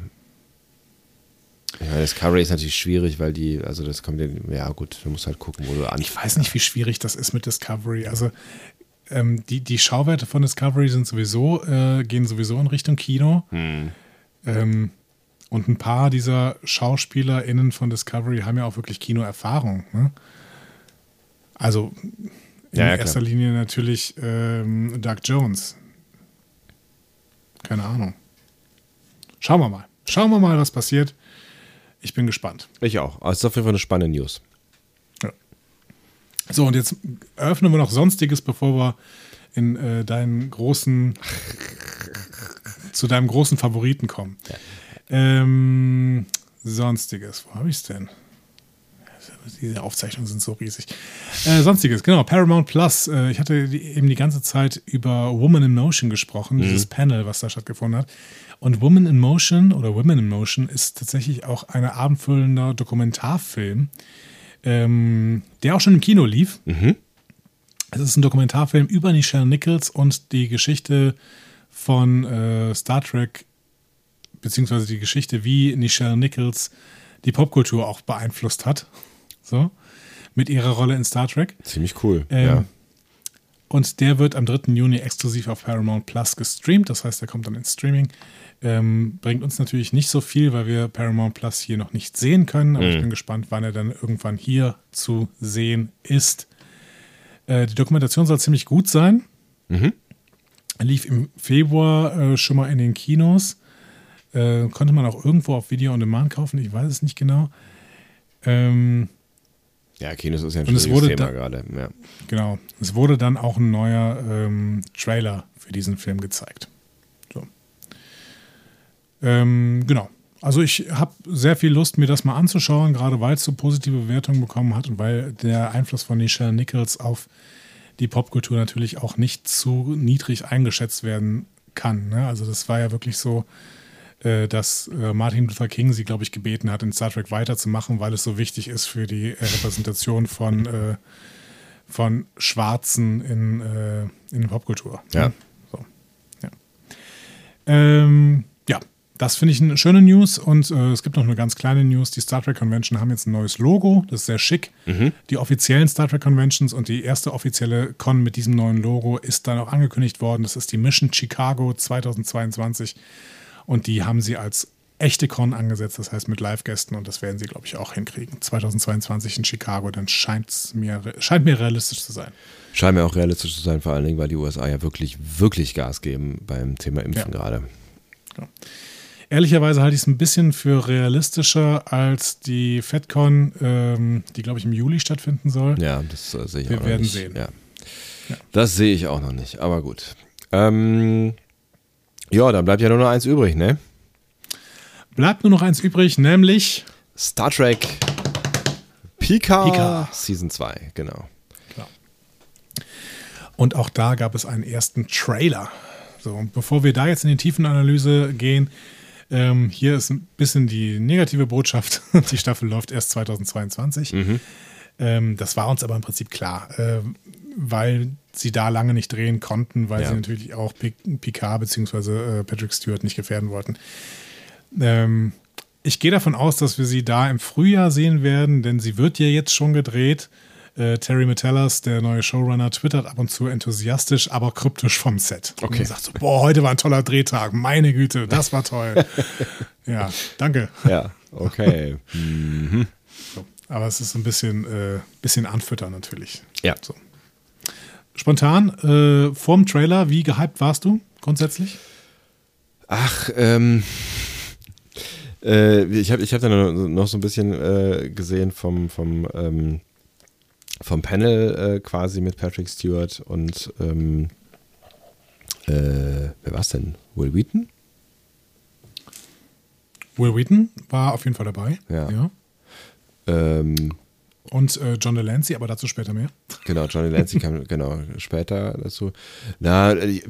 Ja, Discovery ist natürlich schwierig, weil die, also das kommt ja gut, du musst halt gucken, wo du an. Ich weiß nicht, wie schwierig das ist mit Discovery. Also ähm, die, die Schauwerte von Discovery sind sowieso, äh, gehen sowieso in Richtung Kino. Hm. Ähm, und ein paar dieser SchauspielerInnen von Discovery haben ja auch wirklich Kinoerfahrung. Ne? Also in ja, ja, erster Linie natürlich ähm, Doug Jones. Keine Ahnung. Schauen wir mal. Schauen wir mal, was passiert. Ich bin gespannt. Ich auch. Also, es ist auf jeden Fall eine spannende News. Ja. So, und jetzt eröffnen wir noch Sonstiges, bevor wir in äh, deinen großen, (laughs) zu deinem großen Favoriten kommen. Ja. Ähm, Sonstiges, wo habe ich es denn? Diese Aufzeichnungen sind so riesig. Äh, Sonstiges, genau, Paramount Plus. Äh, ich hatte die, eben die ganze Zeit über Woman in Motion gesprochen, mhm. dieses Panel, was da stattgefunden hat. Und Woman in Motion oder Women in Motion ist tatsächlich auch ein abendfüllender Dokumentarfilm, ähm, der auch schon im Kino lief. Mhm. Es ist ein Dokumentarfilm über Nichelle Nichols und die Geschichte von äh, Star Trek beziehungsweise die Geschichte, wie Nichelle Nichols die Popkultur auch beeinflusst hat. So. Mit ihrer Rolle in Star Trek. Ziemlich cool. Ähm, ja. Und der wird am 3. Juni exklusiv auf Paramount Plus gestreamt. Das heißt, der kommt dann ins Streaming. Ähm, bringt uns natürlich nicht so viel, weil wir Paramount Plus hier noch nicht sehen können. Aber mhm. ich bin gespannt, wann er dann irgendwann hier zu sehen ist. Äh, die Dokumentation soll ziemlich gut sein. Mhm. Lief im Februar äh, schon mal in den Kinos. Äh, konnte man auch irgendwo auf Video on Demand kaufen, ich weiß es nicht genau. Ähm, ja, Kinos ist ja ein schwieriges Thema gerade. Ja. Genau. Es wurde dann auch ein neuer ähm, Trailer für diesen Film gezeigt. So. Ähm, genau. Also ich habe sehr viel Lust, mir das mal anzuschauen, gerade weil es so positive Bewertungen bekommen hat und weil der Einfluss von Nichelle Nichols auf die Popkultur natürlich auch nicht zu niedrig eingeschätzt werden kann. Ne? Also das war ja wirklich so, äh, dass äh, Martin Luther King sie, glaube ich, gebeten hat, in Star Trek weiterzumachen, weil es so wichtig ist für die äh, Repräsentation von, äh, von Schwarzen in, in Popkultur. Ja. So. Ja. Ähm, ja. Das finde ich eine schöne News und äh, es gibt noch eine ganz kleine News. Die Star Trek Convention haben jetzt ein neues Logo, das ist sehr schick. Mhm. Die offiziellen Star Trek Conventions und die erste offizielle Con mit diesem neuen Logo ist dann auch angekündigt worden. Das ist die Mission Chicago 2022. Und die haben sie als echte Con angesetzt, das heißt mit Live-Gästen und das werden sie, glaube ich, auch hinkriegen. 2022 in Chicago, dann scheint's mir, scheint mir realistisch zu sein. Scheint mir auch realistisch zu sein, vor allen Dingen, weil die USA ja wirklich, wirklich Gas geben beim Thema Impfen ja. gerade. Ja. Ehrlicherweise halte ich es ein bisschen für realistischer als die FedCon, ähm, die, glaube ich, im Juli stattfinden soll. Ja, das äh, sehe ich Wir auch noch nicht. Wir werden sehen. Ja. Das sehe ich auch noch nicht, aber gut. Ähm, ja, dann bleibt ja nur noch eins übrig, ne? Bleibt nur noch eins übrig, nämlich Star Trek Pika, Pika. Season 2, genau. genau. Und auch da gab es einen ersten Trailer. So, und bevor wir da jetzt in die Tiefenanalyse gehen, ähm, hier ist ein bisschen die negative Botschaft. (laughs) die Staffel läuft erst 2022. Mhm. Ähm, das war uns aber im Prinzip klar, äh, weil sie da lange nicht drehen konnten, weil ja. sie natürlich auch Picard bzw. Äh, Patrick Stewart nicht gefährden wollten. Ähm, ich gehe davon aus, dass wir sie da im Frühjahr sehen werden, denn sie wird ja jetzt schon gedreht. Äh, Terry Metellas, der neue Showrunner, twittert ab und zu enthusiastisch, aber kryptisch vom Set. Okay. Und sagt so, boah, heute war ein toller Drehtag. Meine Güte, das war toll. (laughs) ja, danke. Ja, okay. mhm. (laughs) so, aber es ist ein bisschen, äh, bisschen anfüttern natürlich. Ja. So. Spontan, äh, vorm Trailer, wie gehypt warst du grundsätzlich? Ach, ähm, äh, ich habe ich hab dann noch so ein bisschen äh, gesehen vom, vom, ähm, vom Panel äh, quasi mit Patrick Stewart und ähm, äh, wer war es denn? Will Wheaton? Will Wheaton war auf jeden Fall dabei. Ja. ja. Ähm, Und äh, John Delancey, aber dazu später mehr. Genau, Johnny Delancey kam (laughs) genau später dazu. Na, ich,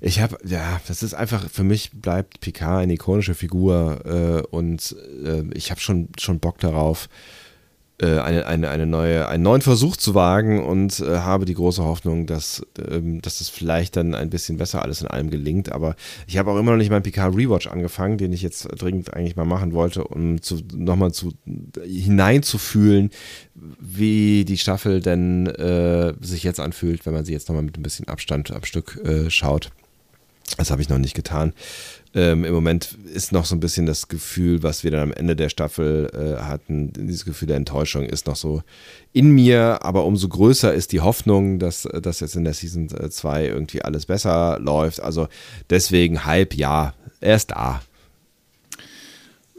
ich habe, ja, das ist einfach, für mich bleibt Picard eine ikonische Figur äh, und äh, ich habe schon, schon Bock darauf, äh, eine, eine, eine neue, einen neuen Versuch zu wagen und äh, habe die große Hoffnung, dass, ähm, dass das vielleicht dann ein bisschen besser alles in allem gelingt. Aber ich habe auch immer noch nicht meinen Picard Rewatch angefangen, den ich jetzt dringend eigentlich mal machen wollte, um zu, nochmal zu, hineinzufühlen, wie die Staffel denn äh, sich jetzt anfühlt, wenn man sie jetzt nochmal mit ein bisschen Abstand am Stück äh, schaut. Das habe ich noch nicht getan. Ähm, Im Moment ist noch so ein bisschen das Gefühl, was wir dann am Ende der Staffel äh, hatten, dieses Gefühl der Enttäuschung ist noch so in mir, aber umso größer ist die Hoffnung, dass das jetzt in der Season 2 irgendwie alles besser läuft. Also deswegen halb ja, er ist da.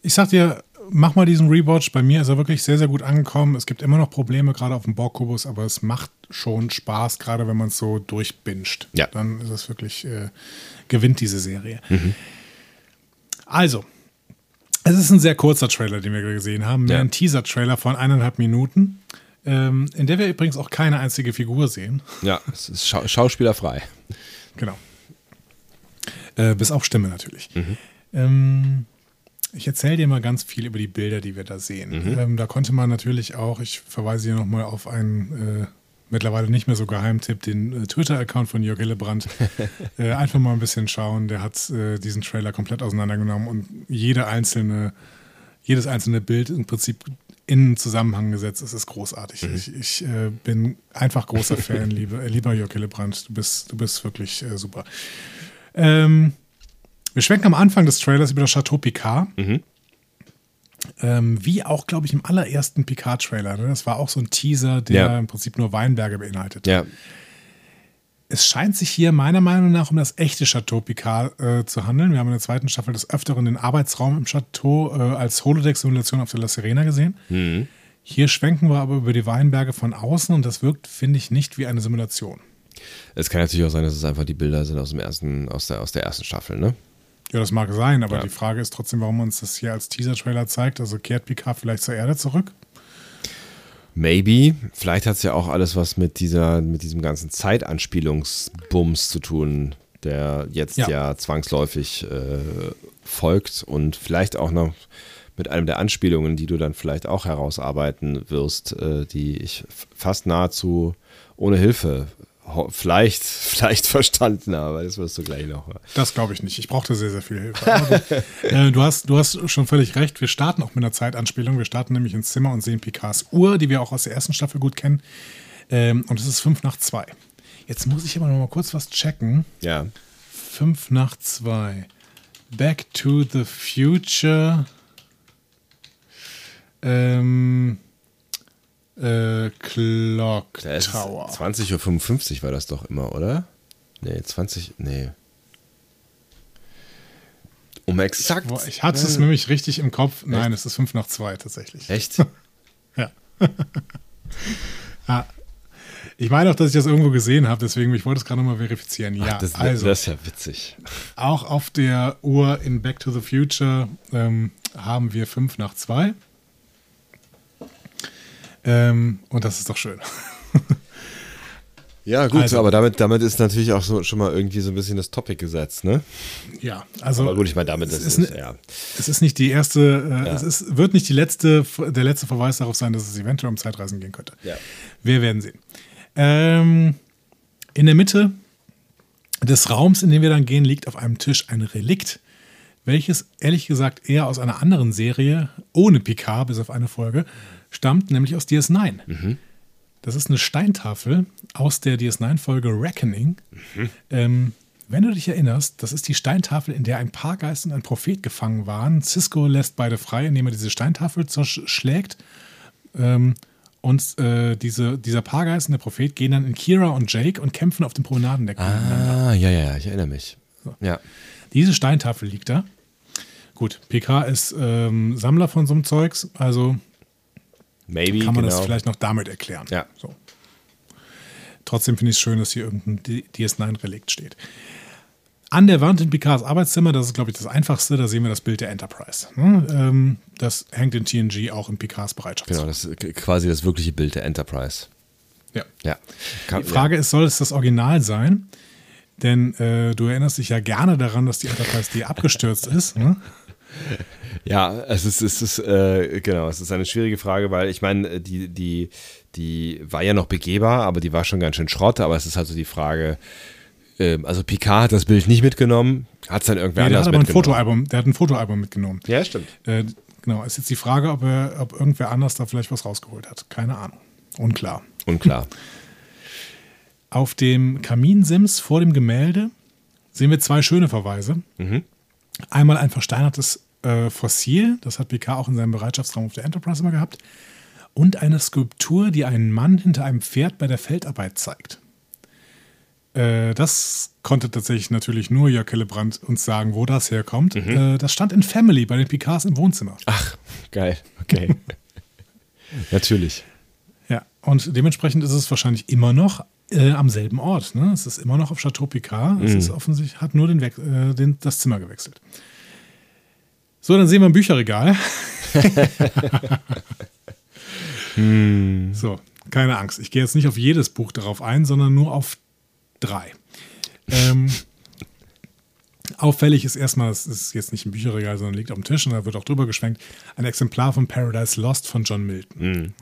Ich sag dir, mach mal diesen Rewatch. Bei mir ist er wirklich sehr, sehr gut angekommen. Es gibt immer noch Probleme, gerade auf dem Borgkubus, aber es macht schon Spaß, gerade wenn man es so durchbinscht. Ja. Dann ist es wirklich, äh, gewinnt diese Serie. Also, es ist ein sehr kurzer Trailer, den wir gesehen haben. Mehr Ja. ein Teaser-Trailer von eineinhalb Minuten, ähm, in der wir übrigens auch keine einzige Figur sehen. Ja, es ist schau schauspielerfrei. Genau. Äh, bis auf Stimme natürlich. Ähm, ich erzähle dir mal ganz viel über die Bilder, die wir da sehen. Ähm, da konnte man natürlich auch, ich verweise hier nochmal auf einen äh, mittlerweile nicht mehr so Geheimtipp, den äh, Twitter-Account von Jörg Hillebrand. (laughs) äh, einfach mal ein bisschen schauen. Der hat äh, diesen Trailer komplett auseinandergenommen und jede einzelne, jedes einzelne Bild im Prinzip in einen Zusammenhang gesetzt. Es ist großartig. Ich, ich äh, bin einfach großer (laughs) Fan, liebe, äh, lieber Jörg Hillebrand. Du bist, du bist wirklich äh, super. Ähm, wir schwenken am Anfang des Trailers über das Chateau Picard. Ähm, wie auch, glaube ich, im allerersten Picard-Trailer. Ne? Das war auch so ein Teaser, der Ja. im Prinzip nur Weinberge beinhaltet. Ja, Es scheint sich hier meiner Meinung nach um das echte Chateau Picard äh, zu handeln. Wir haben in der zweiten Staffel des Öfteren den Arbeitsraum im Chateau äh, als Holodeck-Simulation auf der La Serena gesehen. Hier schwenken wir aber über die Weinberge von außen und das wirkt, finde ich, nicht wie eine Simulation. es kann natürlich auch sein, dass es einfach die Bilder sind aus dem ersten, aus der, aus der ersten Staffel, ne? Ja, das mag sein, aber Ja. die Frage ist trotzdem, warum uns das hier als Teaser-Trailer zeigt. Also kehrt Picard vielleicht zur Erde zurück? Maybe. Vielleicht hat es ja auch alles was mit dieser, mit diesem ganzen Zeitanspielungsbums zu tun, der jetzt ja, Ja. zwangsläufig äh, folgt und vielleicht auch noch mit einem der Anspielungen, die du dann vielleicht auch herausarbeiten wirst, äh, die ich fast nahezu ohne Hilfe vielleicht, (laughs) vielleicht verstanden habe. Das wirst du gleich noch. Das glaube ich nicht. Ich brauchte sehr, sehr viel Hilfe. Aber gut. (laughs) äh, du, hast, du hast schon völlig recht. Wir starten auch mit einer Zeitanspielung. Wir starten nämlich ins Zimmer und sehen Picards Uhr, die wir auch aus der ersten Staffel gut kennen. Ähm, und es ist fünf nach zwei. Jetzt muss ich aber noch mal kurz was checken. Ja. Fünf nach zwei. Back to the Future. Ähm, äh, Clock Tower. 20.55 Uhr war das doch immer, oder? Nee, 20. Nee. Um exakt. Boah, Ich hatte es nämlich richtig im Kopf. Nein, es ist fünf nach zwei tatsächlich. Echt? (laughs) Ja. ja. (laughs) Ich meine auch, dass ich das irgendwo gesehen habe, deswegen ich wollte es gerade nochmal verifizieren. Ja, Ach, das, also das ist ja witzig. auch auf der Uhr in Back to the Future ähm, haben wir fünf nach zwei. Ähm, und das ist doch schön. Ja, gut, Also- aber damit, damit ist natürlich auch so, schon mal irgendwie so ein bisschen das Topic gesetzt, ne? Ja, also Aber gut, ich meine, damit es ist, ne- ja. es ist nicht die erste, äh, es ist, wird nicht die letzte, der letzte Verweis darauf sein, dass es eventuell um Zeitreisen gehen könnte. Ja. Wir werden sehen. Ähm, in der Mitte des Raums, in den wir dann gehen, liegt auf einem Tisch ein Relikt, welches ehrlich gesagt eher aus einer anderen Serie, ohne Picard, bis auf eine Folge, stammt, nämlich aus DS9. Das ist eine Steintafel aus der DS9-Folge Reckoning. Ähm, wenn du dich erinnerst, das ist die Steintafel, in der ein Paargeist und ein Prophet gefangen waren. Cisco lässt beide frei, indem er diese Steintafel zerschlägt. Ähm, und äh, diese, dieser Paargeist und der Prophet gehen dann in Kira und Jake und kämpfen auf dem Promenadendeck. Ah, ja, ja, ja, ich erinnere mich. Ja. Diese Steintafel liegt da. Gut, PK ist ähm, Sammler von so einem Zeugs, also Maybe, kann man genau. das vielleicht noch damit erklären. Ja. So. Trotzdem finde ich es schön, dass hier irgendein D- DS9-Relikt steht. An der Wand in Picards Arbeitszimmer, das ist, glaube ich, das einfachste, da sehen wir das Bild der Enterprise. Ne? Ähm, das hängt in TNG auch in Picards Bereitschaftsraum. Genau, das ist quasi das wirkliche Bild der Enterprise. Ja. Ja. Die Frage ist, soll es das Original sein? Denn äh, du erinnerst dich ja gerne daran, dass die Enterprise D abgestürzt ist. Ne? Ja, es ist, es ist, äh, genau, es ist eine schwierige Frage, weil ich meine, die, die, die war ja noch begehbar, aber die war schon ganz schön Schrott, aber es ist halt so die Frage, äh, also Picard hat das Bild nicht mitgenommen, hat es dann irgendwer der anders hat aber ein mitgenommen. Fotoalbum, der hat ein Fotoalbum mitgenommen. Ja, stimmt. Äh, genau, ist jetzt die Frage, ob, er, ob irgendwer anders da vielleicht was rausgeholt hat. Keine Ahnung. Unklar. Unklar. Auf dem Kaminsims vor dem Gemälde sehen wir zwei schöne Verweise. Einmal ein versteinertes äh, Fossil, das hat Picard auch in seinem Bereitschaftsraum auf der Enterprise immer gehabt. Und eine Skulptur, die einen Mann hinter einem Pferd bei der Feldarbeit zeigt. Äh, das konnte tatsächlich natürlich nur Jörg Hillebrand uns sagen, wo das herkommt. Äh, das stand in Family bei den Picards im Wohnzimmer. Ach, geil, okay. (laughs) Natürlich. Ja, und dementsprechend ist es wahrscheinlich immer noch äh, am selben Ort. Ne? Es ist immer noch auf Chateau Picard. Es ist offensichtlich, hat nur den, äh, den, das Zimmer gewechselt. So, dann sehen wir ein Bücherregal. (laughs) So, keine Angst. Ich gehe jetzt nicht auf jedes Buch darauf ein, sondern nur auf drei. Ähm, (laughs) auffällig ist erstmal, es ist jetzt nicht ein Bücherregal, sondern liegt auf dem Tisch und da wird auch drüber geschwenkt, ein Exemplar von Paradise Lost von John Milton.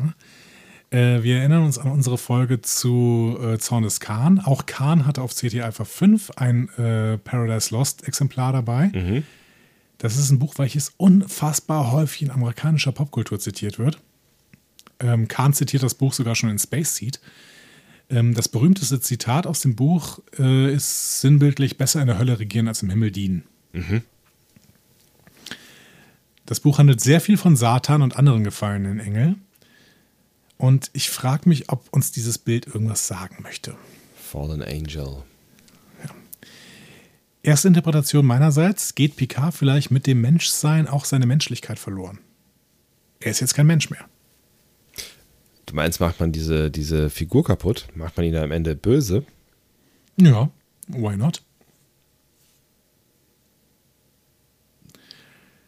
Äh, wir erinnern uns an unsere Folge zu äh, Zorn des Khan. Auch Khan hatte auf CT Alpha 5 ein äh, Paradise Lost Exemplar dabei. Das ist ein Buch, welches unfassbar häufig in amerikanischer Popkultur zitiert wird. Ähm, Khan zitiert das Buch sogar schon in Space Seed. Ähm, das berühmteste Zitat aus dem Buch äh, ist sinnbildlich besser in der Hölle regieren als im Himmel dienen. Das Buch handelt sehr viel von Satan und anderen gefallenen Engeln. Und ich frage mich, ob uns dieses Bild irgendwas sagen möchte. Fallen Angel. Erste Interpretation meinerseits, geht Picard vielleicht mit dem Menschsein auch seine Menschlichkeit verloren. Er ist jetzt kein Mensch mehr. Du meinst, macht man diese, diese Figur kaputt? Macht man ihn am Ende böse? Ja, why not?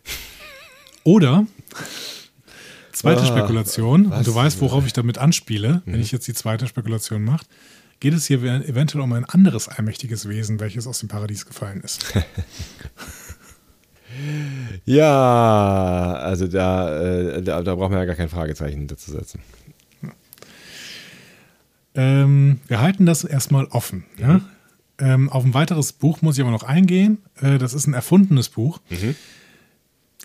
(laughs) Oder zweite Ah, Spekulation, was? und du weißt, worauf ich damit anspiele, wenn ich jetzt die zweite Spekulation mache, geht es hier eventuell um ein anderes allmächtiges Wesen, welches aus dem Paradies gefallen ist. (laughs) Ja, also da, äh, da, da braucht man ja gar kein Fragezeichen hinterzusetzen. Ähm, wir halten das erstmal offen. Ja? Ähm, auf ein weiteres Buch muss ich aber noch eingehen. Äh, das ist ein erfundenes Buch.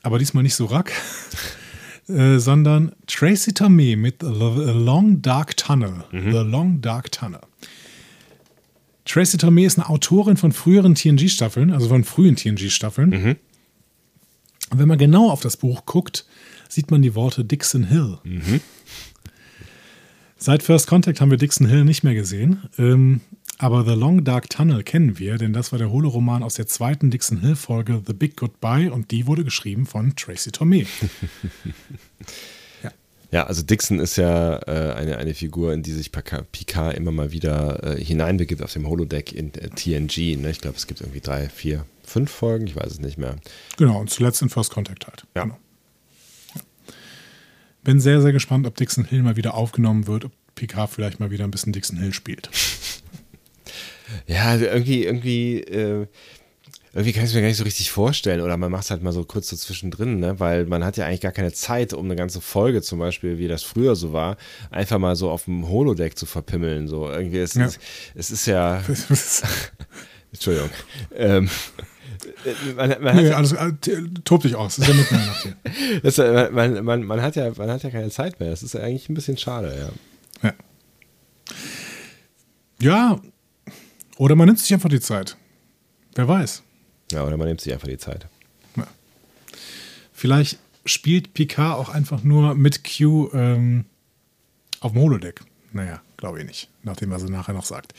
Aber diesmal nicht so rack, (laughs) äh, sondern Tracy Tomei mit The Long Dark Tunnel. The Long Dark Tunnel. Tracy Tomei ist eine Autorin von früheren TNG-Staffeln, also von frühen TNG-Staffeln. Und wenn man genau auf das Buch guckt, sieht man die Worte Dixon Hill. Seit First Contact haben wir Dixon Hill nicht mehr gesehen. Ähm, aber The Long Dark Tunnel kennen wir, denn das war der Holoroman aus der zweiten Dixon Hill-Folge The Big Goodbye und die wurde geschrieben von Tracy Tomei. (laughs) Ja, also Dixon ist ja äh, eine, eine Figur, in die sich Picard Picard immer mal wieder äh, hineinbegibt auf dem Holodeck in äh, TNG. Ne? Ich glaube, es gibt irgendwie drei, vier, fünf Folgen, ich weiß es nicht mehr. Genau, und zuletzt in First Contact halt. Ja. Genau. Ja. Bin sehr, sehr gespannt, ob Dixon Hill mal wieder aufgenommen wird, ob Picard vielleicht mal wieder ein bisschen Dixon Hill spielt. (laughs) Ja, also irgendwie, irgendwie, äh, irgendwie kann ich es mir gar nicht so richtig vorstellen. Oder man macht es halt mal so kurz so zwischendrin, ne? Weil man hat ja eigentlich gar keine Zeit, um eine ganze Folge zum Beispiel, wie das früher so war, einfach mal so auf dem Holodeck zu verpimmeln. So irgendwie, es, Ja. ist, es ist ja. (laughs) Entschuldigung. Ähm, man, man, hat nee, ja, alles, äh, tob dich aus, ist ja mitten in der Nacht hier. (laughs) das, äh, man, man, man, hat ja, man hat ja keine Zeit mehr. Das ist ja eigentlich ein bisschen schade, ja. Ja. ja, oder man nimmt sich einfach die Zeit. Wer weiß. Ja, oder man nimmt sich einfach die Zeit. Vielleicht spielt Picard auch einfach nur mit Q ähm, auf dem Holodeck. Naja, glaube ich nicht, nachdem was er nachher noch sagt.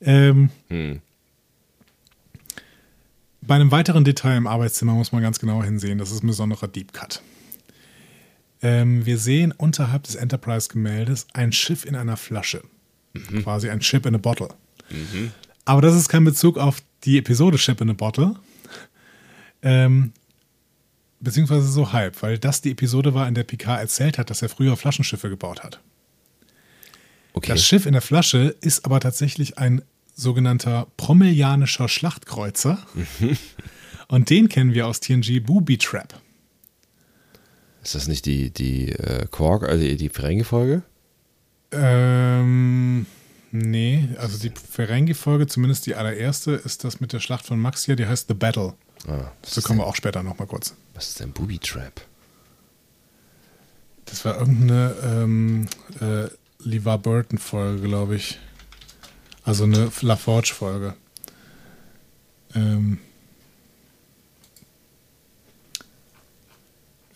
Ähm, Hm. Bei einem weiteren Detail im Arbeitszimmer muss man ganz genau hinsehen. Das ist ein besonderer Deep Cut. Ähm, wir sehen unterhalb des Enterprise-Gemäldes ein Schiff in einer Flasche. Quasi ein Ship in a Bottle. Aber das ist kein Bezug auf die Episode Ship in a Bottle. Ähm, beziehungsweise so halb, weil das die Episode war, in der Picard erzählt hat, dass er früher Flaschenschiffe gebaut hat. Okay. Das Schiff in der Flasche ist aber tatsächlich ein sogenannter promelianischer Schlachtkreuzer. (laughs) Und den kennen wir aus TNG Booby Trap. Ist das nicht die, die äh, Quark, also die, Ferengi-Folge? Ähm, nee, also die Ferengi-Folge, zumindest die allererste, ist das mit der Schlacht von Maxia, die heißt The Battle. Ah, Dazu kommen denn, wir auch später nochmal kurz. was ist denn Booby Trap? Das war irgendeine ähm, äh, LeVar Burton-Folge, glaube ich. Also eine LaForge-Folge. Ähm,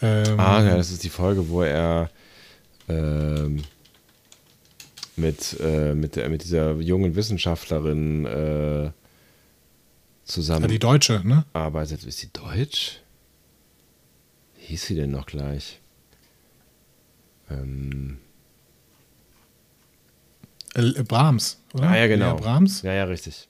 ähm, Ah, ja, das ist die Folge, wo er ähm, mit, äh, mit, der, mit dieser jungen Wissenschaftlerin äh, ja, zusammen die Deutsche, ne? arbeitet. Ist sie deutsch? Wie hieß sie denn noch gleich? Ähm, Äh, Brahms, oder? ah, ja, genau. Lea Brahms? Ja, ja, richtig.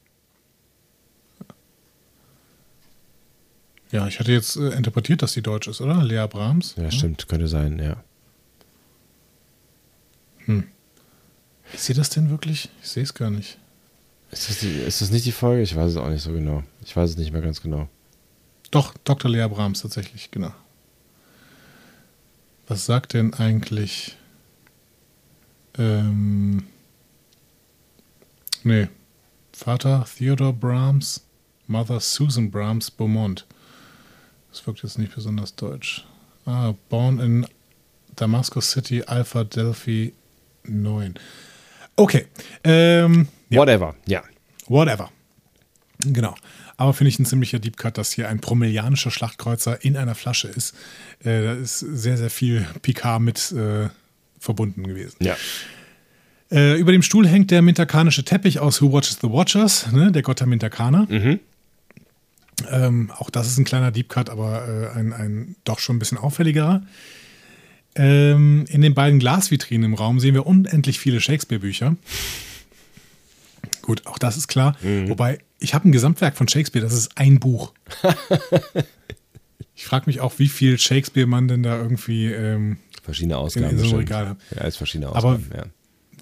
Ja, ich hatte jetzt äh, interpretiert, dass sie deutsch ist, oder? Lea Brahms? Ja, stimmt, könnte sein, ja. Ist sie das denn wirklich? Ich sehe es gar nicht. Ist das, die, ist das nicht die Folge? Ich weiß es auch nicht so genau. Ich weiß es nicht mehr ganz genau. Doch, Dr. Lea Brahms tatsächlich, genau. Was sagt denn eigentlich. Ähm. Nee. Vater Theodore Brahms, Mother Susan Brahms Beaumont. Das wirkt jetzt nicht besonders deutsch. Ah, born in Damascus City, Alpha Delphi 9. Okay. Ähm, ja. Whatever, ja. Whatever. Genau. Aber finde ich ein ziemlicher Deep Cut, dass hier ein promelianischer Schlachtkreuzer in einer Flasche ist. Äh, da ist sehr, sehr viel Picard mit äh, verbunden gewesen. Ja. Äh, über dem Stuhl hängt der mintakanische Teppich aus Who Watches the Watchers, ne? der Gott der Mintakaner. Ähm, auch das ist ein kleiner Deep Cut, aber äh, ein, ein doch schon ein bisschen auffälligerer. Ähm, in den beiden Glasvitrinen im Raum sehen wir unendlich viele Shakespeare-Bücher. Gut, auch das ist klar. Wobei, ich habe ein Gesamtwerk von Shakespeare, das ist ein Buch. (laughs) ich frage mich auch, wie viel Shakespeare man denn da irgendwie. Ähm, Verschiedene Ausgaben. in so einem. Regal hat. Ja, ist verschiedene Aber- Ausgaben, ja.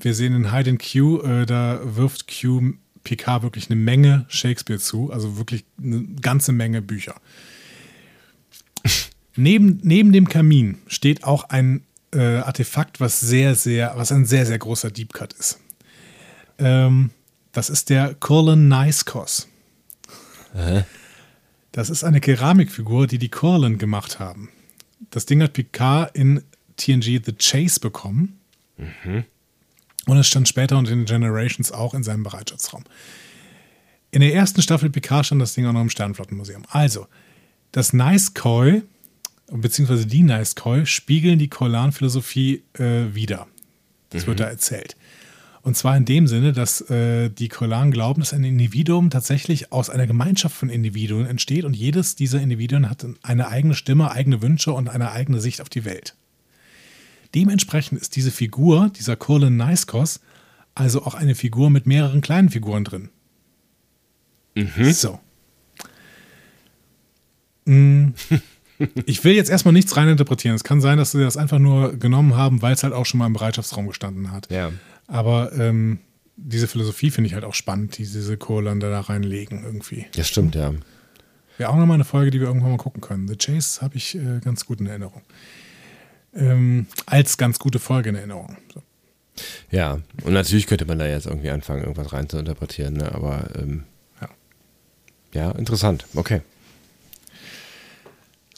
wir sehen in Hide and Q, äh, da wirft Q Picard wirklich eine Menge Shakespeare zu, also wirklich eine ganze Menge Bücher. Neben, neben dem Kamin steht auch ein äh, Artefakt, was sehr, sehr, was ein sehr, sehr großer Deep Cut ist. Ähm, das ist der Corlin Niskos. Das ist eine Keramikfigur, die die Corlin gemacht haben. Das Ding hat Picard in TNG The Chase bekommen. Und es stand später unter den Generations auch in seinem Bereitschaftsraum. In der ersten Staffel Picard stand das Ding auch noch im Sternflottenmuseum. Also, das Nice Koi, beziehungsweise die Nice Koi, spiegeln die Kolan-Philosophie äh, wider. Das wird da erzählt. Und zwar in dem Sinne, dass äh, die Kolan glauben, dass ein Individuum tatsächlich aus einer Gemeinschaft von Individuen entsteht und jedes dieser Individuen hat eine eigene Stimme, eigene Wünsche und eine eigene Sicht auf die Welt. Dementsprechend ist diese Figur, dieser Colin Niskos, also auch eine Figur mit mehreren kleinen Figuren drin. So. Mm. (laughs) Ich will jetzt erstmal nichts reininterpretieren. Es kann sein, dass sie das einfach nur genommen haben, weil es halt auch schon mal im Bereitschaftsraum gestanden hat. Ja. Aber ähm, diese Philosophie finde ich halt auch spannend, die diese Kohlander da reinlegen irgendwie. Das stimmt, ja. Wäre auch nochmal eine Folge, die wir irgendwann mal gucken können. The Chase habe ich äh, ganz gut in Erinnerung. Ähm, als ganz gute Folge in Erinnerung. So. Ja, und natürlich könnte man da jetzt irgendwie anfangen, irgendwas rein zu interpretieren, ne? aber ähm, Ja. ja, interessant. Okay.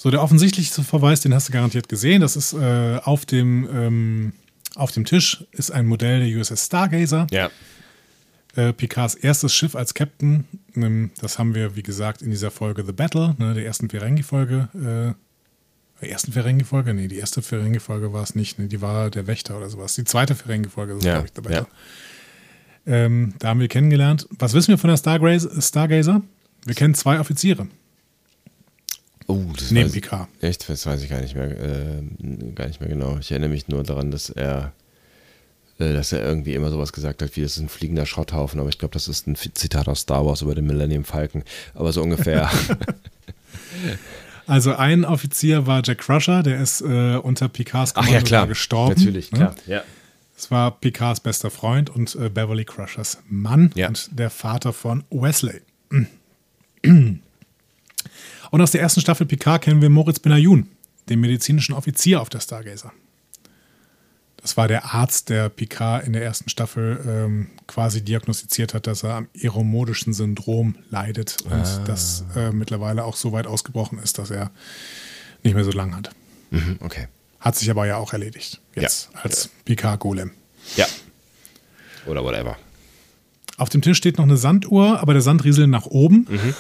So, der offensichtlichste Verweis, den hast du garantiert gesehen. Das ist äh, auf, dem, ähm, auf dem Tisch ist ein Modell der USS Stargazer. Ja. Äh, Picards erstes Schiff als Captain. Ähm, das haben wir, wie gesagt, in dieser Folge The Battle, ne, der ersten Ferengi-Folge. Äh, ersten Ferengi-Folge? Nee, die erste Ferengi-Folge war es nicht. Ne, die war der Wächter oder sowas. Die zweite Ferengi-Folge ist, Ja, glaube ich, The Battle. ja. Ähm, da haben wir kennengelernt. Was wissen wir von der Stargazer? Stargazer? Wir kennen zwei Offiziere. Oh, das Neben weiß Picard. echt, das weiß ich gar nicht mehr, äh, gar nicht mehr genau. Ich erinnere mich nur daran, dass er äh, dass er irgendwie immer sowas gesagt hat, wie es ist ein fliegender Schrotthaufen, aber ich glaube, das ist ein Zitat aus Star Wars über den Millennium Falcon, aber so ungefähr. (laughs) Also ein Offizier war Jack Crusher, der ist äh, unter Picards Kommando Ach ja, klar. gestorben. Natürlich, ne? klar. Ja. Es war Picards bester Freund und äh, Beverly Crushers Mann ja. und der Vater von Wesley. (clears throat) Und aus der ersten Staffel Picard kennen wir Moritz Benayoun, den medizinischen Offizier auf der Stargazer. Das war der Arzt, der Picard in der ersten Staffel ähm, quasi diagnostiziert hat, dass er am eromodischen Syndrom leidet und ah. das äh, mittlerweile auch so weit ausgebrochen ist, dass er nicht mehr so lang hat. Mhm, okay. Hat sich aber ja auch erledigt. Jetzt ja. als Picard-Golem. Ja. Oder whatever. Auf dem Tisch steht noch eine Sanduhr, aber der Sand rieselt nach oben. Mhm.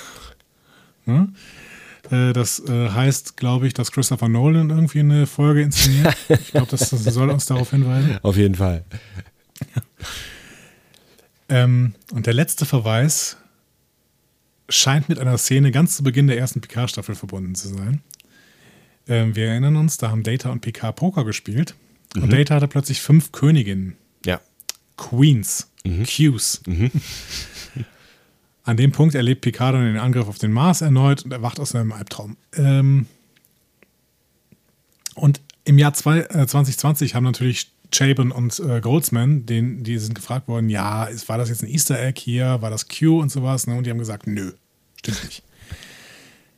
Ja. Äh, das äh, heißt, glaube ich, dass Christopher Nolan irgendwie eine Folge inszeniert. Ich glaube, das, das, soll uns darauf hinweisen. (laughs) Auf jeden Fall. ähm, und der letzte Verweis scheint mit einer Szene ganz zu Beginn der ersten Picard-Staffel verbunden zu sein. Ähm, wir erinnern uns, da haben Data und Picard Poker gespielt. Mhm. Und Data hatte plötzlich fünf Königinnen. Ja. Queens. Mhm. Qs. Mhm. An dem Punkt erlebt Picard dann den Angriff auf den Mars erneut und erwacht aus seinem Albtraum. Ähm und im Jahr zwei, äh, 2020 haben natürlich Chabon und äh, Goldsman, den, die sind gefragt worden, ja, ist, war das jetzt ein Easter Egg hier, war das Q und sowas? Ne? Und die haben gesagt, nö, stimmt nicht.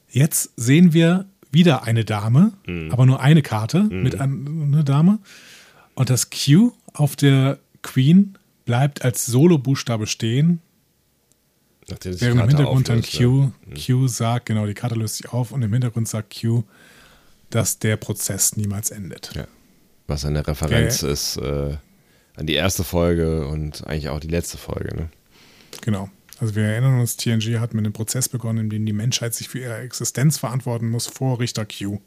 Jetzt sehen wir wieder eine Dame, mhm. aber nur eine Karte mhm. mit einer Dame. Und das Q auf der Queen bleibt als Solo-Buchstabe stehen Während im Hintergrund dann Q, ja. Q sagt, genau, die Karte löst sich auf und im Hintergrund sagt Q, dass der Prozess niemals endet. Ja. Was eine Referenz okay. ist äh, an die erste Folge und eigentlich auch die letzte Folge. Ne? Genau. Also wir erinnern uns, TNG hat mit einem Prozess begonnen, in dem die Menschheit sich für ihre Existenz verantworten muss vor Richter Q.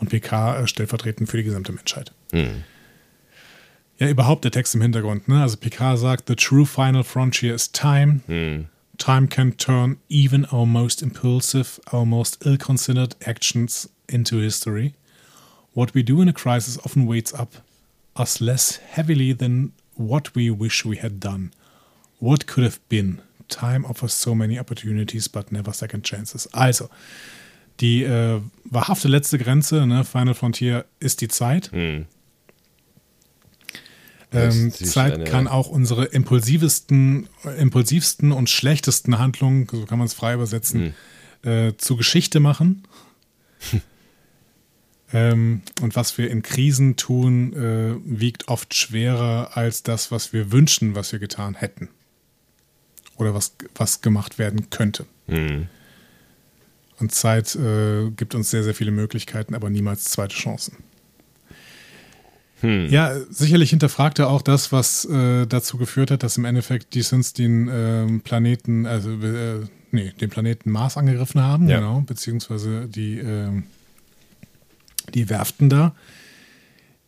Und PK äh, stellvertretend für die gesamte Menschheit. Mhm. Ja, überhaupt der Text im Hintergrund. Ne? Also PK sagt, The true final frontier is time. Mhm. Time can turn even our most impulsive, our most ill considered actions into history. What we do in a crisis often weights up us less heavily than what we wish we had done. What could have been? Time offers so many opportunities, but never second chances. Also, die äh, wahrhafte letzte Grenze, ne, Final Frontier, ist die Zeit. Hm. Ähm, Zeit kann auch unsere impulsivsten, impulsivsten und schlechtesten Handlungen, so kann man es frei übersetzen, hm. äh, zu Geschichte machen. (laughs) ähm, und was wir in Krisen tun, äh, wiegt oft schwerer als das, was wir wünschen, was wir getan hätten. Oder was, was gemacht werden könnte. Hm. Und Zeit äh, gibt uns sehr, sehr viele Möglichkeiten, aber niemals zweite Chancen. Hm. Ja, sicherlich hinterfragt er auch das, was äh, dazu geführt hat, dass im Endeffekt die Sins den äh, Planeten, also äh, nee, den Planeten Mars angegriffen haben, ja. genau, beziehungsweise die, ähm, die Werften da.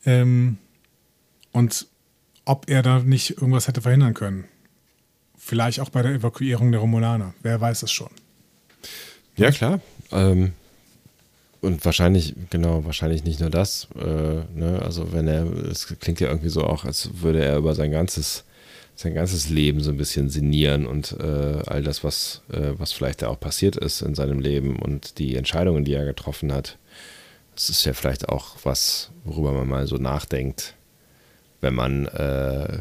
Ähm, und ob er da nicht irgendwas hätte verhindern können. Vielleicht auch bei der Evakuierung der Romulaner. Wer weiß es schon. Ja, klar. Ähm, und wahrscheinlich, genau, wahrscheinlich nicht nur das. Äh, ne? Also wenn er, es klingt ja irgendwie so auch, als würde er über sein ganzes, sein ganzes Leben so ein bisschen sinnieren und äh, all das, was, äh, was vielleicht auch passiert ist in seinem Leben und die Entscheidungen, die er getroffen hat. Das ist ja vielleicht auch was, worüber man mal so nachdenkt, wenn man äh,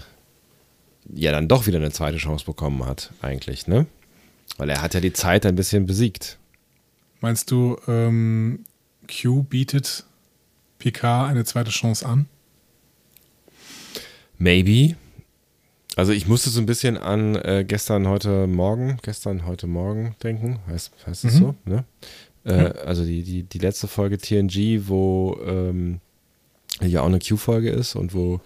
ja dann doch wieder eine zweite Chance bekommen hat, eigentlich, ne? Weil er hat ja die Zeit ein bisschen besiegt. Meinst du, ähm, Q bietet Picard eine zweite Chance an? Maybe. Also ich musste so ein bisschen an äh, gestern, heute Morgen, gestern, heute Morgen denken, heißt, heißt es mhm. so, ne? Äh, ja. Also die, die, die letzte Folge TNG, wo ähm, ja auch eine Q-Folge ist und wo,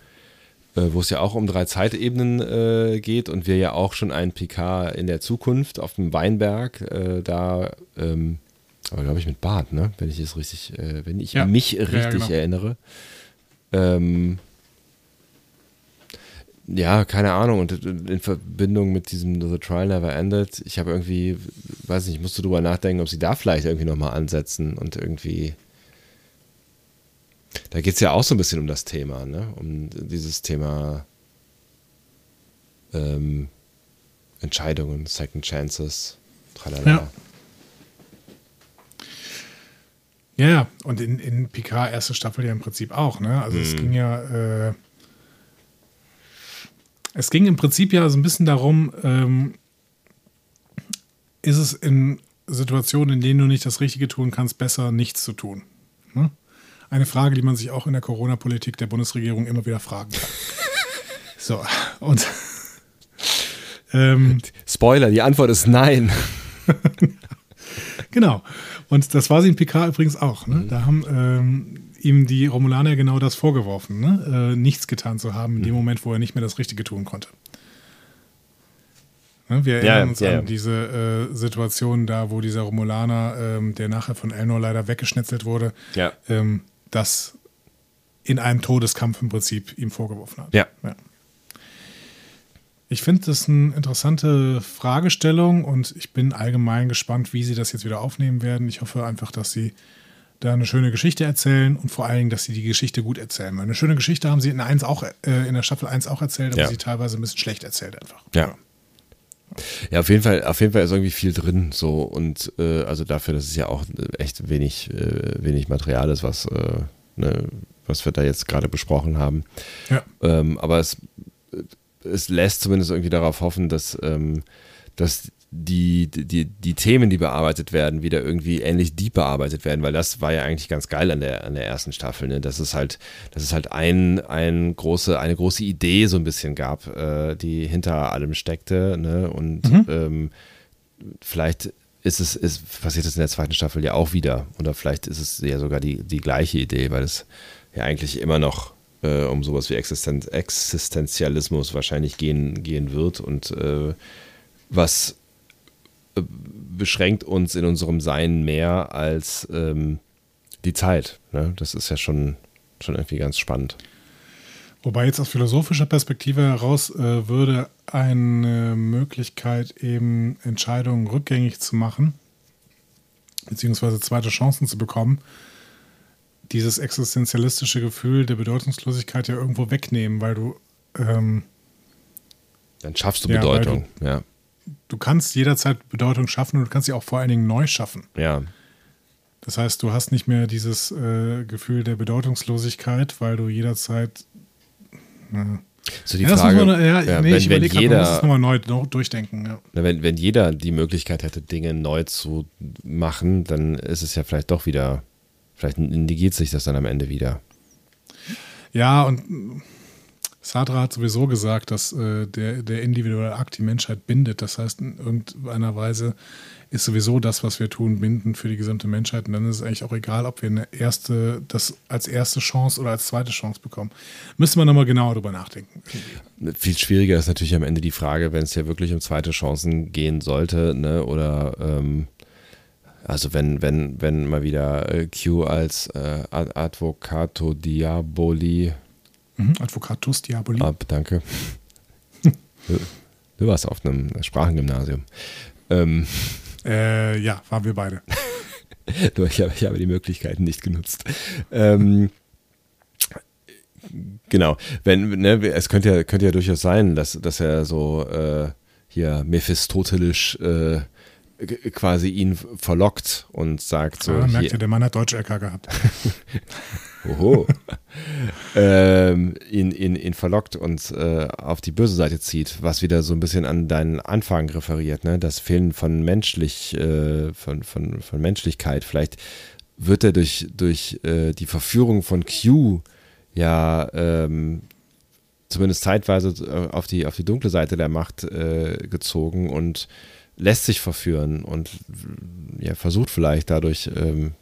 äh, wo es ja auch um drei Zeitebenen äh, geht und wir ja auch schon einen Picard in der Zukunft auf dem Weinberg äh, da ähm, aber glaube ich mit Bart, ne? Wenn ich es richtig, äh, wenn ich ja. mich richtig ja, genau. erinnere. Ähm, ja, keine Ahnung. Und in Verbindung mit diesem The Trial Never Ended, ich habe irgendwie, weiß nicht, ich musste drüber nachdenken, ob sie da vielleicht irgendwie nochmal ansetzen und irgendwie. Da geht es ja auch so ein bisschen um das Thema, ne? Um dieses Thema ähm, Entscheidungen, Second Chances, tralala. Ja. Ja, ja, und in, in Picard erste Staffel ja im Prinzip auch, ne? Also es ging ja, äh, es ging im Prinzip ja so ein bisschen darum, ähm, ist es in Situationen, in denen du nicht das Richtige tun kannst, besser nichts zu tun? Ne? Eine Frage, die man sich auch in der Corona-Politik der Bundesregierung immer wieder fragen kann. (laughs) so, und ähm, Spoiler, die Antwort ist nein. (laughs) Genau. Und das war sie in Picard übrigens auch. Ne? Da haben ähm, ihm die Romulaner genau das vorgeworfen, ne? äh, nichts getan zu haben in dem Moment, wo er nicht mehr das Richtige tun konnte. Ne? Wir erinnern Ja, uns ja, ja. an diese äh, Situation da, wo dieser Romulaner, ähm, der nachher von Elnor leider weggeschnetzelt wurde, Ja. ähm, das in einem Todeskampf im Prinzip ihm vorgeworfen hat. Ja. Ich finde das eine interessante Fragestellung und ich bin allgemein gespannt, wie sie das jetzt wieder aufnehmen werden. Ich hoffe einfach, dass sie da eine schöne Geschichte erzählen und vor allen Dingen, dass sie die Geschichte gut erzählen. Weil eine schöne Geschichte haben sie in, 1 auch, äh, in der Staffel 1 auch erzählt, aber Ja. sie teilweise ein bisschen schlecht erzählt einfach. Ja. Ja, auf jeden Fall, auf jeden Fall ist irgendwie viel drin, so und äh, also dafür, dass es ja auch echt wenig, äh, wenig Material ist, was, äh, ne, was wir da jetzt gerade besprochen haben. Ja. Ähm, aber es, es lässt zumindest irgendwie darauf hoffen, dass, ähm, dass die, die, die Themen, die bearbeitet werden, wieder irgendwie ähnlich deep bearbeitet werden, weil das war ja eigentlich ganz geil an der, an der ersten Staffel, ne? dass es halt, dass es halt ein, ein große, eine große Idee so ein bisschen gab, äh, die hinter allem steckte, ne? Und ähm, vielleicht ist es, ist, passiert es in der zweiten Staffel ja auch wieder. Oder vielleicht ist es ja sogar die, die gleiche Idee, weil es ja eigentlich immer noch äh, um sowas wie Existen Existenzialismus wahrscheinlich gehen, gehen wird und äh, was äh, beschränkt uns in unserem Sein mehr als ähm, die Zeit. Ne? Das ist ja schon, schon irgendwie ganz spannend. Wobei jetzt aus philosophischer Perspektive heraus äh, würde eine Möglichkeit, eben Entscheidungen rückgängig zu machen, beziehungsweise zweite Chancen zu bekommen, dieses existenzialistische Gefühl der Bedeutungslosigkeit ja irgendwo wegnehmen, weil du, ähm, Dann schaffst du Ja, Bedeutung. Ja, du kannst jederzeit Bedeutung schaffen und du kannst sie auch vor allen Dingen neu schaffen. ja. Das heißt, du hast nicht mehr dieses äh, Gefühl der Bedeutungslosigkeit, weil du jederzeit So die ja, das Frage, muss man, ja, ja, nee, wenn, ich wenn, überlege gerade, man muss es jeder, nochmal neu durchdenken. Ja. na, wenn, wenn jeder die Möglichkeit hätte, Dinge neu zu machen, dann ist es ja vielleicht doch wieder, vielleicht negiert sich das dann am Ende wieder. Ja, und Sartre hat sowieso gesagt, dass äh, der, der individuelle Akt die Menschheit bindet. Das heißt, in irgendeiner Weise ist sowieso das, was wir tun, bindend für die gesamte Menschheit. Und dann ist es eigentlich auch egal, ob wir eine erste, das als erste Chance oder als zweite Chance bekommen. Müssen wir nochmal genauer drüber nachdenken. Viel schwieriger ist natürlich am Ende die Frage, wenn es ja wirklich um zweite Chancen gehen sollte, ne, oder ähm, also wenn, wenn, wenn mal wieder äh, Q als äh, Ad- Advocato Diaboli Mhm. Advocatus Diaboli. ab, danke. du, (laughs) du warst auf einem Sprachengymnasium. Ähm, Äh, ja, waren wir beide. (laughs) Ich habe, ich habe die Möglichkeiten nicht genutzt. Ähm, genau, wenn, ne, es könnte ja, könnte ja durchaus sein, dass, dass er so äh, hier mephistotelisch äh, quasi ihn verlockt und sagt so, ja, merkt hier, ihr, der Mann hat Deutsch LK gehabt. (laughs) Oho. ähm, ihn, ihn, ihn verlockt und äh, auf die böse Seite zieht, was wieder so ein bisschen an deinen Anfang referiert, ne? Das Fehlen von menschlich, äh, von, von, von Menschlichkeit. Vielleicht wird er durch, durch äh, die Verführung von Q ja ähm, zumindest zeitweise äh, auf die, auf die dunkle Seite der Macht äh, gezogen und lässt sich verführen und ja, versucht vielleicht dadurch ähm,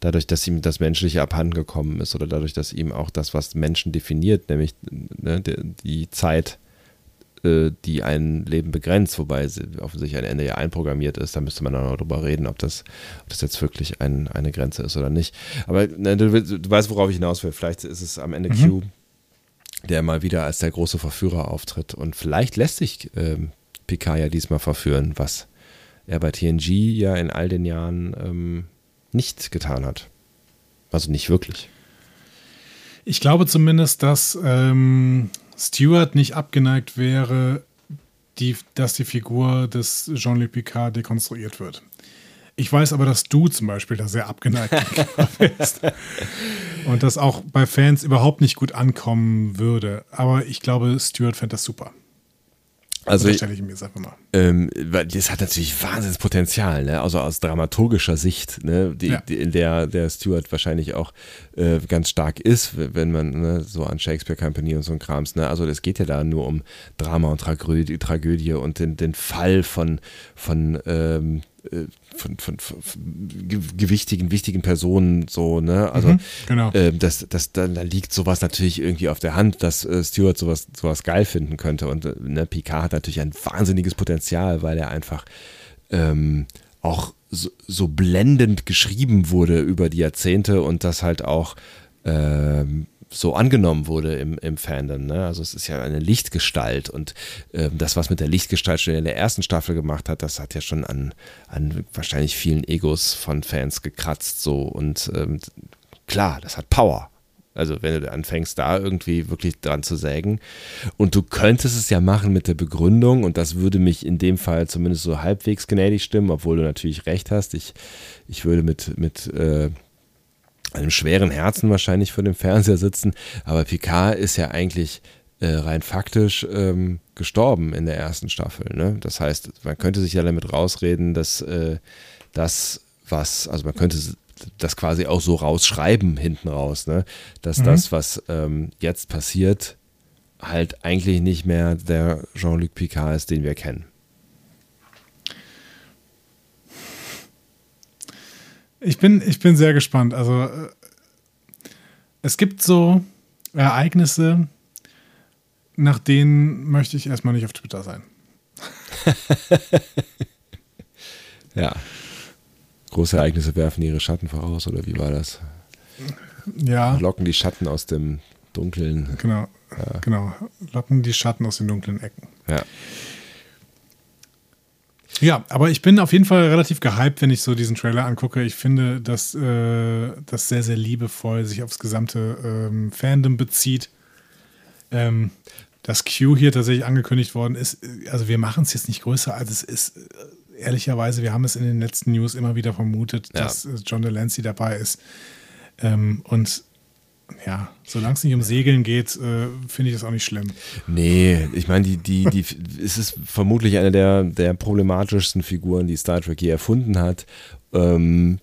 dadurch, dass ihm das Menschliche abhanden gekommen ist oder dadurch, dass ihm auch das, was Menschen definiert, nämlich ne, die, die Zeit, äh, die ein Leben begrenzt, wobei sie offensichtlich ein Ende ja einprogrammiert ist, da müsste man dann noch drüber reden, ob das, ob das jetzt wirklich ein, eine Grenze ist oder nicht. Aber ne, du, du weißt, worauf ich hinaus will. Vielleicht ist es am Ende Q, der mal wieder als der große Verführer auftritt und vielleicht lässt sich ähm, Picard ja diesmal verführen, was er bei TNG ja in all den Jahren ähm, nicht getan hat. Also nicht wirklich. Ich glaube zumindest, dass ähm, Stewart nicht abgeneigt wäre, die, dass die Figur des Jean-Luc Picard dekonstruiert wird. Ich weiß aber, dass du zum Beispiel da sehr abgeneigt (laughs) bist. Und das auch bei Fans überhaupt nicht gut ankommen würde. Aber ich glaube, Stewart fände das super. Also stelle ich mir jetzt einfach mal. Ähm, weil das hat natürlich wahnsinniges Potenzial, ne? Also aus dramaturgischer Sicht, ne? Die, Ja. die, in der der Stewart wahrscheinlich auch äh, ganz stark ist, wenn man ne, so an Shakespeare Company und so ein Krams, ne? Also es geht ja da nur um Drama und Tragödie, Tragödie und den, den Fall von von ähm, äh, von, von, von, von ge- gewichtigen, wichtigen Personen, so, ne? Also Mhm, genau. ähm, das, das, da, da liegt sowas natürlich irgendwie auf der Hand, dass äh, Stewart sowas, sowas geil finden könnte. Und äh, ne, Picard hat natürlich ein wahnsinniges Potenzial, weil er einfach ähm, auch so, so blendend geschrieben wurde über die Jahrzehnte und das halt auch ähm, so angenommen wurde im, im Fandom. Ne? Also es ist ja eine Lichtgestalt und ähm, das, was mit der Lichtgestalt schon in der ersten Staffel gemacht hat, das hat ja schon an, an wahrscheinlich vielen Egos von Fans gekratzt so und ähm, klar, das hat Power. Also wenn du anfängst, da irgendwie wirklich dran zu sägen. Und du könntest es ja machen mit der Begründung, und das würde mich in dem Fall zumindest so halbwegs gnädig stimmen, obwohl du natürlich recht hast. Ich, ich würde mit, mit äh, einem schweren Herzen wahrscheinlich vor dem Fernseher sitzen. Aber Picard ist ja eigentlich äh, rein faktisch ähm, gestorben in der ersten Staffel. Ne? Das heißt, man könnte sich ja damit rausreden, dass äh, das, was, also man könnte das quasi auch so rausschreiben hinten raus, ne? dass das, was ähm, jetzt passiert, halt eigentlich nicht mehr der Jean-Luc Picard ist, den wir kennen. Ich bin, ich bin sehr gespannt. Also äh, es gibt so Ereignisse, nach denen möchte ich erstmal nicht auf Twitter sein. (laughs) Ja. Große Ereignisse werfen ihre Schatten voraus, oder wie war das? Ja, Locken die Schatten aus dem Dunklen. genau. Genau. Locken die Schatten aus den dunklen Ecken. Ja. Ja, aber ich bin auf jeden Fall relativ gehypt, wenn ich so diesen Trailer angucke. Ich finde, dass äh, das sehr, sehr liebevoll sich aufs gesamte ähm, Fandom bezieht. Ähm, dass Q hier tatsächlich angekündigt worden ist, äh, also wir machen es jetzt nicht größer, als es ist. Äh, Ehrlicherweise, wir haben es in den letzten News immer wieder vermutet, Ja. dass äh, John Delancey dabei ist. Ähm, und ja, solange es nicht um Segeln geht, äh, finde ich das auch nicht schlimm. Nee, ich meine, die, die, die, es ist vermutlich eine der, der problematischsten Figuren, die Star Trek je erfunden hat. Ähm,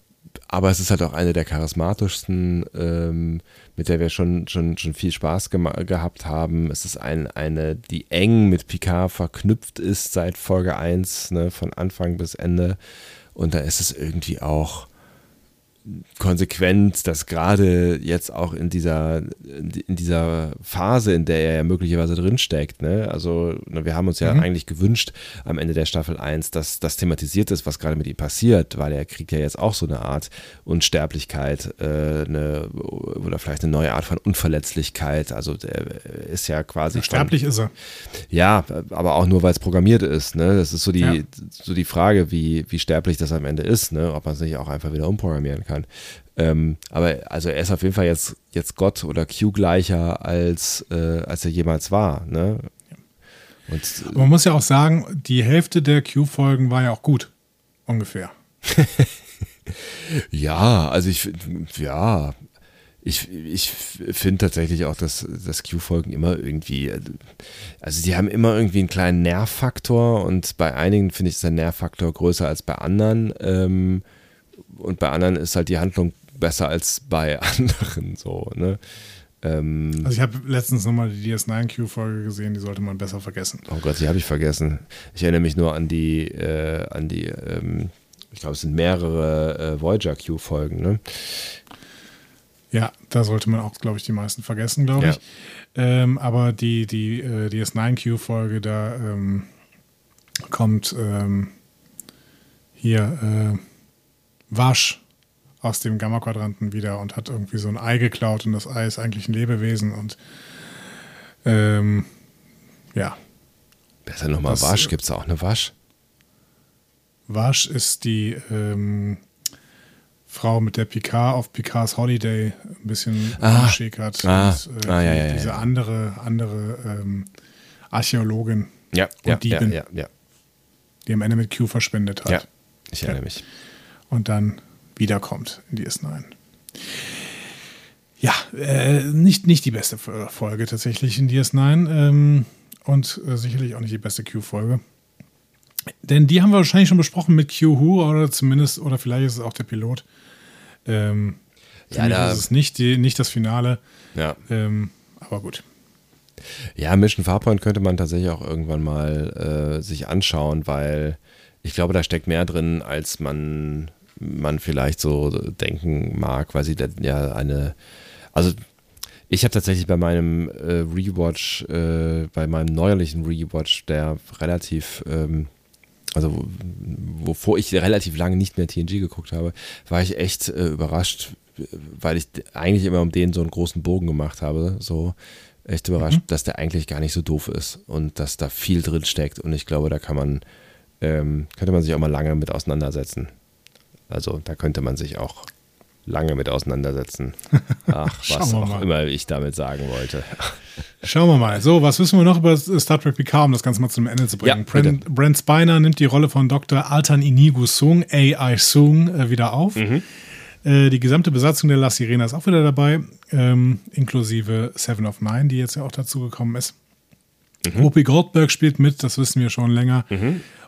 aber es ist halt auch eine der charismatischsten, ähm, mit der wir schon, schon, schon viel Spaß gehabt haben. Es ist ein, eine, die eng mit Picard verknüpft ist seit Folge 1, ne, von Anfang bis Ende. Und da ist es irgendwie auch konsequent, dass gerade jetzt auch in dieser, in dieser Phase, in der er ja möglicherweise drinsteckt, ne? also ne, wir haben uns ja Mhm. eigentlich gewünscht am Ende der Staffel 1, dass das thematisiert ist, was gerade mit ihm passiert, weil er kriegt ja jetzt auch so eine Art Unsterblichkeit äh, eine, oder vielleicht eine neue Art von Unverletzlichkeit, also der ist ja quasi von- Sterblich ist er. ja, aber auch nur, weil es programmiert ist. Ne? Das ist so die, Ja. so die Frage, wie, wie sterblich das am Ende ist, ne? ob man es nicht auch einfach wieder umprogrammieren kann. Ähm, aber also er ist auf jeden Fall jetzt, jetzt Gott oder Q gleicher, als, äh, als er jemals war. Ne? Und Aber man muss ja auch sagen, die Hälfte der Q-Folgen war ja auch gut. Ungefähr. (laughs) Ja, also ich, ja, ich, ich finde tatsächlich auch, dass, dass Q-Folgen immer irgendwie, also die haben immer irgendwie einen kleinen Nervfaktor und bei einigen finde ich ist der Nervfaktor größer als bei anderen ähm, und bei anderen ist halt die Handlung besser als bei (laughs) anderen so, ne? Ähm, Also ich habe letztens nochmal die DS9-Q-Folge gesehen, die sollte man besser vergessen. oh Gott, die habe ich vergessen. Ich erinnere mich nur an die, äh, an die, ähm, ich glaube, es sind mehrere äh, Voyager Q-Folgen, ne? Ja, da sollte man auch, glaube ich, die meisten vergessen, glaube Ja. ich. Ähm, aber die, die äh, DS9-Q-Folge, da ähm, kommt ähm, hier äh, Wasch aus dem Gamma-Quadranten wieder und hat irgendwie so ein Ei geklaut und das Ei ist eigentlich ein Lebewesen und ähm, ja, Besser nochmal Das, Wasch, äh, gibt es auch eine Wasch? Wasch ist die ähm, Frau, mit der Picard auf Picards Holiday ein bisschen Ah. geschickert. Ah. Und, äh, Ah, ja, ja, ja, diese ja. andere, andere ähm, Archäologin, Ja, ja, ja, Diebin. ja, ja, die am Ende mit Q verschwindet hat. ja. Ich erinnere mich. Und dann wiederkommt in DS9. Ja, äh, nicht, nicht die beste Folge tatsächlich in DS9 ähm, und äh, sicherlich auch nicht die beste Q-Folge. Denn die haben wir wahrscheinlich schon besprochen mit Q Who oder zumindest, oder vielleicht ist es auch der Pilot. Ähm, für Ja, mich da- ist es nicht, die, nicht das Finale, Ja. ähm, aber gut. Ja, Mission Farpoint könnte man tatsächlich auch irgendwann mal äh, sich anschauen, weil ich glaube, da steckt mehr drin, als man, man vielleicht so denken mag, weil sie da ja eine, also ich habe tatsächlich bei meinem äh, Rewatch, äh, bei meinem neuerlichen Rewatch, der relativ, ähm, also wo- wovor ich relativ lange nicht mehr TNG geguckt habe, war ich echt äh, überrascht, weil ich eigentlich immer um den so einen großen Bogen gemacht habe, so echt überrascht, dass der eigentlich gar nicht so doof ist und dass da viel drin steckt und ich glaube, da kann man, ähm, könnte man sich auch mal lange mit auseinandersetzen. Also da könnte man sich auch lange mit auseinandersetzen. (laughs) Ach, was auch mal. immer ich damit sagen wollte. (laughs) Schauen wir mal. So, was wissen wir noch über Star Trek Picard, um das Ganze mal zum Ende zu bringen? Ja. Brent, Brent Spiner nimmt die Rolle von Dr. Altan Inigo Sung, AI Sung, äh, wieder auf. Mhm. Äh, die gesamte Besatzung der La Sirena ist auch wieder dabei, ähm, inklusive Seven of Nine, die jetzt ja auch dazu gekommen ist. Mhm. Whoopi Goldberg spielt mit, das wissen wir schon länger.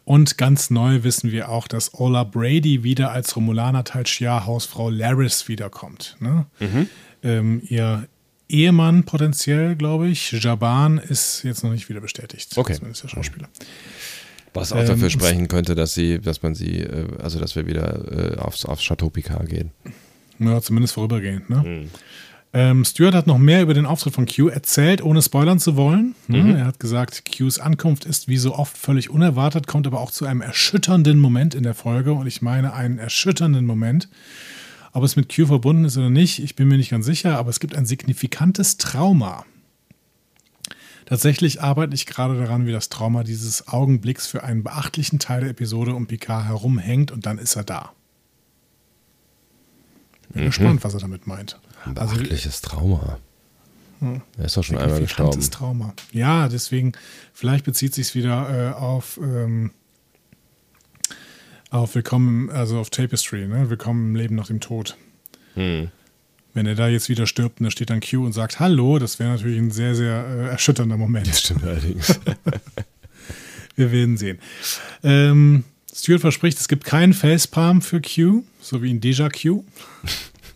Und ganz neu wissen wir auch, dass Ola Brady wieder als Romulaner Tal Shiar Hausfrau Laris wiederkommt. Ne? Mhm. Ähm, ihr Ehemann potenziell, glaube ich, Jaban, ist jetzt noch nicht wieder bestätigt. Okay. Zumindest der Schauspieler. Was auch Ähm, dafür sprechen könnte, dass sie, dass man sie, äh, also dass wir wieder äh, aufs, aufs Chateau Picard gehen. Ja, zumindest vorübergehend. Ne? Ähm, Stuart hat noch mehr über den Auftritt von Q erzählt, ohne spoilern zu wollen. Ne? Er hat gesagt, Qs Ankunft ist wie so oft völlig unerwartet, kommt aber auch zu einem erschütternden Moment in der Folge. Und ich meine einen erschütternden Moment. Ob es mit Q verbunden ist oder nicht, ich bin mir nicht ganz sicher, aber es gibt ein signifikantes Trauma. Tatsächlich arbeite ich gerade daran, wie das Trauma dieses Augenblicks für einen beachtlichen Teil der Episode um Picard herumhängt und dann ist er da. Bin gespannt, was er damit meint. Ein Also, beachtliches Trauma. Er ist doch schon einmal gestorben. Trauma. Ja, deswegen, vielleicht bezieht sich wieder äh, auf, ähm, auf Willkommen, also auf Tapestry, ne? Willkommen im Leben nach dem Tod. Hm. Wenn er da jetzt wieder stirbt und da steht dann Q und sagt Hallo, das wäre natürlich ein sehr, sehr äh, erschütternder Moment. Stimmt allerdings. (laughs) Wir werden sehen. Ähm, Stuart verspricht, es gibt keinen Facepalm für Q, so wie in Deja Q.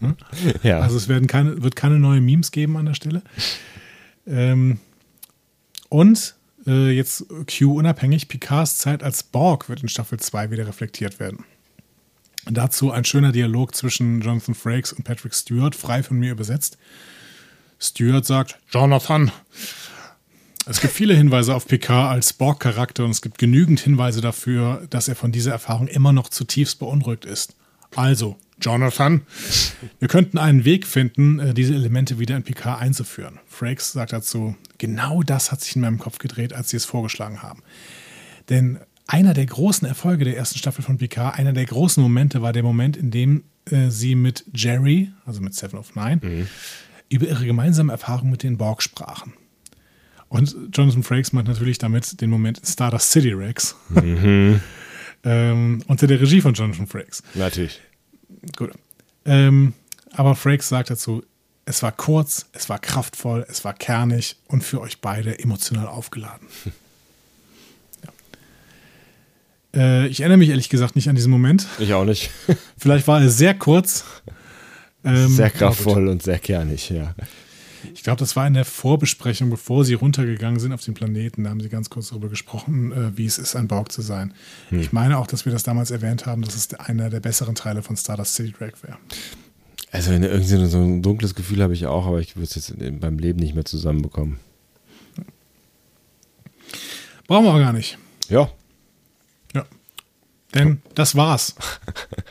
(laughs) ja. Also es werden keine, wird keine neuen Memes geben an der Stelle. Ähm, und äh, jetzt Q unabhängig, Picards Zeit als Borg wird in Staffel 2 wieder reflektiert werden. Dazu ein schöner Dialog zwischen Jonathan Frakes und Patrick Stewart, frei von mir übersetzt. Stewart sagt, Jonathan, es gibt viele Hinweise auf Picard als Borg-Charakter und es gibt genügend Hinweise dafür, dass er von dieser Erfahrung immer noch zutiefst beunruhigt ist. Also, Jonathan, wir könnten einen Weg finden, äh, diese Elemente wieder in Picard einzuführen. Frakes sagt dazu, genau das hat sich in meinem Kopf gedreht, als sie es vorgeschlagen haben. Denn einer der großen Erfolge der ersten Staffel von Picard, einer der großen Momente war der Moment, in dem äh, sie mit Jerry, also mit Seven of Nine, über ihre gemeinsame Erfahrung mit den Borg sprachen. Und Jonathan Frakes meint natürlich damit den Moment Stardust City Rex. (laughs) ähm, unter der Regie von Jonathan Frakes. Natürlich. Gut. Ähm, aber Frakes sagt dazu, es war kurz, es war kraftvoll, es war kernig und für euch beide emotional aufgeladen. (laughs) ja. äh, ich erinnere mich ehrlich gesagt nicht an diesen Moment. Ich auch nicht. Vielleicht war er sehr kurz. (laughs) Ähm, sehr kraftvoll und sehr kernig, ja. Ich glaube, das war in der Vorbesprechung, bevor sie runtergegangen sind auf den Planeten. Da haben sie ganz kurz darüber gesprochen, äh, wie es ist, ein Borg zu sein. Ich meine auch, dass wir das damals erwähnt haben, dass es einer der besseren Teile von Stardust City Drake wäre. Also irgendwie so ein dunkles Gefühl habe ich auch, aber ich würde es jetzt in- beim Leben nicht mehr zusammenbekommen. Brauchen wir auch gar nicht. Ja. Ja. Denn das war's.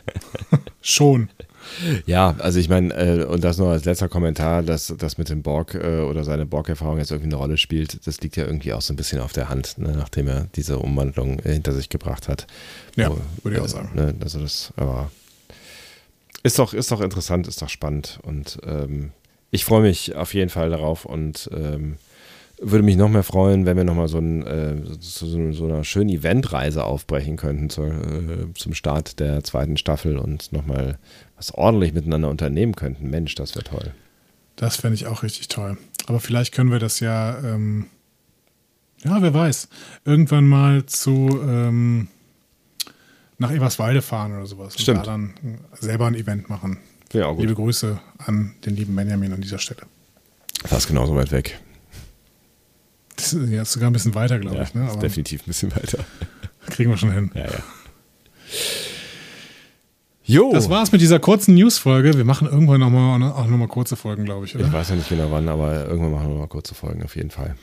(laughs) Schon. Ja, also ich meine, äh, und das nur als letzter Kommentar, dass das mit dem Borg äh, oder seine Borg-Erfahrung jetzt irgendwie eine Rolle spielt, das liegt ja irgendwie auch so ein bisschen auf der Hand, ne, nachdem er diese Umwandlung äh, hinter sich gebracht hat. Ja, Wo, würde ich auch äh, sagen. Ne, also das, aber Ist doch, ist doch interessant, ist doch spannend. Und ähm, ich freue mich auf jeden Fall darauf und ähm, würde mich noch mehr freuen, wenn wir nochmal so, ein, äh, so, so einer schönen Eventreise aufbrechen könnten zur, äh, zum Start der zweiten Staffel und nochmal was ordentlich miteinander unternehmen könnten. Mensch, das wäre toll. Das fände ich auch richtig toll. Aber vielleicht können wir das ja, ähm, ja, wer weiß, irgendwann mal zu ähm, nach Eberswalde fahren oder sowas. Stimmt. Und da dann selber ein Event machen. Gut. Liebe Grüße an den lieben Benjamin an dieser Stelle. Fast genauso weit weg. (laughs) Das ist jetzt sogar ein bisschen weiter, glaube Ja, ich. Ne? definitiv ein bisschen weiter. (laughs) kriegen wir schon hin. Ja, ja. Jo. Das war's mit dieser kurzen News-Folge. Wir machen irgendwann nochmal auch noch mal kurze Folgen, glaube ich, Ich oder? weiß ja nicht genau wann, aber irgendwann machen wir mal kurze Folgen, auf jeden Fall.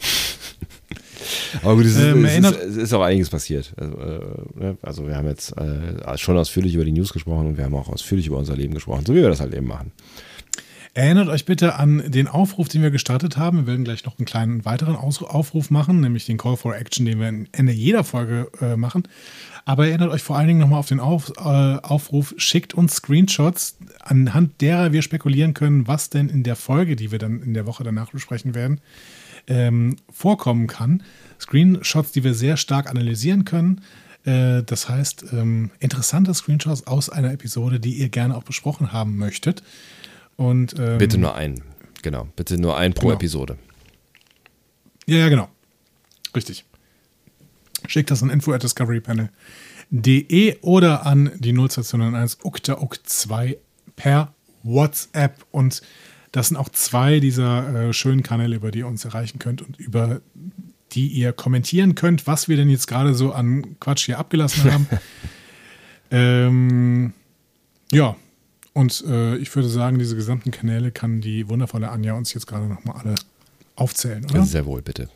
(laughs) aber gut, es ist, Ähm, es ist, es ist auch einiges passiert. Also, äh, ne? also wir haben jetzt äh, schon ausführlich über die News gesprochen und wir haben auch ausführlich über unser Leben gesprochen, so wie wir das halt eben machen. Erinnert euch bitte an den Aufruf, den wir gestartet haben. Wir werden gleich noch einen kleinen weiteren Aufruf machen, nämlich den Call for Action, den wir am Ende jeder Folge äh, machen. Aber erinnert euch vor allen Dingen nochmal auf den Auf, äh, Aufruf, schickt uns Screenshots, anhand derer wir spekulieren können, was denn in der Folge, die wir dann in der Woche danach besprechen werden, ähm, vorkommen kann. Screenshots, die wir sehr stark analysieren können. Äh, das heißt, ähm, interessante Screenshots aus einer Episode, die ihr gerne auch besprochen haben möchtet. Und, ähm, Bitte nur einen. Genau, bitte nur ein pro Genau. Episode. Ja, ja, genau. Richtig. Schickt das an info at discoverypanel.de oder an die 0201 ukta 2 per WhatsApp. Und das sind auch zwei dieser äh, schönen Kanäle, über die ihr uns erreichen könnt und über die ihr kommentieren könnt, was wir denn jetzt gerade so an Quatsch hier abgelassen haben. (laughs) ähm, ja, und äh, ich würde sagen, diese gesamten Kanäle kann die wundervolle Anja uns jetzt gerade nochmal alle aufzählen, oder? Sehr wohl, bitte.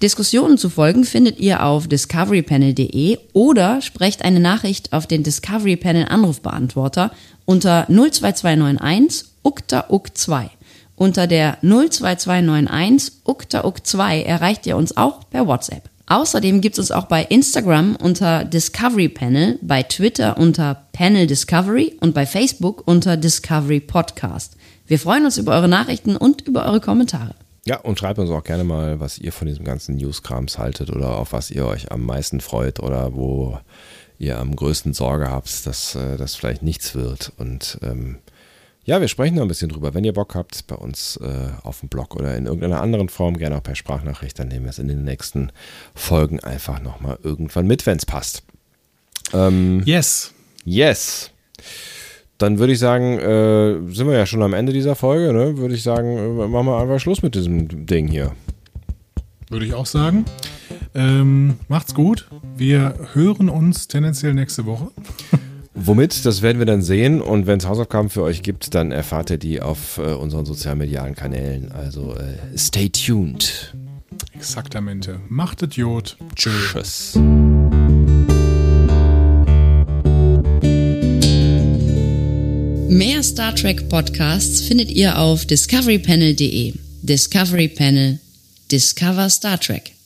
Diskussionen zu folgen findet ihr auf discoverypanel.de oder sprecht eine Nachricht auf den Discovery Panel Anrufbeantworter unter 02291 ukta uk 2. Unter der 02291 ukta uk 2 erreicht ihr uns auch per WhatsApp. Außerdem gibt es uns auch bei Instagram unter Discovery Panel, bei Twitter unter Panel Discovery und bei Facebook unter Discovery Podcast. Wir freuen uns über eure Nachrichten und über eure Kommentare. Ja, und schreibt uns auch gerne mal, was ihr von diesem ganzen Newskrams haltet oder auf was ihr euch am meisten freut oder wo ihr am größten Sorge habt, dass äh, das vielleicht nichts wird. Und ähm, ja, wir sprechen da ein bisschen drüber. Wenn ihr Bock habt, bei uns äh, auf dem Blog oder in irgendeiner anderen Form, gerne auch per Sprachnachricht, dann nehmen wir es in den nächsten Folgen einfach nochmal irgendwann mit, wenn es passt. Ähm, Yes. Yes. Dann würde ich sagen, äh, sind wir ja schon am Ende dieser Folge, ne? Würde ich sagen, äh, machen wir einfach Schluss mit diesem Ding hier. Würde ich auch sagen. Ähm, macht's gut. Wir hören uns tendenziell nächste Woche. Womit, das werden wir dann sehen und wenn es Hausaufgaben für euch gibt, dann erfahrt ihr die auf äh, unseren sozialmedialen Kanälen. Also äh, stay tuned. Exaktamente. Macht Idiot. Tschö. Tschüss. Mehr Star Trek Podcasts findet ihr auf discoverypanel.de. Discovery Panel. Discover Star Trek.